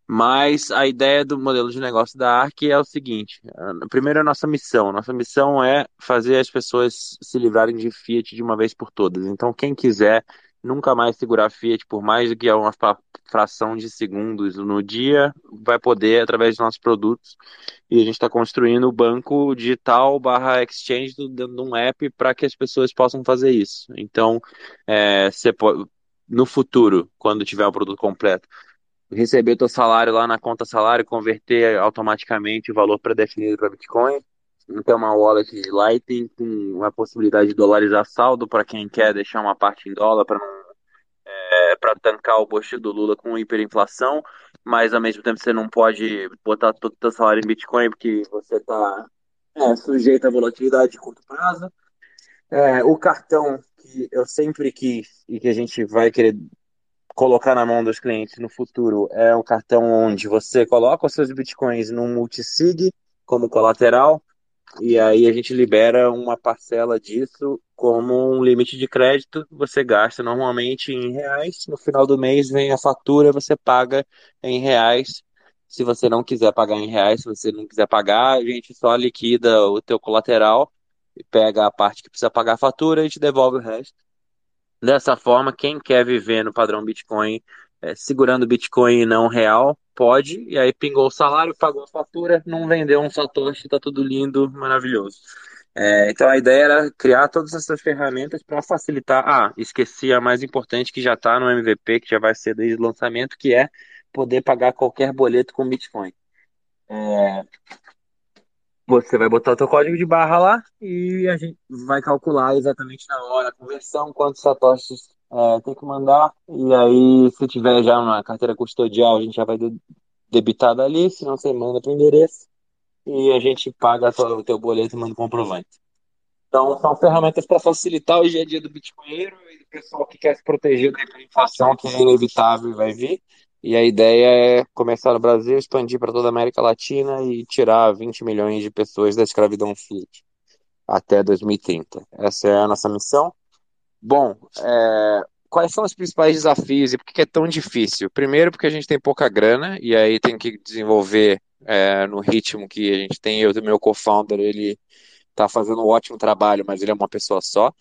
Mas a ideia do modelo de negócio da ARC é o seguinte: primeiro, a nossa missão. Nossa missão é fazer as pessoas se livrarem de Fiat de uma vez por todas. Então, quem quiser nunca mais segurar Fiat por mais do que uma fração de segundos no dia, vai poder através dos nossos produtos. E a gente está construindo o banco digital barra exchange dentro de um app para que as pessoas possam fazer isso. Então, é, você pode, no futuro, quando tiver o produto completo, receber teu salário lá na conta salário, converter automaticamente o valor pré-definido para Bitcoin então, uma wallet de Lightning com a possibilidade de dolarizar saldo para quem quer deixar uma parte em dólar para é, para tancar o bolso do Lula com hiperinflação, mas ao mesmo tempo você não pode botar todo o seu salário em Bitcoin porque você está é, sujeito à volatilidade de curto prazo. É, o cartão que eu sempre quis e que a gente vai querer colocar na mão dos clientes no futuro é um cartão onde você coloca os seus bitcoins num multisig como colateral e aí a gente libera uma parcela disso como um limite de crédito. Você gasta normalmente em reais, no final do mês vem a fatura, você paga em reais. Se você não quiser pagar em reais, se você não quiser pagar, a gente só liquida o teu colateral e pega a parte que precisa pagar a fatura e te devolve o resto. Dessa forma, quem quer viver no padrão Bitcoin, é, segurando Bitcoin não real, pode, e aí pingou o salário, pagou a fatura, não vendeu um satoshi, tá tudo lindo, maravilhoso. É, então a ideia era criar todas essas ferramentas para facilitar. Ah, esqueci a mais importante que já está no MVP, que já vai ser desde o lançamento, que é poder pagar qualquer boleto com Bitcoin. É, você vai botar o seu código de barra lá e a gente vai calcular exatamente na hora a conversão, quantos satoshis é, tem que mandar. E aí, se tiver já uma carteira custodial, a gente já vai debitar dali, senão você manda para o endereço e a gente paga o teu boleto e manda o comprovante. Então, são ferramentas para facilitar o dia a dia do bitcoinheiro e do pessoal que quer se proteger da inflação, que é inevitável e vai vir. E a ideia é começar no Brasil, expandir para toda a América Latina e tirar 20 milhões de pessoas da escravidão fiat até 2030. Essa é a nossa missão. Bom, é, quais são os principais desafios e por que é tão difícil? Primeiro, porque a gente tem pouca grana e aí tem que desenvolver é, no ritmo que a gente tem. Eu meu co-founder, ele está fazendo um ótimo trabalho, mas ele é uma pessoa só.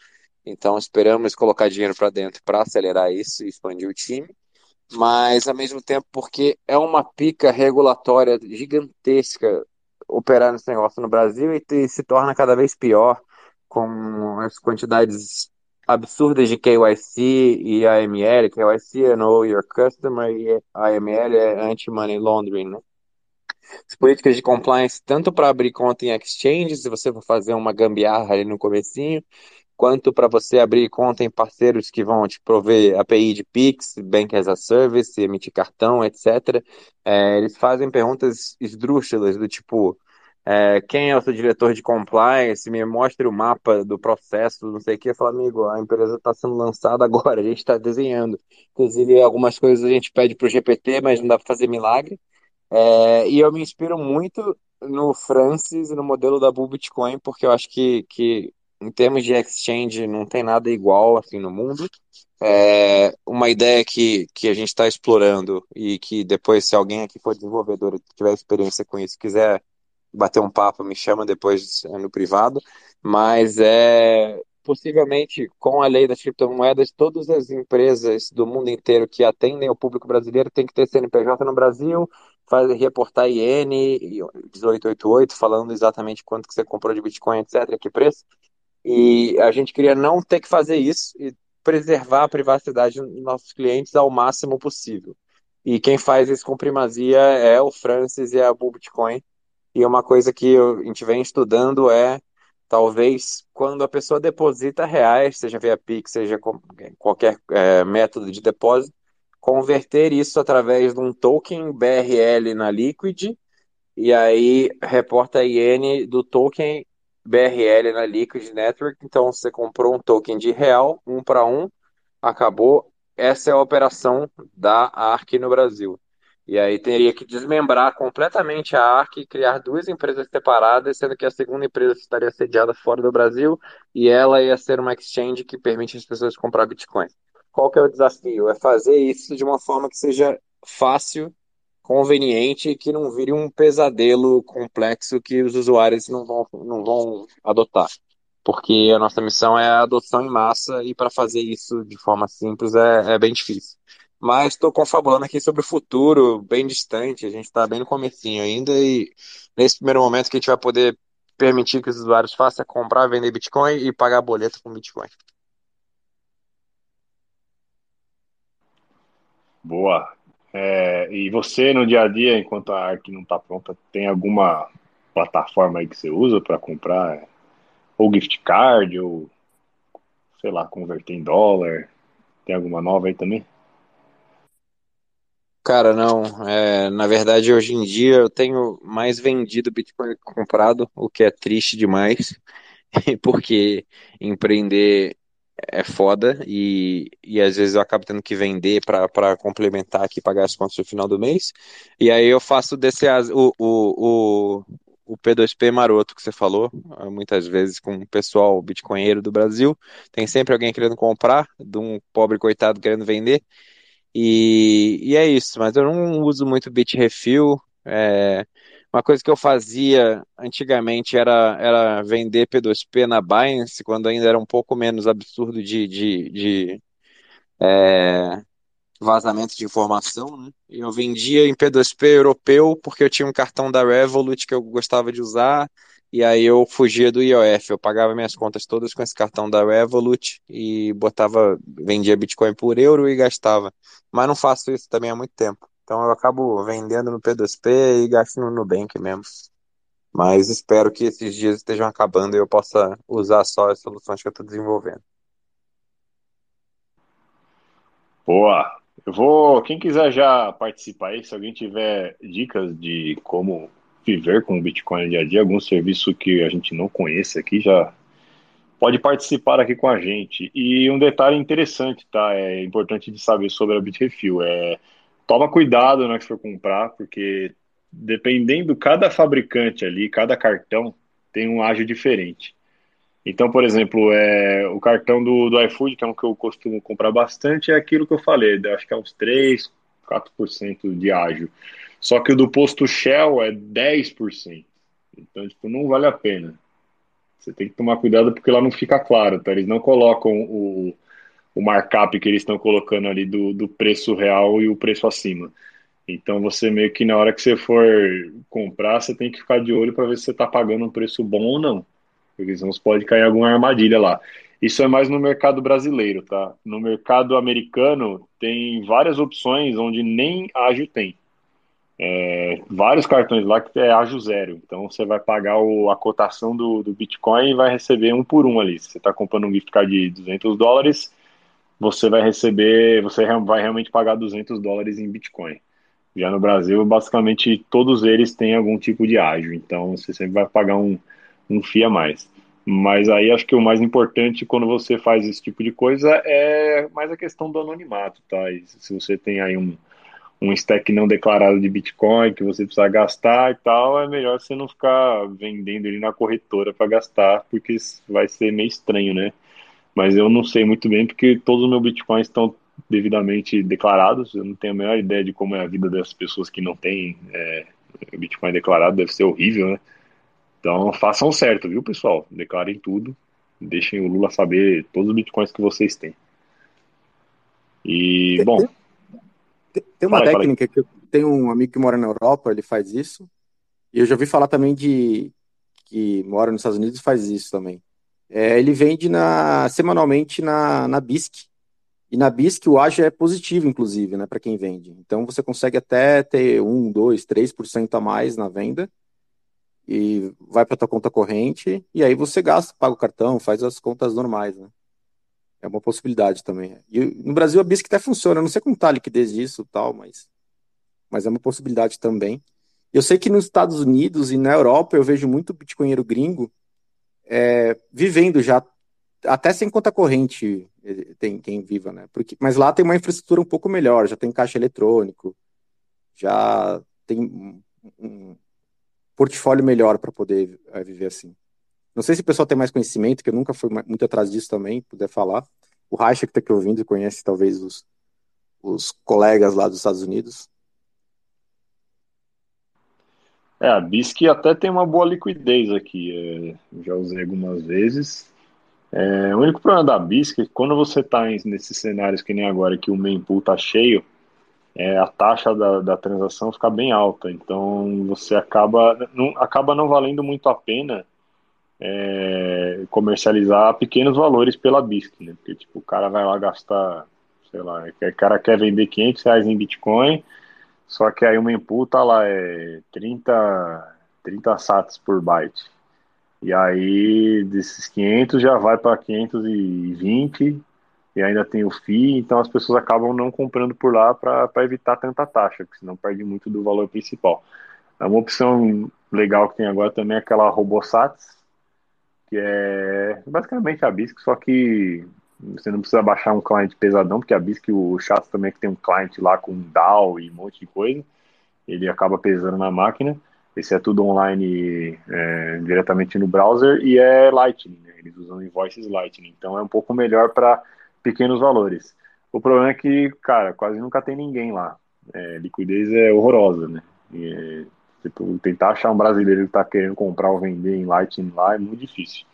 Então, esperamos colocar dinheiro para dentro para acelerar isso e expandir o time. Mas, ao mesmo tempo, porque é uma pica regulatória gigantesca operar nesse negócio no Brasil e se torna cada vez pior com as quantidades absurdas de KYC e AML. KYC é Know Your Customer e AML é Anti-Money Laundering, né? As políticas de compliance, tanto para abrir conta em exchange, se você for fazer uma gambiarra ali no comecinho, quanto para você abrir conta em parceiros que vão te prover API de Pix, Bank as a Service, emitir cartão, etc. É, eles fazem perguntas esdrúxulas do tipo, é, quem é o seu diretor de compliance, me mostre o mapa do processo, não sei o que. Eu falo, amigo, a empresa está sendo lançada <laughs> agora, a gente está desenhando. Inclusive, algumas coisas a gente pede para o GPT, mas não dá para fazer milagre. É, e eu me inspiro muito no Francis e no modelo da Bull Bitcoin, porque eu acho que, que em termos de exchange não tem nada igual assim no mundo. É uma ideia que, que a gente está explorando e que depois, se alguém aqui for desenvolvedor tiver experiência com isso, quiser bater um papo, me chama depois é, no privado, mas é possivelmente com a lei das criptomoedas, todas as empresas do mundo inteiro que atendem o público brasileiro têm que ter CNPJ no Brasil, fazer, reportar IN 1888, falando exatamente quanto que você comprou de Bitcoin, etc., que preço. E a gente queria não ter que fazer isso e preservar a privacidade dos nossos clientes ao máximo possível. E quem faz isso com primazia é o Francis e a Bull Bitcoin, e uma coisa que a gente vem estudando é, talvez, quando a pessoa deposita reais, seja via Pix, seja qualquer é, método de depósito, converter isso através de um token BRL na Liquid, e aí reporta a IN do token BRL na Liquid Network. Então, você comprou um token de real, um para um, acabou. Essa é a operação da ARC no Brasil. E aí teria que desmembrar completamente a ARC e criar duas empresas separadas, sendo que a segunda empresa estaria sediada fora do Brasil e ela ia ser uma exchange que permite as pessoas comprar Bitcoin. Qual que é o desafio? É fazer isso de uma forma que seja fácil, conveniente e que não vire um pesadelo complexo que os usuários não vão, não vão adotar. porque a nossa missão é a adoção em massa e para fazer isso de forma simples é, é bem difícil. Mas estou confabulando aqui sobre o futuro, bem distante, a gente está bem no comecinho ainda e nesse primeiro momento que a gente vai poder permitir que os usuários façam é comprar, vender Bitcoin e pagar boleto com Bitcoin. Boa. É, e você, no dia a dia, enquanto a ARC não está pronta, tem alguma plataforma aí que você usa para comprar? Ou gift card, ou sei lá, converter em dólar? Tem alguma nova aí também? Cara, não. É, na verdade, hoje em dia eu tenho mais vendido Bitcoin que comprado, o que é triste demais, <laughs> porque empreender é foda e, e às vezes eu acabo tendo que vender para complementar aqui, pagar as contas no final do mês. E aí eu faço desse o, o, o, o P2P maroto que você falou, muitas vezes com o pessoal bitcoinheiro do Brasil. Tem sempre alguém querendo comprar, de um pobre coitado querendo vender. E, e é isso, mas eu não uso muito Bitrefill. É, uma coisa que eu fazia antigamente era, era vender P2P na Binance, quando ainda era um pouco menos absurdo de, de, de é, vazamento de informação, né? Eu vendia em P2P europeu porque eu tinha um cartão da Revolut que eu gostava de usar, e aí eu fugia do IOF, eu pagava minhas contas todas com esse cartão da Revolut e botava, vendia Bitcoin por euro e gastava. Mas não faço isso também há muito tempo. Então eu acabo vendendo no P2P e gasto no Nubank mesmo. Mas espero que esses dias estejam acabando e eu possa usar só as soluções que eu estou desenvolvendo. Boa! Eu vou. Quem quiser já participar aí, se alguém tiver dicas de como viver com o Bitcoin no dia a dia, algum serviço que a gente não conheça aqui, já pode participar aqui com a gente. E um detalhe interessante, tá? É importante de saber sobre a Bitrefill. É toma cuidado na hora que for comprar, porque dependendo cada fabricante ali, cada cartão tem um ágio diferente. Então, por exemplo, é, o cartão do, do iFood, que é um que eu costumo comprar bastante, é aquilo que eu falei, acho que é uns 3, 4% de ágio. Só que o do posto Shell é 10%. Então, tipo, não vale a pena. Você tem que tomar cuidado porque lá não fica claro, tá? Eles não colocam o, o markup que eles estão colocando ali do, do preço real e o preço acima. Então você meio que na hora que você for comprar, você tem que ficar de olho para ver se você está pagando um preço bom ou não. Porque senão pode cair alguma armadilha lá. Isso é mais no mercado brasileiro, tá? No mercado americano tem várias opções onde nem ágio tem. É, vários cartões lá que é ágio zero. Então você vai pagar o, a cotação do, do Bitcoin e vai receber um por um ali. Se você está comprando um gift card de 200 dólares, você vai receber, você vai realmente pagar 200 dólares em Bitcoin. Já no Brasil, basicamente todos eles têm algum tipo de ágio, então você sempre vai pagar um, um FII a mais. Mas aí acho que o mais importante quando você faz esse tipo de coisa é mais a questão do anonimato, tá? E se você tem aí um, um stack não declarado de Bitcoin que você precisa gastar e tal, é melhor você não ficar vendendo ele na corretora para gastar, porque vai ser meio estranho, né? Mas eu não sei muito bem porque todos os meus bitcoins estão devidamente declarados. Eu não tenho a menor ideia de como é a vida das pessoas que não têm é, bitcoin declarado, deve ser horrível, né? Então façam certo, viu, pessoal? Declarem tudo, deixem o Lula saber todos os bitcoins que vocês têm. E, bom. Tem, tem uma técnica que eu tenho um amigo que mora na Europa, ele faz isso. E eu já ouvi falar também de que mora nos Estados Unidos e faz isso também. É, ele vende na, semanalmente na, na BISC. E na BISC o ágio é positivo, inclusive, né, para quem vende. Então você consegue até ter 1, 2, 3% a mais na venda e vai para tua conta corrente e aí você gasta, paga o cartão, faz as contas normais, né? É uma possibilidade também. E no Brasil a BISC até funciona, eu não sei como tá a liquidez disso tal, mas, mas é uma possibilidade também. Eu sei que nos Estados Unidos e na Europa eu vejo muito bitcoinheiro gringo é, vivendo já, até sem conta corrente tem quem viva, né? Porque, mas lá tem uma infraestrutura um pouco melhor, já tem caixa eletrônico, já tem um, um portfólio melhor para poder é, viver assim. Não sei se o pessoal tem mais conhecimento, que eu nunca fui muito atrás disso também, puder falar. O Raixa que está aqui ouvindo conhece talvez os, os colegas lá dos Estados Unidos. É, a BISC até tem uma boa liquidez aqui. É, já usei algumas vezes. É, o único problema da BISC é que quando você está nesses cenários que nem agora, que o mempool está cheio, é, a taxa da, da transação fica bem alta. Então você acaba não, acaba não valendo muito a pena é, comercializar pequenos valores pela BISC, né? Porque tipo, o cara vai lá gastar, sei lá, o cara quer vender 500 reais em Bitcoin, só que aí o mempool tá lá, é 30, 30 sats por byte. E aí, desses 500 já vai para 520 e ainda tem o FII, então as pessoas acabam não comprando por lá para evitar tanta taxa, porque senão perde muito do valor principal. É uma opção legal que tem agora também é aquela RoboSats, que é basicamente a BISC, só que você não precisa baixar um cliente pesadão, porque a BISC, o chato também é que tem um cliente lá com DAO e um monte de coisa, ele acaba pesando na máquina. Esse é tudo online é, diretamente no browser e é Lightning, né? eles usam invoices Lightning, então é um pouco melhor para pequenos valores. O problema é que, cara, quase nunca tem ninguém lá. É, liquidez é horrorosa, né? E, tipo, tentar achar um brasileiro que está querendo comprar ou vender em Lightning lá é muito difícil.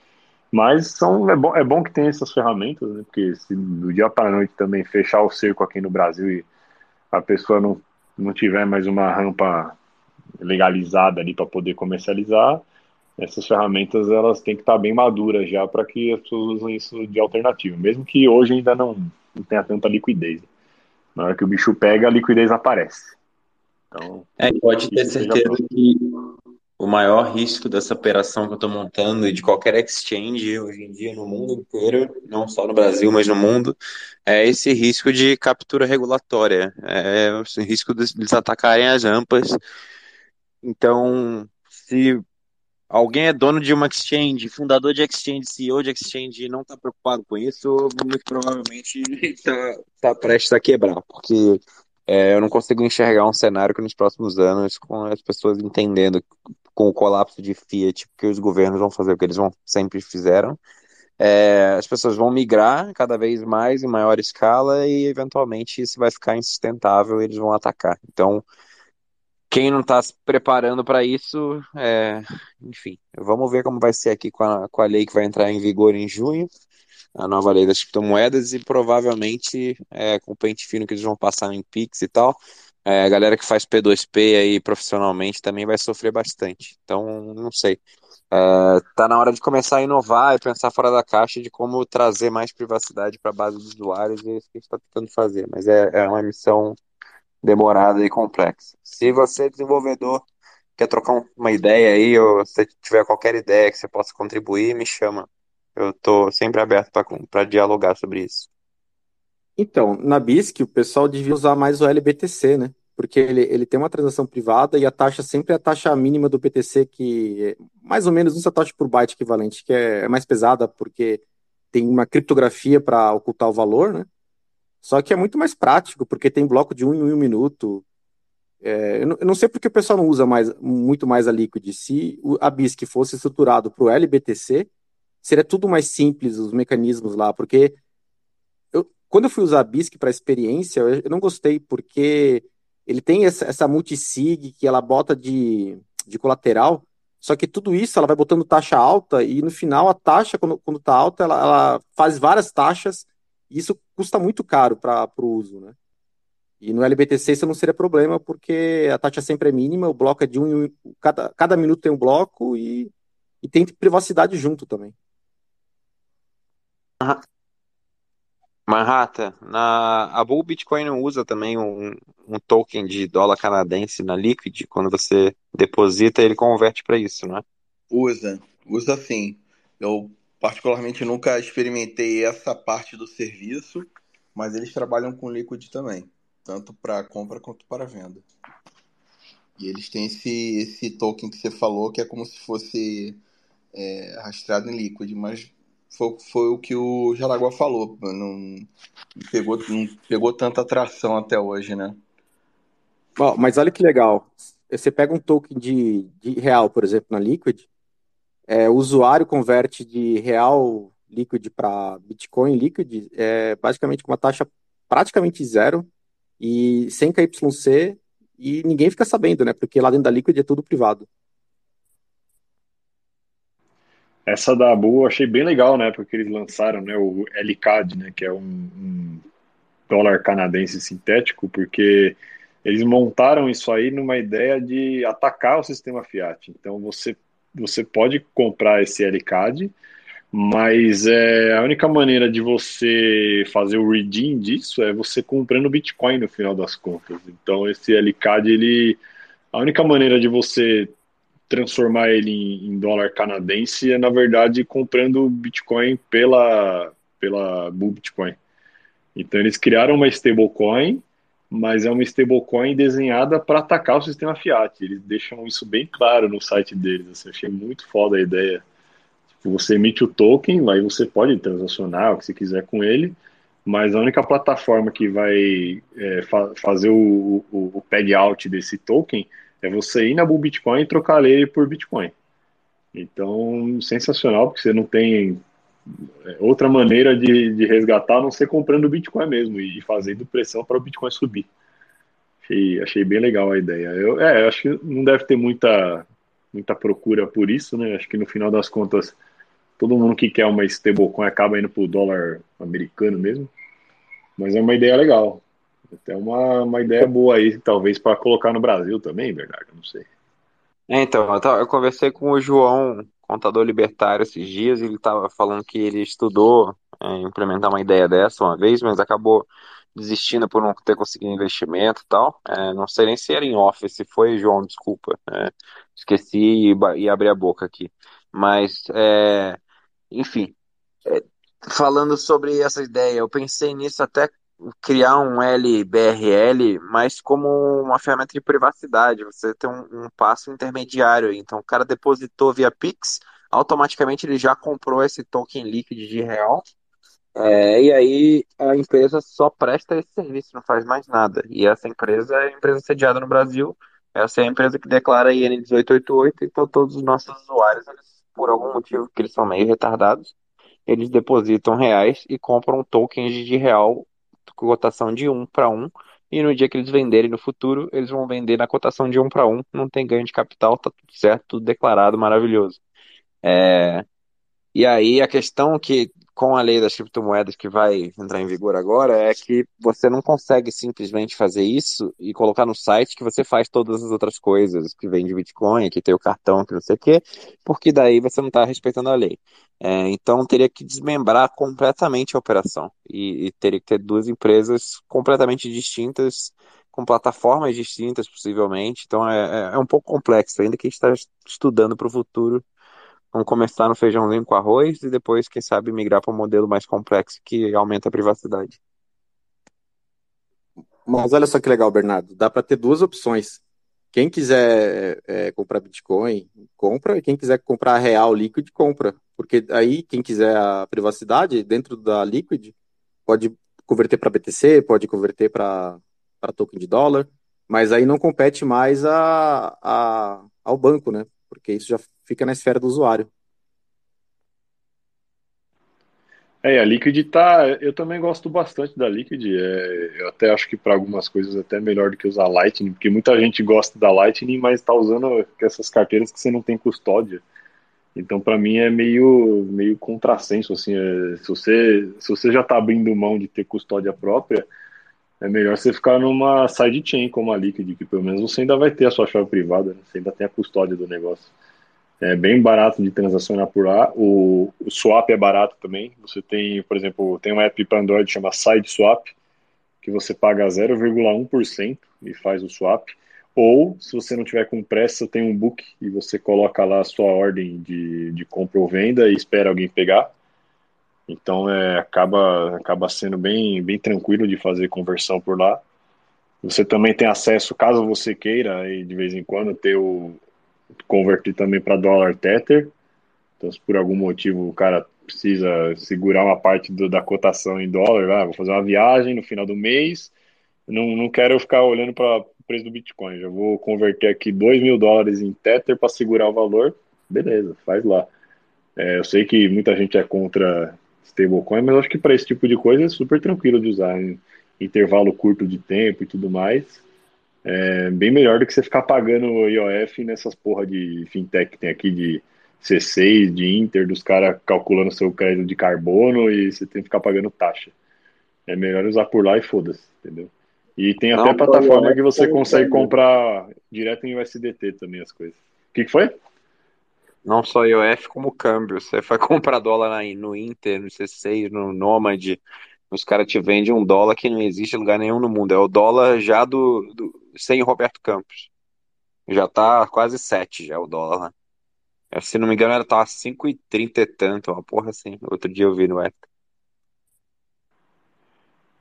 Mas são, é, bom, é bom que tem essas ferramentas, né? Porque se do dia para a noite também fechar o cerco aqui no Brasil e a pessoa não, não tiver mais uma rampa legalizada ali para poder comercializar, essas ferramentas elas têm que estar bem maduras já para que as pessoas usem isso de alternativa, mesmo que hoje ainda não, não tenha tanta liquidez. Na hora que o bicho pega, a liquidez aparece. Então, é, pode ter certeza que o maior risco dessa operação que eu estou montando e de qualquer exchange hoje em dia no mundo inteiro, não só no Brasil, mas no mundo, é esse risco de captura regulatória, é o risco de eles atacarem as rampas. Então, se alguém é dono de uma exchange, fundador de exchange, CEO de exchange e não está preocupado com isso, muito provavelmente está <laughs> tá prestes a quebrar, porque é, eu não consigo enxergar um cenário que nos próximos anos, com as pessoas entendendo com o colapso de Fiat, que os governos vão fazer o que eles vão, sempre fizeram, é, as pessoas vão migrar cada vez mais em maior escala e eventualmente isso vai ficar insustentável e eles vão atacar. Então, quem não está se preparando para isso, é... enfim, vamos ver como vai ser aqui com a, com a lei que vai entrar em vigor em junho, a nova lei das criptomoedas, e provavelmente é, com o pente fino que eles vão passar em Pix e tal, é, a galera que faz P2P aí profissionalmente também vai sofrer bastante. Então, não sei. É, tá na hora de começar a inovar e pensar fora da caixa de como trazer mais privacidade para a base dos usuários, e é isso que a gente está tentando fazer. Mas é, é uma missão demorada e complexa. Se você, desenvolvedor, quer trocar uma ideia aí, ou se tiver qualquer ideia que você possa contribuir, me chama. Eu estou sempre aberto para dialogar sobre isso. Então, na BISC, o pessoal devia usar mais o LBTC, né? Porque ele, ele tem uma transação privada e a taxa sempre é a taxa mínima do BTC, que é mais ou menos um taxa por byte equivalente, que é, é mais pesada porque tem uma criptografia para ocultar o valor, né? Só que é muito mais prático, porque tem bloco de um em um minuto. É, eu, não, eu, não, sei porque o pessoal não usa mais, muito mais a Liquid. Se a BISC fosse estruturado para o LBTC, seria tudo mais simples, os mecanismos lá, porque eu, quando eu fui usar a BISC para experiência, eu, eu, não gostei, porque ele tem essa, essa multisig que ela bota de, de colateral, só que tudo isso ela vai botando taxa alta e no final a taxa, quando, quando tá alta, ela, ela faz várias taxas isso custa muito caro para o uso, né? E no LBTC isso não seria problema, porque a taxa sempre é mínima, o bloco é de um. Cada, cada minuto tem um bloco e, e tem privacidade junto também. Manhattan, na, a Bull Bitcoin usa também um, um token de dólar canadense na Liquid, quando você deposita, ele converte para isso, não é? Usa, usa sim. Eu Particularmente nunca experimentei essa parte do serviço, mas eles trabalham com Liquid também, tanto para compra quanto para venda. E eles têm esse, esse token que você falou, que é como se fosse é, rastreado em Liquid, mas foi, foi o que o Jaraguá falou, não pegou, não pegou tanta atração até hoje, né? Oh, mas olha que legal, você pega um token de, de real, por exemplo, na Liquid, é, o usuário converte de real líquido para Bitcoin líquido, é basicamente com uma taxa praticamente zero e sem KYC e ninguém fica sabendo, né? Porque lá dentro da Liquid é tudo privado. Essa da Bull eu achei bem legal, né? Porque eles lançaram né, o LCAD, né? Que é um, um dólar canadense sintético, porque eles montaram isso aí numa ideia de atacar o sistema fiat. Então você, você pode comprar esse LCAD, mas é, a única maneira de você fazer o redeem disso é você comprando Bitcoin no final das contas. Então esse LCAD, ele, a única maneira de você transformar ele em, em dólar canadense é na verdade comprando Bitcoin pela pela Bull Bitcoin. Então eles criaram uma stablecoin mas é uma stablecoin desenhada para atacar o sistema fiat. Eles deixam isso bem claro no site deles. Assim, achei muito foda a ideia. Tipo, você emite o token, aí você pode transacionar o que você quiser com ele, mas a única plataforma que vai é, fa fazer o, o, o peg out desse token é você ir na Bull Bitcoin e trocar ele por Bitcoin. Então, sensacional, porque você não tem é, outra maneira de, de resgatar a não ser comprando Bitcoin mesmo e fazendo pressão para o Bitcoin subir. Achei, achei bem legal a ideia. Eu, é, acho que não deve ter muita, muita procura por isso, né? Acho que no final das contas, todo mundo que quer uma stablecoin acaba indo para o dólar americano mesmo. Mas é uma ideia legal. Até uma, uma ideia boa aí, talvez, para colocar no Brasil também, verdade? Não sei. É, então, eu, conversei com o João contador libertário esses dias, ele estava falando que ele estudou é, implementar uma ideia dessa uma vez, mas acabou desistindo por não ter conseguido investimento e tal. É, não sei nem se era em off, se foi, João, desculpa. É, esqueci e, e, abri a boca aqui. Mas, é, enfim, é, falando sobre essa ideia, eu pensei nisso até criar um LBRL, mas como uma ferramenta de privacidade. Você tem um, um, passo intermediário. Então, o cara depositou via Pix, automaticamente ele já comprou esse token líquido de real. É, e aí a empresa só presta esse serviço, não faz mais nada. E essa empresa é empresa sediada no Brasil. Essa é a empresa que declara IN 1888, então todos os nossos usuários, eles, por algum motivo que eles são meio retardados, eles depositam reais e compram tokens de real cotação de 1 para 1, e no dia que eles venderem no futuro, eles vão vender na cotação de 1 para 1, não tem ganho de capital, tá tudo certo, tudo declarado, maravilhoso. É... E aí a questão que com a lei das criptomoedas que vai entrar em vigor agora é que você não consegue simplesmente fazer isso e colocar no site que você faz todas as outras coisas, que vem de Bitcoin, que tem o cartão, que não sei o quê, porque daí você não está respeitando a lei. É, então teria que desmembrar completamente a operação e, e teria que ter duas empresas completamente distintas, com plataformas distintas, possivelmente. Então é, é, é um pouco complexo, ainda que a gente está estudando para o futuro Vamos começar no feijãozinho com arroz e depois, quem sabe, migrar para um modelo mais complexo que aumenta a privacidade. Mas olha só que legal, Bernardo. Dá para ter duas opções. Quem quiser é, é, comprar Bitcoin, compra. E quem quiser comprar real Liquid, compra. Porque aí, quem quiser a privacidade, dentro da Liquid, pode converter para BTC, pode converter para token de dólar. Mas aí não compete mais a, a, ao banco, né? Porque isso já fica na esfera do usuário. É, a Liquid tá. Eu também gosto bastante da Liquid. É, eu até acho que para algumas coisas até melhor do que usar Lightning, porque muita gente gosta da Lightning, mas está usando essas carteiras que você não tem custódia. Então, para mim é meio meio contrassenso assim. É, se você se você já está abrindo mão de ter custódia própria, é melhor você ficar numa sidechain como a Liquid, que pelo menos você ainda vai ter a sua chave privada, né? você ainda tem a custódia do negócio. É bem barato de transacionar por lá. O, o swap é barato também. Você tem, por exemplo, tem uma app para Android chama SideSwap, que você paga 0,1% e faz o swap. Ou, se você não tiver com pressa, tem um book e você coloca lá a sua ordem de, de compra ou venda e espera alguém pegar. Então, é, acaba, acaba sendo bem, bem tranquilo de fazer conversão por lá. Você também tem acesso, caso você queira, aí, de vez em quando, ter o, converter também para dólar Tether. Então, se por algum motivo o cara precisa segurar uma parte do, da cotação em dólar, ah, vou fazer uma viagem no final do mês, não, não quero ficar olhando para o preço do Bitcoin, já vou converter aqui 2 mil dólares em Tether para segurar o valor, beleza, faz lá. É, eu sei que muita gente é contra stablecoin, mas acho que para esse tipo de coisa é super tranquilo de usar em intervalo curto de tempo e tudo mais. É bem melhor do que você ficar pagando IOF nessas porra de fintech que tem aqui de C6 de Inter, dos caras calculando seu crédito de carbono e você tem que ficar pagando taxa. É melhor usar por lá e foda-se, entendeu? E tem até Não, plataforma que você não, consegue comprar direto em USDT também as coisas. O que, que foi? Não só IOF, como câmbio. Você vai <laughs> comprar dólar na- no Inter, no C6, no Nomad. Os caras te vendem um dólar que não existe em lugar nenhum no mundo. É o dólar já do, do sem Roberto Campos. Já tá quase 7 já o dólar, né? É, Se não me engano, era tá 5,30 e tanto, uma porra assim. Outro dia eu vi no F.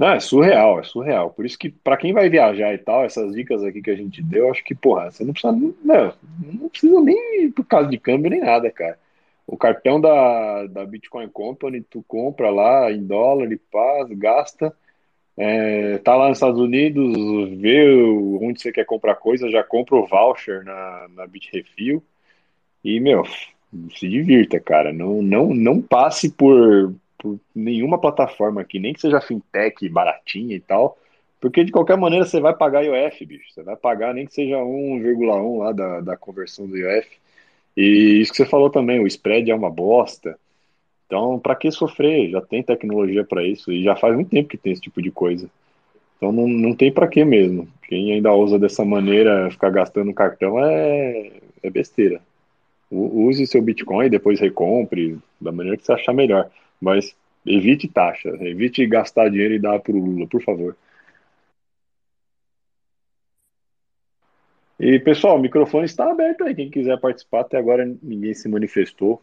Não, é surreal, é surreal. Por isso que, pra quem vai viajar e tal, essas dicas aqui que a gente deu, eu acho que, porra, você não precisa, não, não precisa nem por causa de câmbio nem nada, cara. O cartão da, da Bitcoin Company, tu compra lá em dólar e paz, gasta, é, tá lá nos Estados Unidos, vê onde você quer comprar coisa, já compra o voucher na, na Bitrefil e, meu, se divirta, cara. Não, não, não passe por, por nenhuma plataforma aqui, nem que seja fintech baratinha e tal, porque de qualquer maneira você vai pagar IOF, bicho. Você vai pagar nem que seja 1,1 lá da, da conversão do IOF. E isso que você falou também, o spread é uma bosta. Então, pra que sofrer? Já tem tecnologia pra isso e já faz muito tempo que tem esse tipo de coisa. Então, não, não tem pra que mesmo. Quem ainda usa dessa maneira, ficar gastando cartão é, é besteira. Use seu Bitcoin, depois recompre da maneira que você achar melhor. Mas evite taxa, evite gastar dinheiro e dar pro Lula, por favor. E pessoal, o microfone está aberto aí. Quem quiser participar, até agora ninguém se manifestou.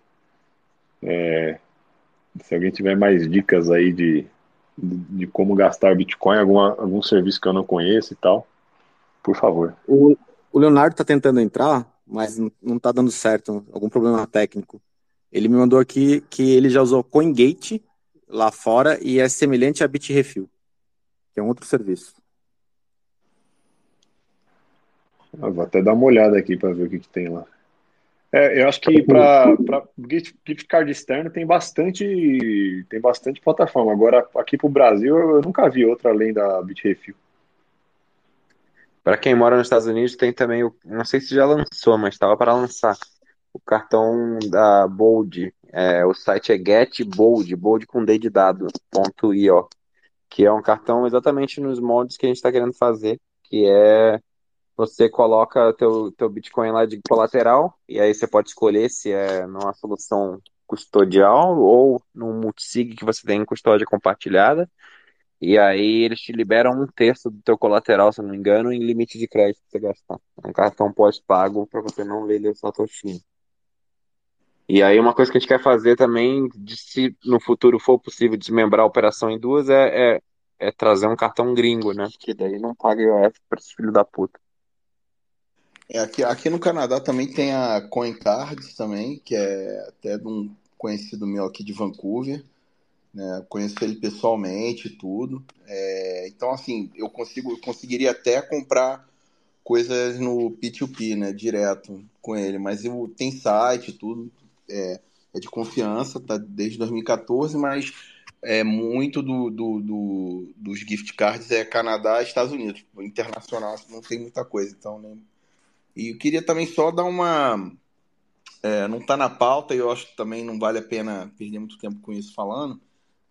Se alguém tiver mais dicas aí de, de, de como gastar Bitcoin, alguma, algum serviço que eu não conheço e tal, por favor. O, o Leonardo tá tentando entrar, mas não, não tá dando certo, algum problema técnico. Ele me mandou aqui que ele já usou CoinGate lá fora e é semelhante a Bitrefill, que é um outro serviço. Eu vou até dar uma olhada aqui para ver o que, que tem lá. É, eu acho que para gift, gift card externo tem bastante tem bastante plataforma. Agora aqui para o Brasil eu nunca vi outra além da Bitrefill. Para quem mora nos Estados Unidos, tem também o. Não sei se já lançou, mas estava para lançar. O cartão da Bold. É, o site é getbold, bold com D de dado, ponto .io, que é um cartão exatamente nos moldes que a gente está querendo fazer, que é você coloca teu, teu Bitcoin lá de colateral, e aí você pode escolher se é numa solução custodial ou num multisig que você tem em custódia compartilhada. E aí eles te liberam um terço do teu colateral, se não me engano, em limite de crédito que você gastar. É um cartão pós-pago para você não vender o Satoshi. E aí uma coisa que a gente quer fazer também, de se no futuro for possível desmembrar a operação em duas, é, é, é trazer um cartão gringo, né? Porque daí não paga IOF para esse filho da puta. É, aqui, aqui no Canadá também tem a CoinCards também, que é até de um conhecido meu aqui de Vancouver, né? Conheço ele pessoalmente e tudo. É, então, assim, eu consigo, eu conseguiria até comprar coisas no P2P, né? Direto com ele, mas eu, tem site e tudo, é, é de confiança, tá desde 2014, mas é muito do, do, do- dos gift cards é Canadá Estados Unidos. Internacional não tem muita coisa, então, né? E eu queria também só dar uma. é, não está na pauta e eu acho que também não vale a pena perder muito tempo com isso falando,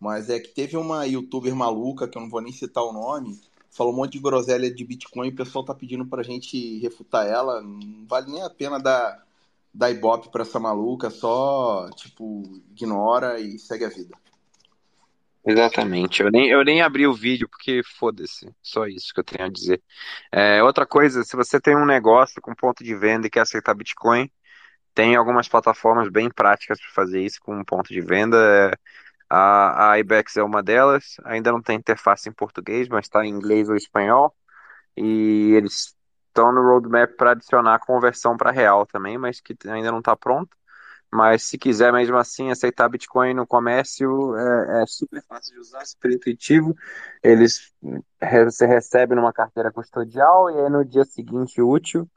mas é que teve uma youtuber maluca, que eu não vou nem citar o nome, falou um monte de groselha de Bitcoin e o pessoal tá pedindo pra gente refutar ela. Não vale nem a pena dar, dar ibope pra essa maluca, só, tipo, ignora e segue a vida. Exatamente. Eu nem, eu nem abri o vídeo porque foda-se. Só isso que eu tenho a dizer. É, outra coisa, se você tem um negócio com ponto de venda e quer aceitar Bitcoin, tem algumas plataformas bem práticas para fazer isso com ponto de venda. É, A, a Ibex é uma delas. Ainda não tem interface em português, mas está em inglês ou espanhol. E eles estão no roadmap para adicionar conversão para real também, mas que ainda não está pronto. Mas se quiser mesmo assim aceitar Bitcoin no comércio, é, é super fácil de usar, super intuitivo. Eles você recebe numa carteira custodial e aí no dia seguinte útil,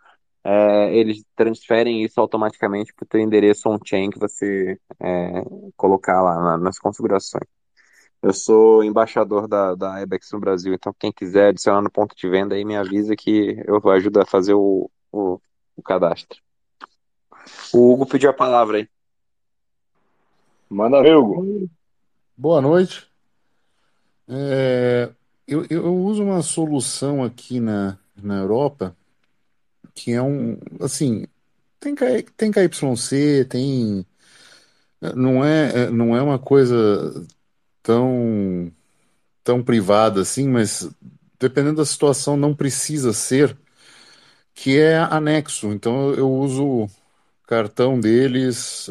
é, eles transferem isso automaticamente para o teu endereço on-chain que você é, colocar lá na- nas configurações. Eu sou embaixador da, da Ibex no Brasil, então quem quiser adicionar no ponto de venda aí me avisa que eu ajudo a fazer o, o, o cadastro. O Hugo pediu a palavra aí. Manda ver, Hugo. Boa noite. É, eu, eu uso uma solução aqui na, na Europa que é um, assim, tem, K- tem KYC, tem, não é, não é uma coisa tão, tão privada assim, mas dependendo da situação não precisa ser, que é anexo. Então eu uso cartão deles,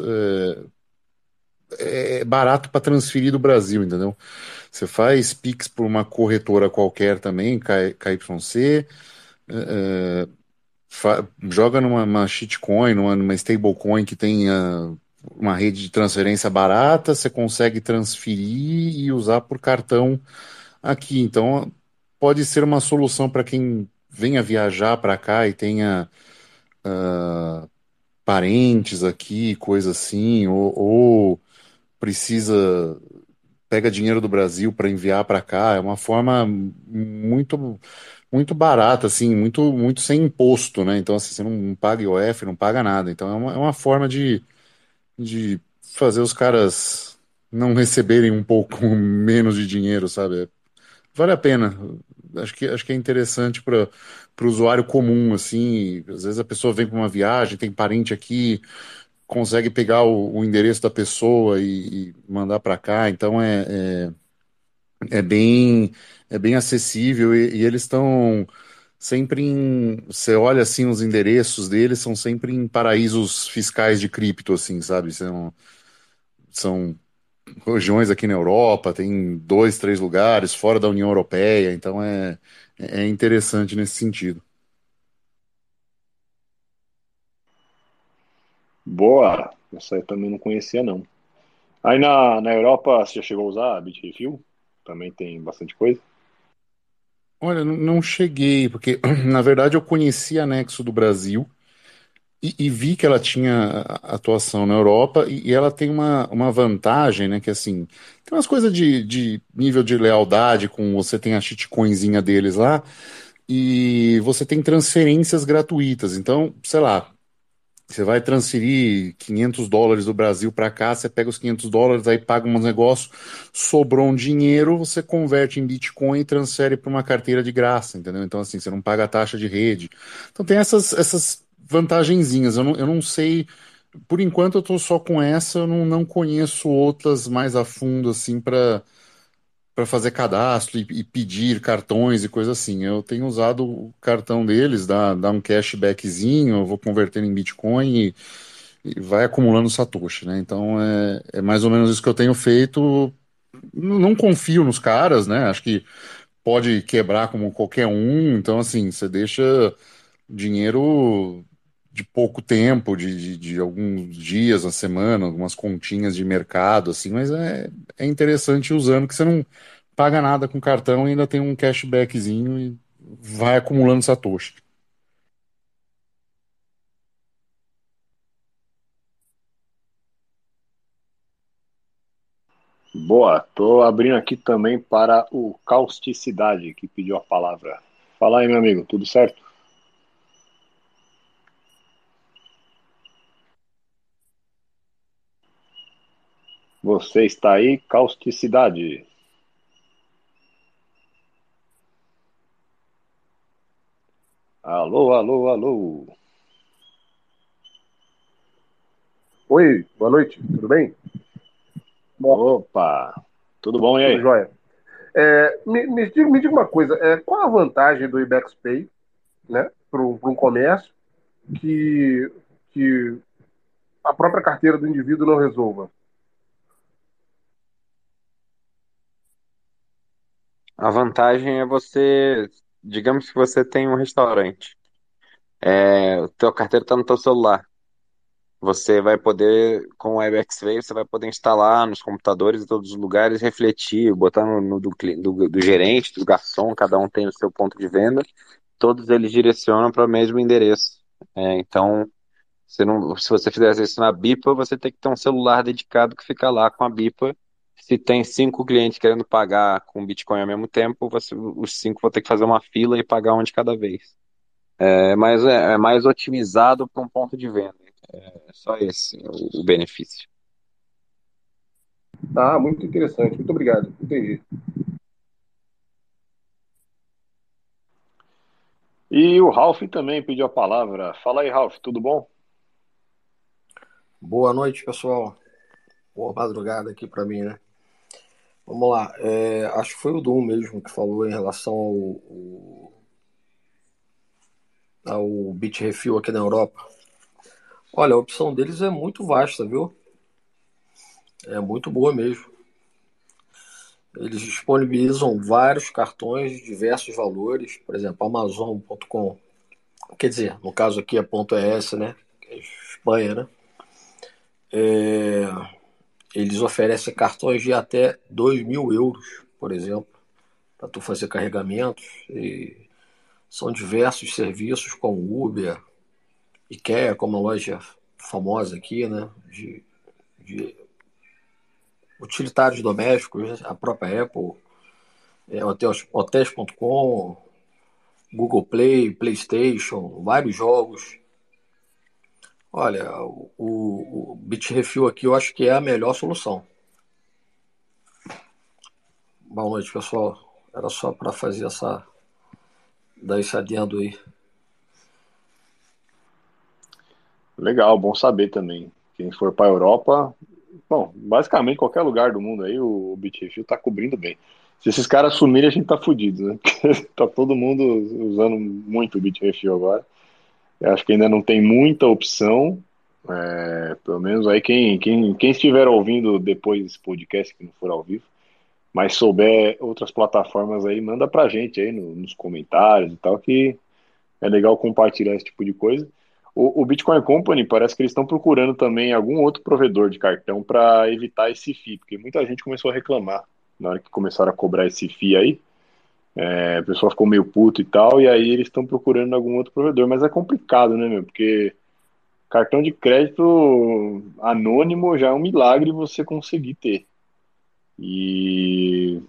é, é barato para transferir do Brasil, entendeu? Você faz Pix por uma corretora qualquer também, KYC, é, fa- joga numa uma shitcoin, numa, numa stablecoin que tenha uma rede de transferência barata, você consegue transferir e usar por cartão aqui. Então, pode ser uma solução para quem venha viajar para cá e tenha parentes aqui, coisa assim, ou, ou precisa pega dinheiro do Brasil para enviar para cá. É uma forma muito muito barata, assim, muito muito sem imposto, né? Então, assim, você não paga IOF, não paga nada. Então, é uma, é uma forma de, de fazer os caras não receberem um pouco <laughs> menos de dinheiro, sabe? Vale a pena. Acho que, acho que é interessante para o usuário comum, assim. Às vezes a pessoa vem para uma viagem, tem parente aqui, consegue pegar o, o endereço da pessoa e, e mandar para cá. Então é, é, é bem é bem acessível e, e eles estão sempre em. Você olha assim os endereços deles são sempre em paraísos fiscais de cripto, assim, sabe? São, são regiões aqui na Europa, tem dois, três lugares fora da União Europeia, então é, é interessante nesse sentido. Boa. Essa eu também não conhecia, não. Aí na, na Europa, você já chegou a usar a Bitrefill? Também tem bastante coisa. Olha, não cheguei, porque <clears throat> na verdade eu conheci a Nexo do Brasil e, e vi que ela tinha atuação na Europa e, e ela tem uma, uma vantagem, né? Que assim, tem umas coisas de, de nível de lealdade com você tem a shitcoinzinha deles lá e você tem transferências gratuitas. Então, sei lá, você vai transferir 500 dólares do Brasil para cá, você pega os 500 dólares, aí paga uns negócios, sobrou um dinheiro, você converte em Bitcoin e transfere para uma carteira de graça, entendeu? Então, assim, você não paga a taxa de rede. Então, tem essas, essas vantagenzinhas. Eu não, eu não sei, por enquanto eu estou só com essa, eu não, não conheço outras mais a fundo, assim, para para fazer cadastro e, e pedir cartões e coisa assim. Eu tenho usado o cartão deles, dá, dá um cashbackzinho, eu vou convertendo em Bitcoin e, e vai acumulando Satoshi, né? Então é, é mais ou menos isso que eu tenho feito. Não, confio nos caras, né? Acho que pode quebrar como qualquer um. Então, assim, você deixa dinheiro de pouco tempo, de, de, de alguns dias na semana, algumas continhas de mercado, assim, mas é, é interessante usando que você não paga nada com cartão e ainda tem um cashbackzinho e vai acumulando Satoshi. Boa. Tô abrindo aqui também para o Causticidade, que pediu a palavra. Fala aí, meu amigo. Tudo certo? Você está aí, Causticidade. Alô, alô, alô. Oi, boa noite, tudo bem? Opa, tudo bom e aí? Tudo jóia. É, me, me, diga, me diga uma coisa, é, qual a vantagem do IBEX Pay né, para um comércio que, que a própria carteira do indivíduo não resolva? A vantagem é você, digamos que você tem um restaurante, é, o teu carteiro está no teu celular. Você vai poder, com o WebEx-Ray, você vai poder instalar nos computadores em todos os lugares, refletir, botar no, no do, do, do gerente, do garçom, cada um tem o seu ponto de venda, todos eles direcionam para o mesmo endereço. É, então, não, se você fizesse isso na BIPA, você tem que ter um celular dedicado que fica lá com a BIPA. Se tem cinco clientes querendo pagar com Bitcoin ao mesmo tempo, você- os cinco vão ter que fazer uma fila e pagar um de cada vez. É, mas é, é mais otimizado para um ponto de venda. É só esse o, o benefício. Ah, muito interessante. Muito obrigado. Entendi. E o Ralph também pediu a palavra. Fala aí, Ralph, tudo bom? Boa noite, pessoal. Boa madrugada aqui para mim, né? Vamos lá. É, acho que foi o Dum mesmo que falou em relação ao, ao, Bit Refill aqui na Europa. Olha, a opção deles é muito vasta, viu? É muito boa mesmo. Eles disponibilizam vários cartões de diversos valores, por exemplo, Amazon.com. Quer dizer, no caso aqui é ponto .es, né? É Espanha, né? É... Eles oferecem cartões de até 2 mil euros, por exemplo, para tu fazer carregamentos. E são diversos serviços como Uber, IKEA, como uma loja famosa aqui, né? De, de utilitários domésticos, a própria Apple, é, hotels.com, Google Play, PlayStation, vários jogos. Olha, o, o aqui eu acho que é a melhor solução. Boa noite, pessoal. Era só para fazer essa. dar esse adendo aí. Legal, bom saber também. Quem for para a Europa, Bom, basicamente qualquer lugar do mundo aí o Bitrefill tá cobrindo bem. Se esses caras sumirem, a gente tá fudido, né? <laughs> tá todo mundo usando muito o Bitrefill agora. Eu acho que ainda não tem muita opção. É, pelo menos aí quem, quem, quem estiver ouvindo depois desse podcast, que não for ao vivo, mas souber outras plataformas aí, manda pra gente aí no, nos comentários e tal, que é legal compartilhar esse tipo de coisa. O, o, Bitcoin Company parece que eles estão procurando também algum outro provedor de cartão para evitar esse FII, porque muita gente começou a reclamar na hora que começaram a cobrar esse FII aí. É, o pessoal ficou meio puto e tal, e aí eles estão procurando algum outro provedor, mas é complicado, né, meu? Porque cartão de crédito anônimo já é um milagre você conseguir ter. E,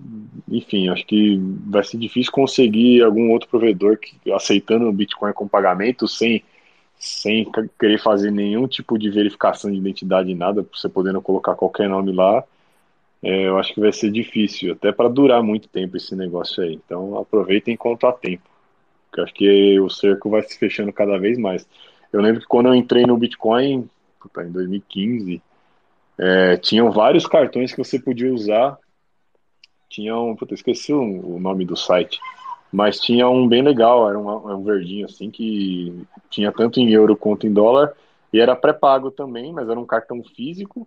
enfim, acho que vai ser difícil conseguir algum outro provedor que, aceitando o Bitcoin com pagamento sem sem querer fazer nenhum tipo de verificação de identidade, nada, você podendo colocar qualquer nome lá, é, eu acho que vai ser difícil, até para durar muito tempo esse negócio aí. Então aproveitem enquanto há tempo, porque acho que o cerco vai se fechando cada vez mais. Eu lembro que quando eu entrei no Bitcoin, puta, em 2015, é, tinham vários cartões que você podia usar. Tinham, puta, esqueci o, nome do site mas tinha um bem legal, era um, um verdinho assim que tinha tanto em euro quanto em dólar e era pré-pago também, mas era um cartão físico.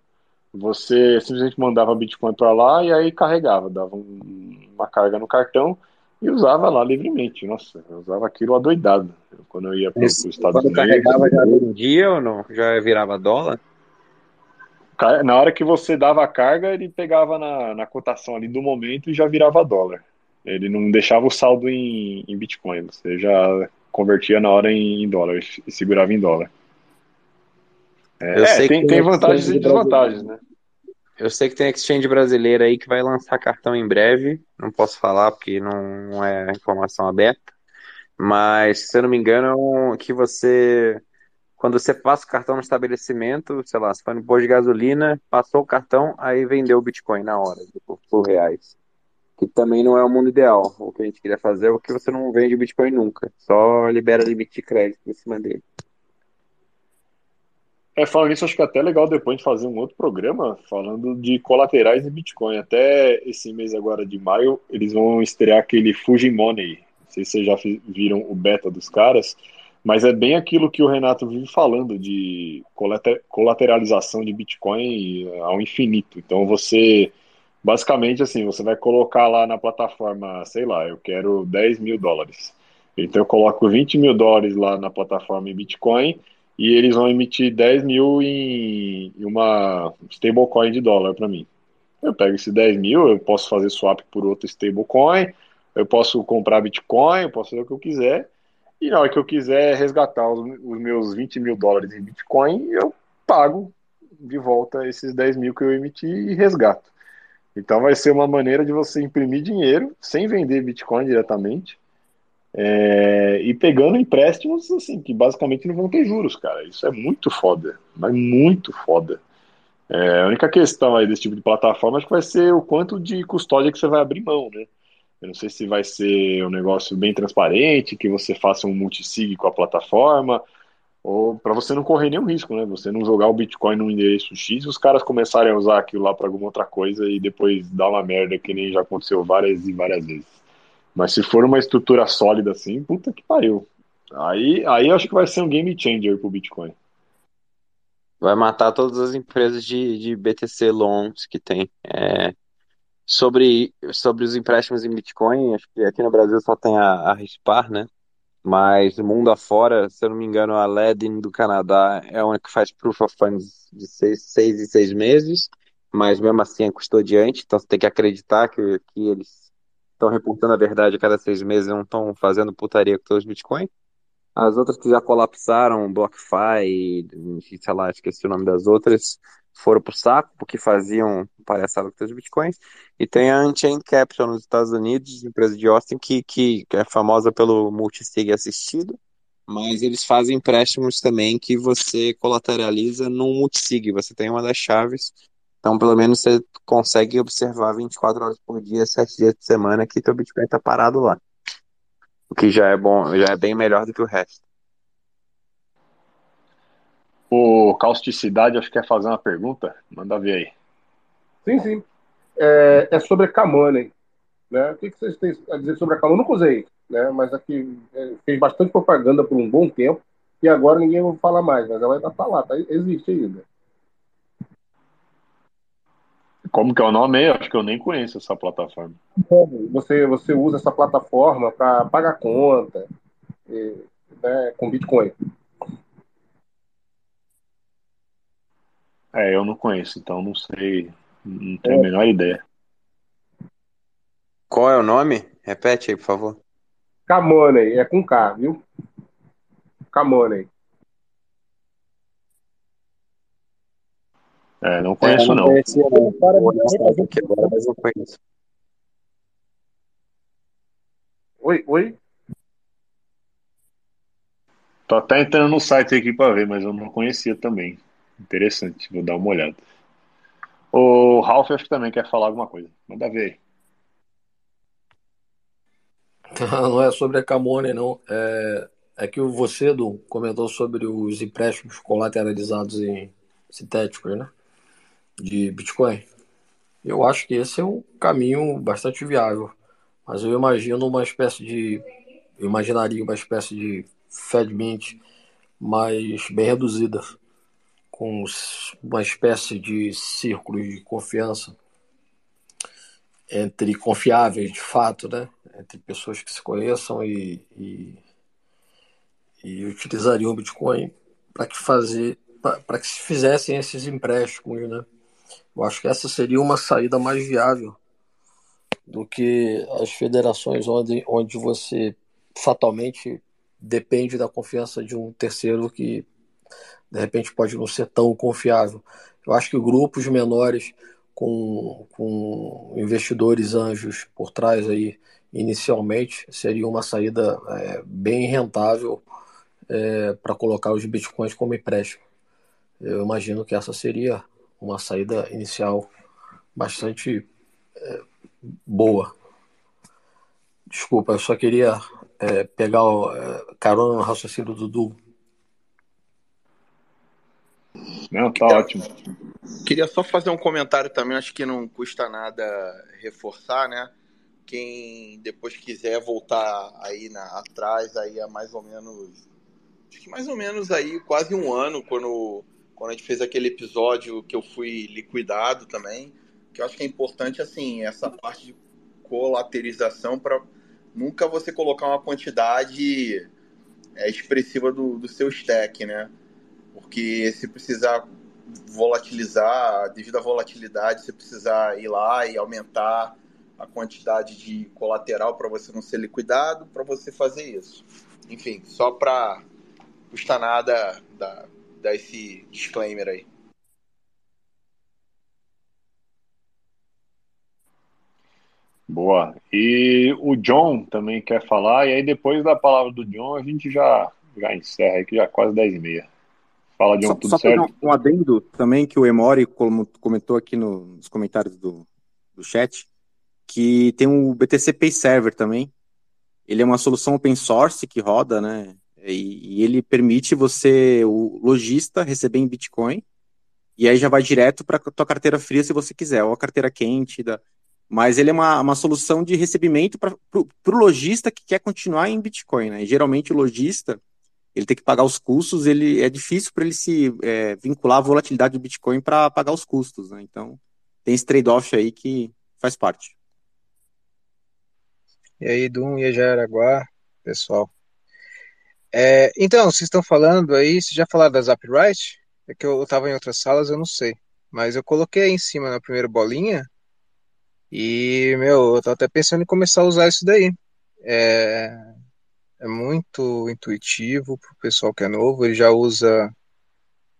Você simplesmente mandava Bitcoin para lá e aí carregava, dava um, uma carga no cartão e usava lá livremente. Nossa, eu usava aquilo adoidado quando eu ia para os Estados quando Unidos. carregava já vendia ou não? Já virava dólar? Na hora que você dava a carga, ele pegava na, na cotação ali do momento e já virava dólar. Ele não deixava o saldo em, em Bitcoin, você já convertia na hora em, em dólar e segurava em dólar. É, é tem, tem vantagens e desvantagens, né? Eu sei que tem exchange brasileira aí que vai lançar cartão em breve. Não posso falar porque não é informação aberta. Mas, se eu não me engano, que você. Quando você passa o cartão no estabelecimento, sei lá, você foi no posto de gasolina, passou o cartão, aí vendeu o Bitcoin na hora, por, por reais que também não é o mundo ideal. O que a gente queria fazer é o que você não vende Bitcoin nunca, só libera limite de crédito em cima dele. É, falando nisso, acho que é até legal depois de fazer um outro programa falando de colaterais de Bitcoin. Até esse mês agora de maio, eles vão estrear aquele Fujimone. Não sei se vocês já viram o beta dos caras, mas é bem aquilo que o Renato vive falando de colateralização de Bitcoin ao infinito. Então você Basicamente, assim, você vai colocar lá na plataforma, sei lá, eu quero 10 mil dólares. Então eu coloco 20 mil dólares lá na plataforma em Bitcoin e eles vão emitir 10 mil em uma stablecoin de dólar para mim. Eu pego esse 10 mil, eu posso fazer swap por outro stablecoin, eu posso comprar Bitcoin, eu posso fazer o que eu quiser. E na hora que eu quiser resgatar os, os meus 20 mil dólares em Bitcoin, eu pago de volta esses 10 mil que eu emiti e resgato. Então vai ser uma maneira de você imprimir dinheiro sem vender Bitcoin diretamente é, e pegando empréstimos assim que basicamente não vão ter juros, cara. Isso é muito foda, mas muito foda. É, a única questão aí desse tipo de plataforma acho que vai ser o quanto de custódia que você vai abrir mão, né? Eu não sei se vai ser um negócio bem transparente, que você faça um multisig com a plataforma, ou para você não correr nenhum risco, né? Você não jogar o Bitcoin num endereço X e os caras começarem a usar aquilo lá para alguma outra coisa e depois dar uma merda que nem já aconteceu várias e várias vezes. Mas se for uma estrutura sólida assim, puta que pariu. Aí, aí acho que vai ser um game changer pro Bitcoin. Vai matar todas as empresas de, de BTC loans que tem. É, sobre, sobre os empréstimos em Bitcoin, acho que aqui no Brasil só tem a, a Rispar, né? Mas mundo afora, se eu não me engano, a Ledin do Canadá é uma que faz Proof of Funds de seis, seis e seis meses, mas mesmo assim é custodiante, então você tem que acreditar que, que eles estão reportando a verdade a cada seis meses não estão fazendo putaria com todos os Bitcoin. As outras que já colapsaram, BlockFi, sei lá, esqueci o nome das outras, foram pro saco porque faziam palhaçada com os bitcoins. E tem a Unchained Capital nos Estados Unidos, empresa de Austin, que, que é famosa pelo multisig assistido, mas eles fazem empréstimos também que você colateraliza num multisig. Você tem uma das chaves, então pelo menos você consegue observar 24 horas por dia, 7 dias de semana que teu Bitcoin tá parado lá. O que já é bom, já é bem melhor do que o resto. O Causticidade, acho que quer fazer uma pergunta. Manda ver aí. Sim, sim. É, é sobre a Kamane. Né? O que, que vocês têm a dizer sobre a Kamane? Eu nunca usei, né? mas aqui é, fez bastante propaganda por um bom tempo e agora ninguém vai falar mais, mas ela ainda está lá, tá, existe ainda. Como que é o nome? Eu acho que eu nem conheço essa plataforma. Você, você usa essa plataforma para pagar conta né, com Bitcoin. É, eu não conheço, então não sei, não tenho é. a menor ideia. Qual é o nome? Repete aí, por favor. Camoney, é com K, viu? Camoney. É, não conheço é, não. Conhecia, não. mas não conheço. Oi, oi? Tô até entrando no site aqui para ver, mas eu não conhecia também. Interessante, vou dar uma olhada. O Ralph acho que também quer falar alguma coisa. Manda ver aí. <laughs> Não é sobre a Camone, não. É, é que você, Du, comentou sobre os empréstimos colateralizados em sintéticos, né? De Bitcoin. Eu acho que esse é um caminho bastante viável. Mas eu imagino uma espécie de. Imaginaria uma espécie de FedMint mais bem reduzida com uma espécie de círculo de confiança entre confiáveis de fato, né? entre pessoas que se conheçam e, e, e utilizariam o Bitcoin para que fazer para que se fizessem esses empréstimos, né? Eu acho que essa seria uma saída mais viável do que as federações onde, onde você fatalmente depende da confiança de um terceiro que de repente pode não ser tão confiável. Eu acho que grupos menores com, com investidores anjos por trás aí inicialmente seria uma saída é, bem rentável é, para colocar os bitcoins como empréstimo. Eu imagino que essa seria uma saída inicial bastante é, boa. Desculpa, eu só queria é, pegar o, é, carona no raciocínio do Dudu não, tá ótimo. Queria só fazer um comentário também, acho que não custa nada reforçar, né? Quem depois quiser voltar aí na, atrás, aí há mais ou menos. Acho que mais ou menos aí, quase um ano, quando, quando a gente fez aquele episódio que eu fui liquidado também. Que eu acho que é importante, assim, essa parte de colaterização para nunca você colocar uma quantidade é, expressiva do, do seu stack, né? Porque se precisar volatilizar, devido à volatilidade, se precisar ir lá e aumentar a quantidade de colateral para você não ser liquidado, para você fazer isso. Enfim, só para custar nada dar, dar esse disclaimer aí. Boa. E o John também quer falar, e aí depois da palavra do John a gente já, já encerra aí, que já é quase 10 e meia. Fala um Só, tudo só certo? um, um adendo também que o Emori como comentou aqui no- nos comentários do, do chat, que tem o BTC Pay Server também. Ele é uma solução open source que roda, né? E, e ele permite você, o lojista, receber em Bitcoin e aí já vai direto para tua carteira fria se você quiser, ou a carteira quente. Da... Mas ele é uma, uma solução de recebimento para o lojista que quer continuar em Bitcoin, né? E geralmente o lojista ele tem que pagar os custos, ele é difícil para ele se é, vincular à volatilidade do Bitcoin para pagar os custos, né? Então tem esse trade-off aí que faz parte. E aí, Dum e Jaraguá, pessoal. É, então, vocês estão falando aí, vocês já falaram das upright? É que eu estava em outras salas, eu não sei. Mas eu coloquei aí em cima na primeira bolinha e, meu, eu tô até pensando em começar a usar isso daí. É, é muito intuitivo pro pessoal que é novo, ele já usa,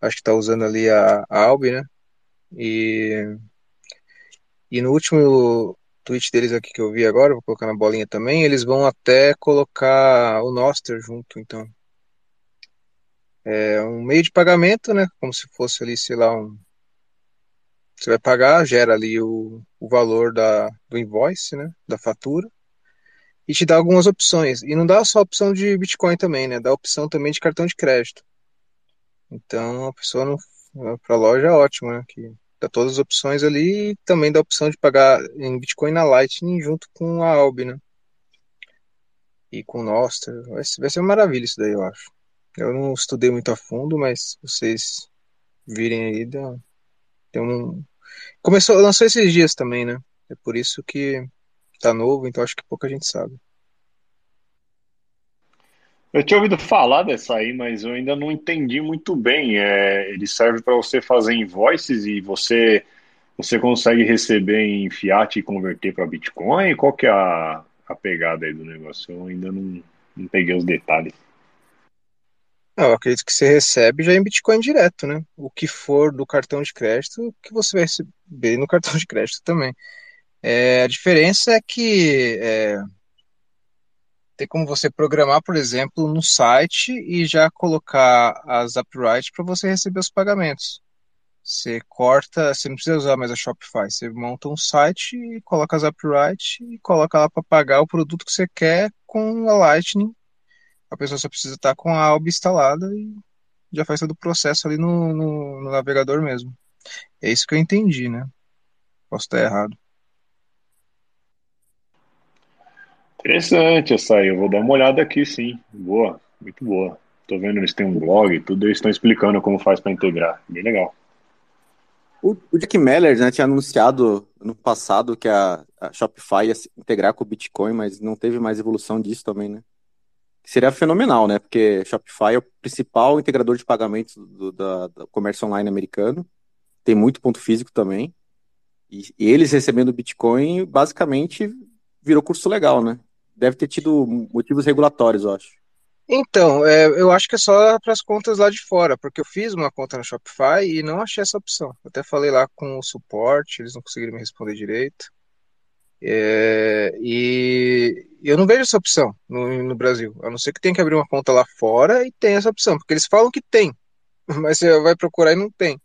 acho que tá usando ali a, a Albi, né? E, e no último tweet deles aqui que eu vi agora, vou colocar na bolinha também, eles vão até colocar o Noster junto, então. É um meio de pagamento, né? Como se fosse ali, sei lá, um. Você vai pagar, gera ali o, o valor da, do invoice, né? Da fatura. E te dá algumas opções. E não dá só opção de Bitcoin também, né? Dá opção também de cartão de crédito. Então a pessoa. Para loja é ótimo, né? Que dá todas as opções ali e também dá a opção de pagar em Bitcoin na Lightning junto com a Albi, né? E com o Noster. Vai vai ser uma maravilha isso daí, eu acho. Eu não estudei muito a fundo, mas vocês virem aí, dá, tem um. Começou, lançou esses dias também, né? É por isso que tá novo, então acho que pouca gente sabe. Eu tinha ouvido falar dessa aí, mas eu ainda não entendi muito bem. É, ele serve para você fazer invoices e você você consegue receber em fiat e converter para Bitcoin? Qual que é a, a pegada aí do negócio? Eu ainda não, não peguei os detalhes. Eu acredito que você recebe já em Bitcoin direto, né? O que for do cartão de crédito, que você vai receber no cartão de crédito também. É, a diferença é que é, tem como você programar, por exemplo, no site e já colocar as upright para você receber os pagamentos. Você corta, você não precisa usar mais a Shopify, você monta um site e coloca as upright e coloca lá para pagar o produto que você quer com a Lightning a pessoa só precisa estar com a Albi instalada e já faz todo o processo ali no, no, no, navegador mesmo. É isso que eu entendi, né? Posso estar errado. Interessante essa aí, eu vou dar uma olhada aqui sim. Boa, muito boa. Tô vendo eles têm um blog tudo, eles estão explicando como faz para integrar. Bem legal. O, Jack Meller né, tinha anunciado no passado que a, a Shopify ia se integrar com o Bitcoin, mas não teve mais evolução disso também, né? seria fenomenal, né? Porque Shopify é o principal integrador de pagamentos do, da, do comércio online americano. Tem muito ponto físico também. E, e, eles recebendo Bitcoin, basicamente, virou curso legal, né? Deve ter tido motivos regulatórios, eu acho. Então, é, eu acho que é só para as contas lá de fora, porque eu fiz uma conta no Shopify e não achei essa opção. Até falei lá com o suporte, eles não conseguiram me responder direito. É, e eu não vejo essa opção no, no, Brasil, a não ser que tenha que abrir uma conta lá fora e tem essa opção, porque eles falam que tem, <laughs> mas você vai procurar e não tem.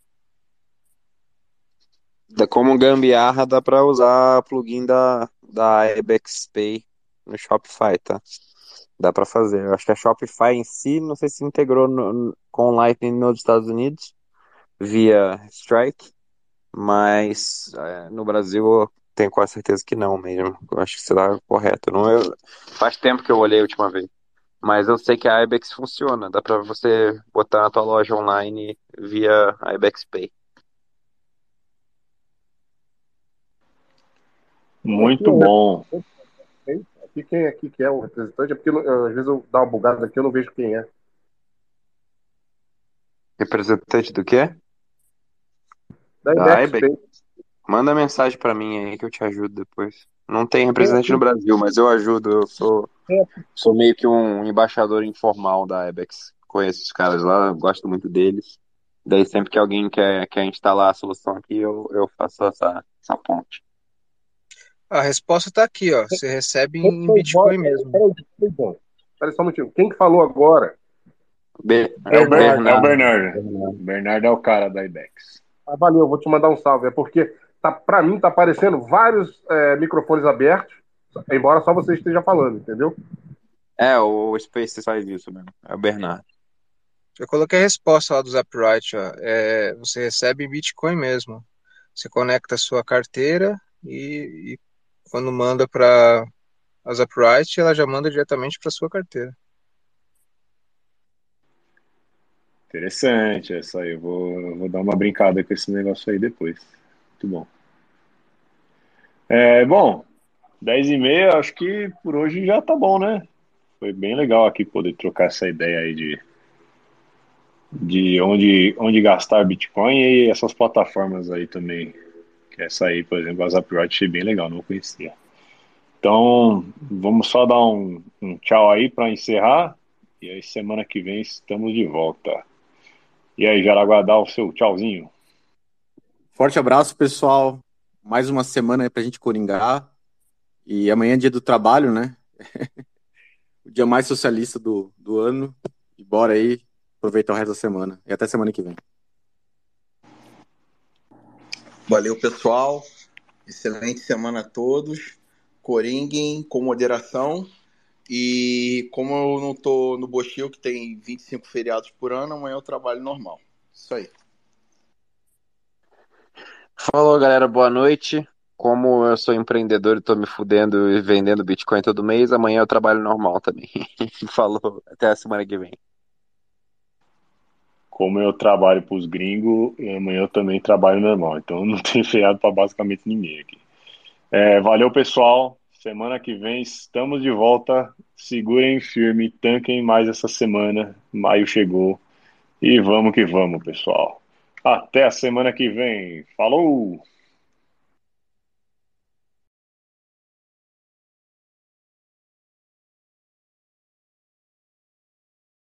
Como gambiarra, dá para usar plugin da, da Ibex Pay no Shopify, tá? Dá para fazer. Eu acho que a Shopify em si, não sei se integrou no, com Lightning nos Estados Unidos via Strike, mas é, no Brasil tenho quase certeza que não mesmo. Eu acho que você está correto. Não, eu, faz tempo que eu olhei a última vez. Mas eu sei que a Ibex funciona. Dá para você botar na tua loja online via Ibex Pay. Muito bom. Aqui quem aqui que é o representante é porque eu, às vezes eu dá uma bugada aqui eu não vejo quem é. Representante do quê? Da Da Ibex Ibex. Pay. Manda mensagem pra mim aí que eu te ajudo depois. Não tem representante no Brasil, mas eu ajudo. Eu sou, sou meio que um embaixador informal da Ibex. Conheço os caras lá, gosto muito deles. Daí sempre que alguém quer, quer instalar a solução aqui, eu, eu faço essa, essa ponte. A resposta está aqui, ó. Você recebe em Bitcoin mesmo. Peraí só um minutinho. Quem que falou agora? Be É o, Ber- é o Bernardo. Bernardo. O Bernardo é o cara da IBEX. Ah, valeu, vou te mandar um salve. É porque, tá, pra mim, tá aparecendo vários é, microfones abertos, embora só você esteja falando, entendeu? É, o Space faz isso mesmo. É o Bernardo. Eu coloquei a resposta lá do Zapright, ó. É, você recebe em Bitcoin mesmo. Você conecta a sua carteira e, e quando manda para a Zapright, ela já manda diretamente para sua carteira. Interessante essa aí. Eu vou, eu vou dar uma brincada com esse negócio aí depois. Muito bom. É, bom, 10 e meia, acho que por hoje já tá bom, né? Foi bem legal aqui poder trocar essa ideia aí de, de onde, onde gastar Bitcoin e essas plataformas aí também. Essa aí, por exemplo, a Zapriot, achei bem legal, não conhecia. Então, vamos só dar um, um tchau aí para encerrar. E aí, semana que vem, estamos de volta. E aí, Jaraguá, dá o seu tchauzinho. Forte abraço, pessoal. Mais uma semana aí pra gente coringar. E amanhã é dia do trabalho, né? <laughs> o dia mais socialista do, do ano. E bora aí aproveitar o resto da semana. E até semana que vem. Valeu, pessoal. Excelente semana a todos. Coringuem com moderação. E como eu não tô no Bochil, que tem 25 feriados por ano, amanhã eu trabalho normal. Isso aí. Falou, galera. Boa noite. Como eu sou empreendedor e tô me fudendo e vendendo Bitcoin todo mês, amanhã eu trabalho normal também. <laughs> Falou. Até a semana que vem. Como eu trabalho para os gringos, amanhã eu também trabalho normal. Então não <laughs> tem feriado para basicamente ninguém aqui. É, valeu, pessoal. Semana que vem estamos de volta. Segurem firme, tanquem mais essa semana. Maio chegou. E vamos que vamos, pessoal. Até a semana que vem. Falou!